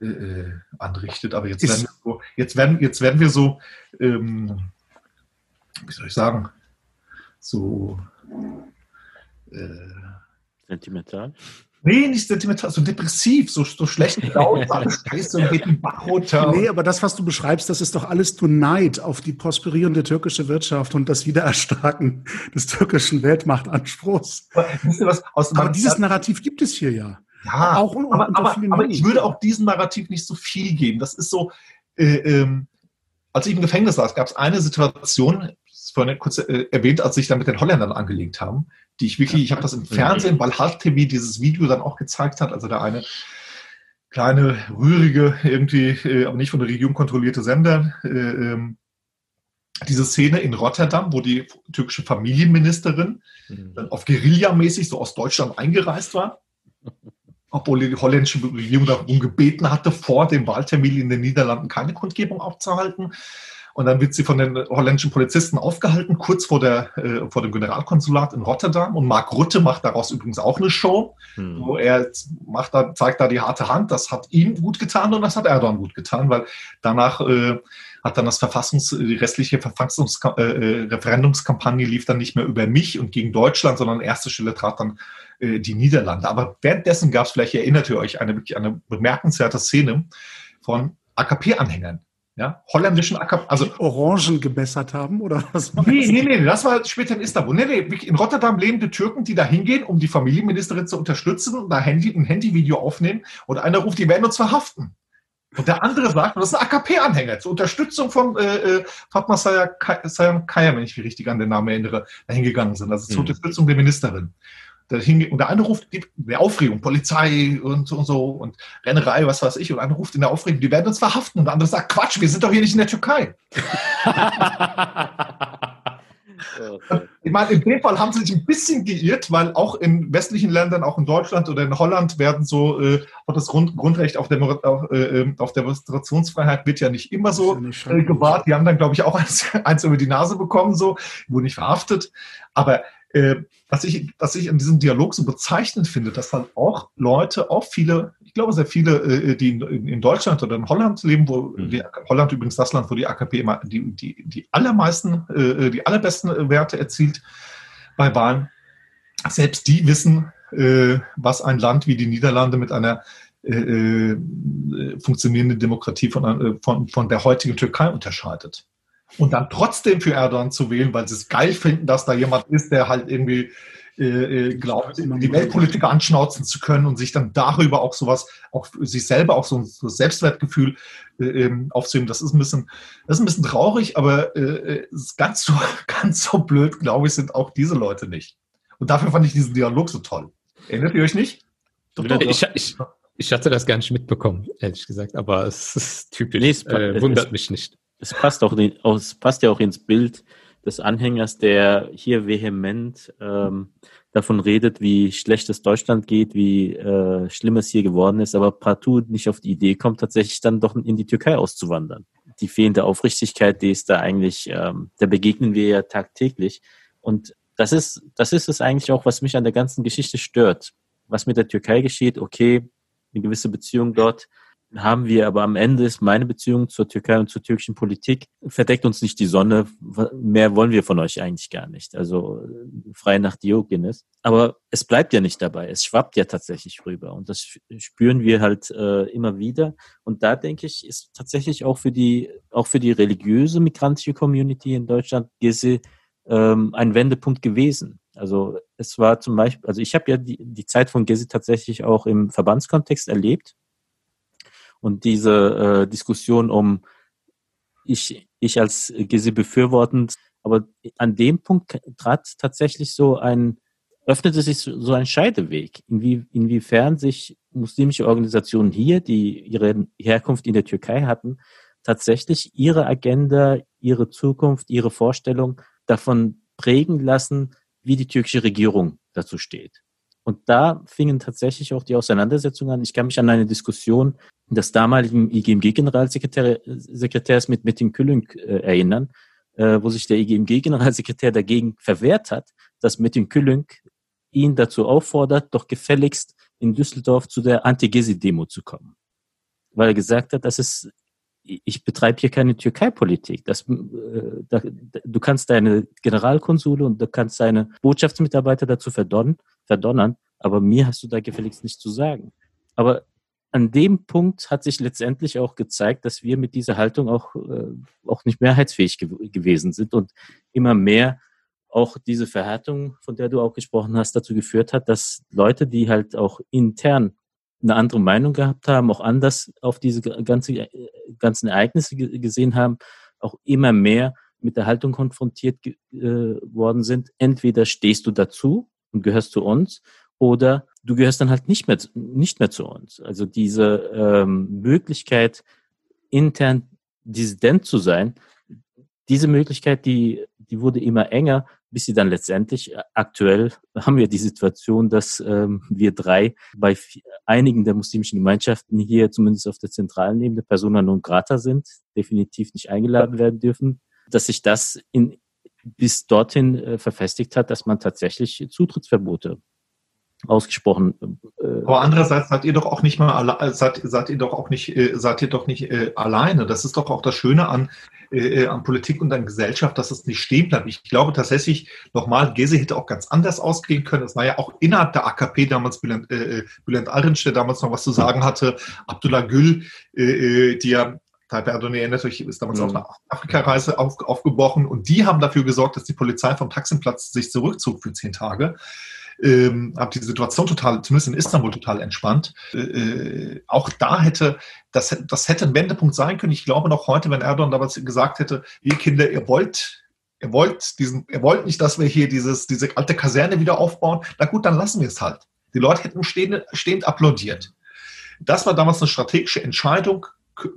S3: äh, äh anrichtet. Aber jetzt werden, wir so, jetzt werden, jetzt werden wir so, ähm, wie soll ich sagen, so
S2: äh, sentimental.
S3: Nee, nicht sentimental, so depressiv, so, so schlecht gelaunt, alles scheiße und geht den Bach runter.
S1: Nee, aber das, was du beschreibst, das ist doch alles nur Neid auf die prosperierende türkische Wirtschaft und das Wiedererstarken des türkischen Weltmachtanspruchs.
S3: Ihr was, aus
S1: aber dieses Narrativ gibt es hier ja.
S3: Ja, auch un aber, aber, aber ich würde auch diesem Narrativ nicht so viel geben. Das ist so, äh, ähm, als ich im Gefängnis saß, gab es eine Situation, vorhin kurz äh, erwähnt, als sich dann mit den Holländern angelegt haben die ich wirklich, ich habe das im Fernsehen, weil TV dieses Video dann auch gezeigt hat, also der eine kleine, rührige, irgendwie, äh, aber nicht von der Regierung kontrollierte Sender, äh, ähm, diese Szene in Rotterdam, wo die türkische Familienministerin mhm. dann auf Guerilla-mäßig so aus Deutschland eingereist war, obwohl die holländische Regierung darum gebeten hatte, vor dem Wahltermin in den Niederlanden keine Kundgebung aufzuhalten. Und dann wird sie von den holländischen Polizisten aufgehalten, kurz vor, der, äh, vor dem Generalkonsulat in Rotterdam. Und Mark Rutte macht daraus übrigens auch eine Show, hm. wo er macht da, zeigt da die harte Hand. Das hat ihm gut getan und das hat Erdogan gut getan, weil danach äh, hat dann das Verfassungs, die restliche Verfassungs äh, äh, Referendumskampagne lief dann nicht mehr über mich und gegen Deutschland, sondern an erster Stelle trat dann äh, die Niederlande. Aber währenddessen gab es, vielleicht erinnert ihr euch, eine wirklich eine bemerkenswerte Szene von AKP-Anhängern ja, holländischen Acker,
S1: also Orangen gebessert haben oder was?
S3: Nee, nee, nee, das war später in Istanbul. Nee, nee, in Rotterdam lebende Türken, die da hingehen, um die Familienministerin zu unterstützen und da Handy, ein Handyvideo aufnehmen und einer ruft, die werden uns verhaften. Und der andere sagt, das ist ein AKP-Anhänger zur Unterstützung von äh, äh, Fatma Sayam Kaya, wenn ich mich richtig an den Namen erinnere, dahingegangen sind. Also zur hm. Unterstützung der Ministerin und der eine ruft in der Aufregung, Polizei und, und so und Rennerei, was weiß ich, und einer ruft in der Aufregung, die werden uns verhaften und der andere sagt, Quatsch, wir sind doch hier nicht in der Türkei. ich meine, in dem Fall haben sie sich ein bisschen geirrt, weil auch in westlichen Ländern, auch in Deutschland oder in Holland werden so, äh, auch das Grund, Grundrecht auf, Demo auf, äh, ähm, auf Demonstrationsfreiheit wird ja nicht immer so nicht äh, gewahrt. Die haben dann, glaube ich, auch eins, eins über die Nase bekommen, so, wurden nicht verhaftet. Aber äh, was ich, was ich in diesem Dialog so bezeichnend finde, dass dann auch Leute, auch viele, ich glaube sehr viele, äh, die in, in, Deutschland oder in Holland leben, wo mhm. die, Holland übrigens das Land, wo die AKP immer die, die, die allermeisten, äh, die allerbesten Werte erzielt bei Wahlen, selbst die wissen, äh, was ein Land wie die Niederlande mit einer äh, äh funktionierenden Demokratie von, äh, von, von der heutigen Türkei unterscheidet und dann trotzdem für Erdogan zu wählen, weil sie es geil finden, dass da jemand ist, der halt irgendwie äh, äh glaubt, die Weltpolitiker anschnauzen zu können und sich dann darüber auch sowas, auch sich selber auch so ein so Selbstwertgefühl äh, ähm, aufzunehmen. Das ist ein bisschen, das ist ein bisschen traurig, aber äh, äh ganz so, ganz so blöd, glaube ich, sind auch diese Leute nicht. Und dafür fand ich diesen Dialog so toll. Erinnert ihr euch nicht?
S4: Doch, doch, ich, ich, ich, hatte das gar nicht mitbekommen, ehrlich gesagt, aber es ist typisch. Nee, es, äh, wundert es, mich nicht
S2: es passt auch, es passt ja auch ins Bild des Anhängers, der hier vehement ähm, davon redet, wie schlecht es Deutschland geht, wie äh, schlimm es hier geworden ist, aber partout nicht auf die Idee kommt, tatsächlich dann doch in die Türkei auszuwandern. Die fehlende Aufrichtigkeit, die ist da eigentlich, ähm, da begegnen wir ja tagtäglich. Und das ist, das ist es eigentlich auch, was mich an der ganzen Geschichte stört. Was mit der Türkei geschieht, okay, eine gewisse Beziehung dort, haben wir, aber am Ende ist meine Beziehung zur Türkei und zur türkischen Politik verdeckt uns nicht die Sonne. Mehr wollen wir von euch eigentlich gar nicht. Also frei nach Diogenes. Aber es bleibt ja nicht dabei. Es schwappt ja tatsächlich rüber. Und das spüren wir halt äh, immer wieder. Und da denke ich, ist tatsächlich auch für die, auch für die religiöse migrantische Community in Deutschland Gezi ähm, ein Wendepunkt gewesen. Also es war zum Beispiel, also ich habe ja die, die Zeit von Gezi tatsächlich auch im Verbandskontext erlebt und diese äh, Diskussion um ich, ich als Gezi befürwortend, aber an dem Punkt trat tatsächlich so ein, öffnete sich so ein Scheideweg, inwie, inwiefern sich muslimische Organisationen hier, die ihre Herkunft in der Türkei hatten, tatsächlich ihre Agenda, ihre Zukunft, ihre Vorstellung davon prägen lassen, wie die türkische Regierung dazu steht. Und da fingen tatsächlich auch die Auseinandersetzungen an. Ich kann mich an eine Diskussion des damaligen IGMG-Generalsekretärs mit Metin Külünk äh, erinnern, äh, wo sich der IGMG-Generalsekretär dagegen verwehrt hat, dass Metin Külünk ihn dazu auffordert, doch gefälligst in Düsseldorf zu der Anti-Gezi-Demo zu kommen. Weil er gesagt hat, das ist, ich betreibe hier keine Türkei-Politik. Das, äh, da, du kannst deine Generalkonsule und du kannst deine Botschaftsmitarbeiter dazu verdonnern, verdonnern, aber mir hast du da gefälligst nichts zu sagen. Aber an dem Punkt hat sich letztendlich auch gezeigt, dass wir mit dieser Haltung auch, äh, auch nicht mehrheitsfähig ge gewesen sind und immer mehr auch diese Verhärtung, von der du auch gesprochen hast, dazu geführt hat, dass Leute, die halt auch intern eine andere Meinung gehabt haben, auch anders auf diese ganze, äh, ganzen Ereignisse gesehen haben, auch immer mehr mit der Haltung konfrontiert äh, worden sind. Entweder stehst du dazu und gehörst zu uns oder du gehörst dann halt nicht mehr, nicht mehr zu uns. Also diese ähm, Möglichkeit, intern Dissident zu sein, diese Möglichkeit, die, die wurde immer enger, bis sie dann letztendlich, äh, aktuell haben wir die Situation, dass ähm, wir drei bei einigen der muslimischen Gemeinschaften hier zumindest auf der zentralen Ebene Persona non grata sind, definitiv nicht eingeladen werden dürfen, dass sich das in, bis dorthin äh, verfestigt hat, dass man tatsächlich Zutrittsverbote ausgesprochen.
S3: Äh, Aber andererseits seid ihr doch auch nicht mal äh, seid, seid ihr doch auch nicht äh, seid ihr doch nicht äh, alleine. Das ist doch auch das Schöne an äh, an Politik und an Gesellschaft, dass es nicht stehen bleibt. Ich glaube tatsächlich nochmal, Gese hätte auch ganz anders ausgehen können. Es war ja auch innerhalb der AKP damals Bülent, äh, Bülent Alrinç, der damals noch was zu sagen hatte, Abdullah Gül, äh, die ja Tayyip Erdogan erinnert euch, ist damals mhm. auf eine Afrika-Reise auf, aufgebrochen und die haben dafür gesorgt, dass die Polizei vom Taximplatz sich zurückzog für zehn Tage ähm, habe die Situation total, zumindest in Istanbul, total entspannt. Äh, äh, auch da hätte, das, das hätte ein Wendepunkt sein können. Ich glaube noch heute, wenn Erdogan damals gesagt hätte, ihr Kinder, ihr wollt ihr wollt diesen, ihr wollt nicht, dass wir hier dieses, diese alte Kaserne wieder aufbauen, na gut, dann lassen wir es halt. Die Leute hätten stehend, stehend applaudiert. Das war damals eine strategische Entscheidung,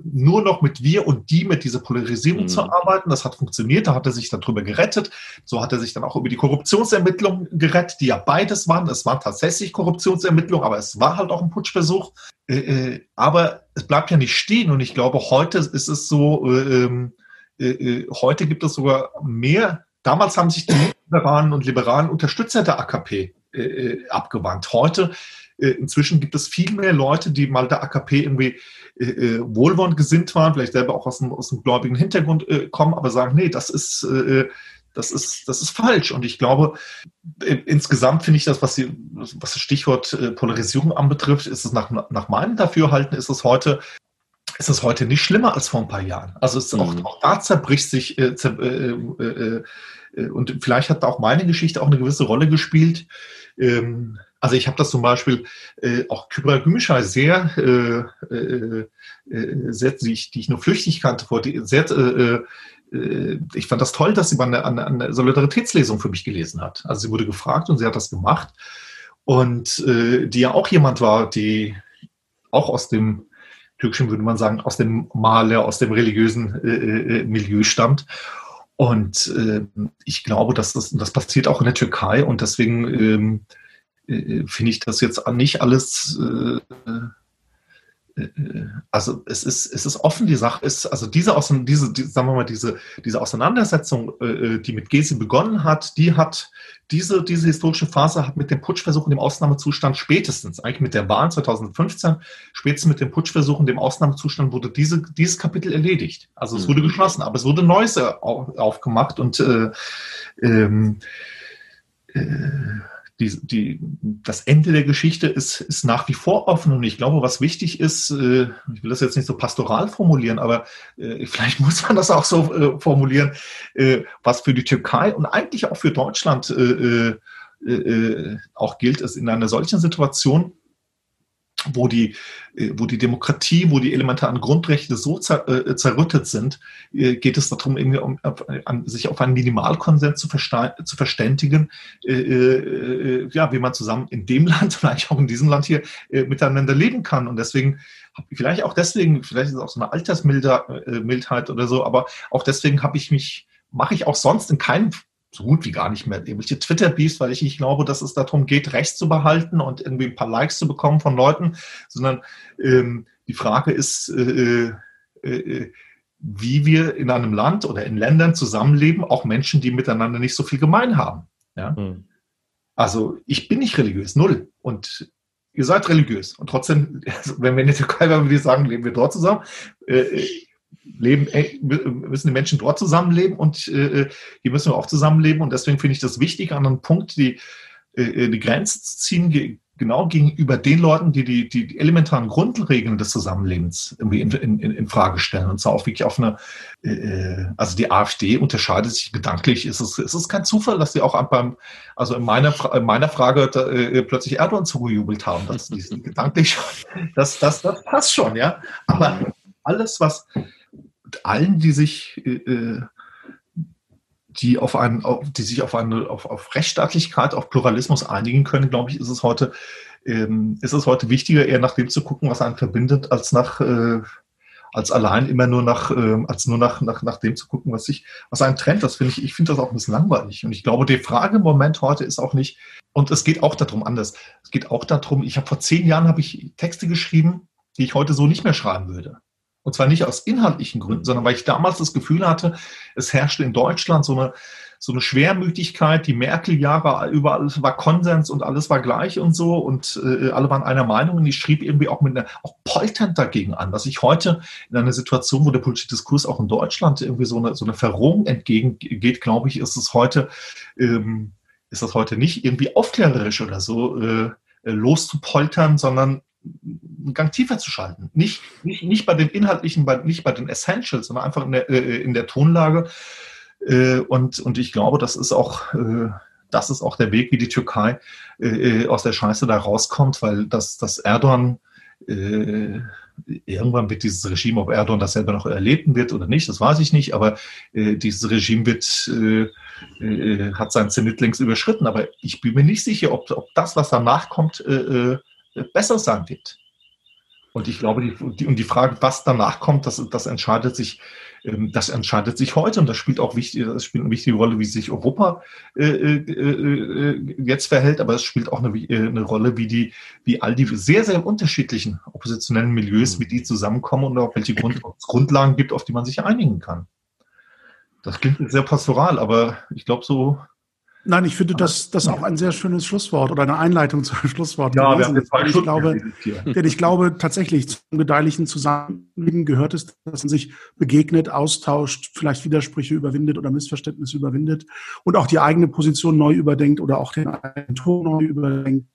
S3: nur noch mit wir und die mit dieser Polarisierung mhm. zu arbeiten. Das hat funktioniert, da hat er sich dann drüber gerettet. So hat er sich dann auch über die Korruptionsermittlungen gerettet, die ja beides waren. Es waren tatsächlich Korruptionsermittlungen, aber es war halt auch ein Putschversuch. Äh, äh, aber es bleibt ja nicht stehen und ich glaube, heute ist es so, äh, ähm, äh, äh, heute gibt es sogar mehr. Damals haben sich die liberalen und liberalen Unterstützer der AKP äh, abgewandt. Heute inzwischen gibt es viel mehr Leute, die mal der AKP irgendwie äh, wohlwollend gesinnt waren, vielleicht selber auch aus dem, aus dem gläubigen Hintergrund äh, kommen, aber sagen, nee, das ist, äh, das ist, das ist falsch. Und ich glaube, insgesamt finde ich das, was, die, was das Stichwort äh, Polarisierung anbetrifft, ist es nach, nach meinem Dafürhalten, ist es heute ist es heute nicht schlimmer als vor ein paar Jahren. Also es mhm. auch, auch, da zerbricht sich äh, zer, äh, äh, äh, und vielleicht hat auch meine Geschichte auch eine gewisse Rolle gespielt. Ähm, also ich habe das zum Beispiel äh, auch Kybra Gümüşay sehr, äh, äh, äh, sehr die, ich, die ich nur flüchtig kannte, vor die, sehr, äh, äh, ich fand das toll, dass sie mal eine, eine, eine, Solidaritätslesung für mich gelesen hat. Also sie wurde gefragt und sie hat das gemacht. Und äh, die ja auch jemand war, die auch aus dem türkischen, würde man sagen, aus dem Maler, aus dem religiösen äh, äh Milieu stammt. Und äh, ich glaube, dass das, das passiert auch in der Türkei und deswegen ähm, äh, finde ich das jetzt nicht alles. Äh, äh, also es ist, es ist offen, die Sache ist, also diese, diese, die, sagen wir mal, diese, diese Auseinandersetzung, die mit Gesi begonnen hat, die hat, diese, diese historische Phase hat mit dem Putschversuch und dem Ausnahmezustand spätestens, eigentlich mit der Wahl 2015, spätestens mit dem Putschversuch und dem Ausnahmezustand wurde diese, dieses Kapitel erledigt. Also es wurde mhm. geschlossen, aber es wurde Neues aufgemacht und äh, ähm, äh, die, die, das Ende der Geschichte ist, ist nach wie vor offen. Und ich glaube, was wichtig ist, äh, ich will das jetzt nicht so pastoral formulieren, aber äh, vielleicht muss man das auch so äh, formulieren, äh, was für die Türkei und eigentlich auch für Deutschland äh, äh, äh auch gilt, ist in einer solchen Situation, wo die, äh, wo die Demokratie, wo die elementaren Grundrechte so zer, äh, zerrüttet sind, äh, geht es darum, irgendwie um, an, sich auf einen Minimalkonsens zu, zu verständigen, äh, äh, ja, wie man zusammen in dem Land, vielleicht auch in diesem Land hier, äh, miteinander leben kann. Und deswegen, vielleicht auch deswegen, vielleicht ist es auch so eine Altersmildheit oder so, aber auch deswegen habe ich mich, mache ich auch sonst in keinem so gut wie gar nicht mehr irgendwelche Twitter-Beefs, weil ich nicht glaube, dass es darum geht, Recht zu behalten und irgendwie ein paar Likes zu bekommen von Leuten, sondern ähm, die Frage ist, äh, äh, äh, wie wir in einem Land oder in Ländern zusammenleben, auch Menschen, die miteinander nicht so viel gemein haben. Ja? Mhm. Also ich bin nicht religiös, null. Und ihr seid religiös. Und trotzdem, wenn wir in der Türkei, wenn wir sagen, leben wir dort zusammen, äh, leben, müssen die Menschen dort zusammenleben und äh, hier müssen wir auch zusammenleben. Und deswegen finde ich das wichtig, an einem Punkt die, äh, die Grenzen zu ziehen, genau gegenüber den Leuten, die die, die elementaren Grundregeln des Zusammenlebens irgendwie in, in, in Frage stellen. Und zwar auch wirklich auf eine, äh, also die AfD unterscheidet sich gedanklich. Es ist, es kein Zufall, dass sie auch beim, also in meiner, in meiner Frage da, äh, plötzlich Erdogan zugejubelt haben. Das, die gedanklich das, das, das passt schon, ja. Aber alles, was allen, die sich, äh, äh, die auf einen, die sich auf eine, auf, auf Rechtsstaatlichkeit, auf Pluralismus einigen können, glaube ich, ist es heute, ähm, ist es heute wichtiger, eher nach dem zu gucken, was einen verbindet, als nach, äh, als allein immer nur nach, äh, als nur nach, nach, nach dem zu gucken, was sich, was einen trennt. Das finde ich, ich finde das auch ein bisschen langweilig. Und ich glaube, die Frage im Moment heute ist auch nicht, und es geht auch darum anders. Es geht auch darum, ich habe vor zehn Jahren habe ich Texte geschrieben, die ich heute so nicht mehr schreiben würde. Und zwar nicht aus inhaltlichen Gründen, sondern weil ich damals das Gefühl hatte, es herrschte in Deutschland so eine, so eine Schwermütigkeit, die Merkel-Jahre, überall war Konsens und alles war gleich und so. Und äh, alle waren einer Meinung und ich schrieb irgendwie auch mit einer, auch polternd dagegen an, was ich heute in einer Situation, wo der politische Diskurs auch in Deutschland irgendwie so eine, so eine Verrohung entgegengeht, glaube ich, ist es heute, ähm, ist das heute nicht irgendwie aufklärerisch oder so, äh, loszupoltern, sondern einen Gang tiefer zu schalten. Nicht, nicht, nicht bei den inhaltlichen, bei, nicht bei den Essentials, sondern einfach in der, äh, in der Tonlage. Äh, und, und ich glaube, das ist auch, äh, das ist auch der Weg, wie die Türkei aus der Scheiße da rauskommt, weil das, das Erdogan irgendwann wird dieses Regime, ob Erdogan das selber noch erleben wird oder nicht, das weiß ich nicht, aber äh, dieses Regime wird, äh, äh, hat seinen Zenit längst überschritten. Aber ich bin mir nicht sicher, ob, ob das, was danach kommt, besser sein wird. Und ich glaube, die, die, und die Frage, was danach kommt, das, das entscheidet sich, ähm, das entscheidet sich heute und das spielt auch wichtig, das spielt eine wichtige Rolle, wie sich Europa äh, äh, äh, jetzt verhält, aber es spielt auch eine, äh, eine, Rolle, wie die, wie all die sehr, sehr unterschiedlichen oppositionellen Milieus, wie die zusammenkommen und auch welche Grund, Grundlagen gibt, auf die man sich einigen kann. Das klingt sehr pastoral, aber ich glaube, so
S1: Nein, ich finde das, das auch ein sehr schönes Schlusswort oder eine Einleitung zum Schlusswort.
S3: Ja, wir haben
S1: jetzt ich glaube, denn ich glaube tatsächlich zum gedeihlichen Zusammenleben gehört es, dass man sich begegnet, austauscht, vielleicht Widersprüche überwindet oder Missverständnisse überwindet und auch die eigene Position neu überdenkt oder auch den eigenen Ton neu überdenkt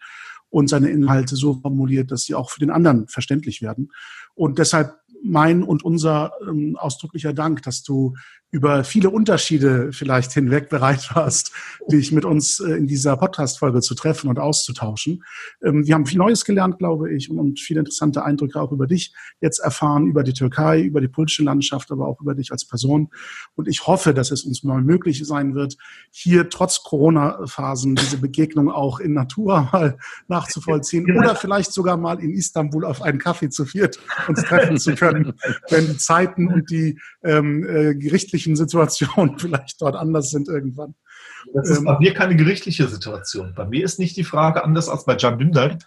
S1: und seine Inhalte so formuliert, dass sie auch für den anderen verständlich werden. Und deshalb mein und unser ähm, ausdrücklicher Dank, dass du über viele Unterschiede vielleicht hinweg bereit warst, dich mit uns äh, in dieser Podcast-Folge zu treffen und auszutauschen. Ähm, wir haben viel Neues gelernt, glaube ich, und, viele interessante Eindrücke auch über dich jetzt erfahren, über die Türkei, über die politische Landschaft, aber auch über dich als Person. Und ich hoffe, dass es uns mal möglich sein wird, hier trotz Corona-Phasen diese Begegnung auch in Natura mal nachzuvollziehen oder vielleicht sogar mal in Istanbul auf einen Kaffee zu viert uns treffen zu können, wenn die Zeiten und die ähm, äh, gerichtlichen gerichtlichen Situationen vielleicht dort anders sind irgendwann.
S3: Das ist ähm, bei mir keine gerichtliche Situation. Bei mir ist nicht die Frage anders als bei Jan Dündar.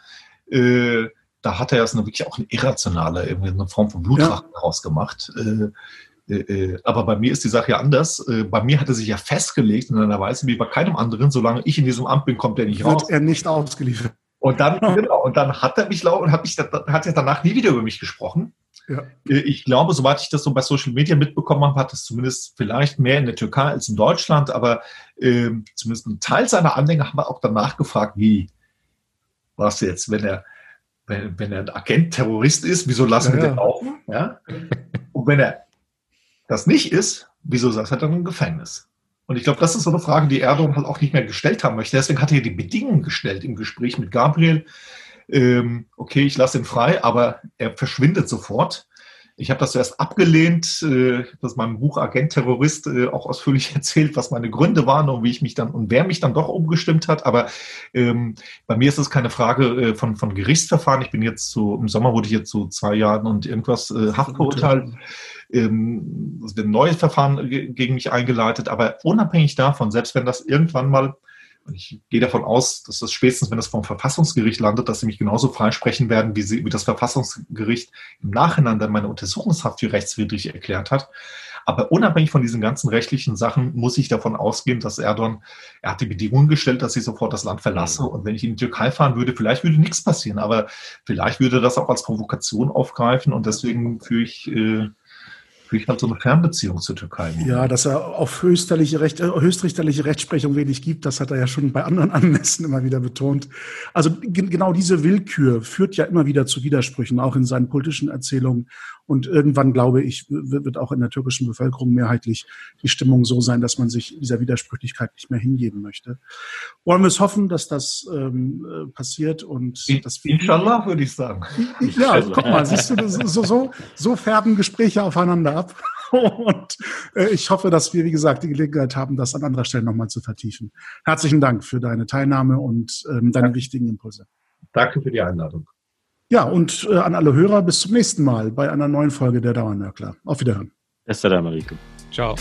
S3: Äh, da hat er ja wirklich auch eine irrationale, irgendwie eine Form von Blutrache ja. rausgemacht. Äh, äh, äh, aber bei mir ist die Sache ja anders. Äh, bei mir hat er sich ja festgelegt in einer Weise wie bei keinem anderen, solange ich in diesem Amt bin, kommt er nicht
S1: raus. Wird er nicht ausgeliefert.
S3: Und dann, genau, und dann hat er mich und hat mich, hat er danach nie wieder über mich gesprochen. Ja. Äh, ich glaube, soweit ich das so bei Social Media mitbekommen habe, hat es zumindest vielleicht mehr in der Türkei als in Deutschland, aber äh, zumindest ein Teil seiner Anhänger haben wir auch danach gefragt, wie was jetzt, wenn er, wenn, wenn er ein Agent Terrorist ist, wieso lassen ja, wir den laufen? Ja? Und wenn er das nicht ist, wieso saß er dann im Gefängnis? Und ich glaube, das ist so eine Frage, die Erdogan halt auch nicht mehr gestellt haben möchte. Deswegen hat er die Bedingungen gestellt im Gespräch mit Gabriel, ähm, okay, ich lasse ihn frei, aber er verschwindet sofort. Ich habe das zuerst abgelehnt, äh, dass mein Buch Agent Terrorist äh, auch ausführlich erzählt, was meine Gründe waren und wie ich mich dann und wer mich dann doch umgestimmt hat. Aber ähm, bei mir ist es keine Frage äh, von, von Gerichtsverfahren. Ich bin jetzt so, im Sommer wurde ich jetzt so zwei Jahren und irgendwas äh, Haft verurteilt. Ähm, es wird ein neues Verfahren gegen mich eingeleitet. Aber unabhängig davon, selbst wenn das irgendwann mal ich gehe davon aus, dass das spätestens, wenn das vom Verfassungsgericht landet, dass sie mich genauso freisprechen werden, wie, sie, wie das Verfassungsgericht im Nachhinein dann meine Untersuchungshaft für rechtswidrig erklärt hat. Aber unabhängig von diesen ganzen rechtlichen Sachen muss ich davon ausgehen, dass Erdogan, er hat die Bedingungen gestellt, dass ich sofort das Land verlasse. Mhm. Und wenn ich in die Türkei fahren würde, vielleicht würde nichts passieren, aber vielleicht würde das auch als Provokation aufgreifen. Und deswegen führe ich äh, kriegt halt so eine Fernbeziehung zur Türkei.
S1: Ja, dass er auf höchsterliche Recht, äh, höchstrichterliche Rechtsprechung wenig gibt, das hat er ja schon bei anderen Anlässen immer wieder betont. Also genau diese Willkür führt ja immer wieder zu Widersprüchen, auch in seinen politischen Erzählungen. Und irgendwann, glaube ich, wird auch in der türkischen Bevölkerung mehrheitlich die Stimmung so sein, dass man sich dieser Widersprüchlichkeit nicht mehr hingeben möchte. Wollen wir es hoffen, dass das ähm, äh, passiert und
S3: In,
S1: dass
S3: Inshallah, würde ich sagen.
S1: Ja, guck mal, siehst du, so, so, so färben Gespräche aufeinander ab. Und äh, ich hoffe, dass wir, wie gesagt, die Gelegenheit haben, das an anderer Stelle nochmal zu vertiefen. Herzlichen Dank für deine Teilnahme und ähm, deine ja. wichtigen Impulse.
S3: Danke für die Einladung.
S1: Ja, und äh, an alle Hörer bis zum nächsten Mal bei einer neuen Folge der Dauernörkler. Auf Wiederhören.
S2: Assalamu alaikum.
S4: Ciao.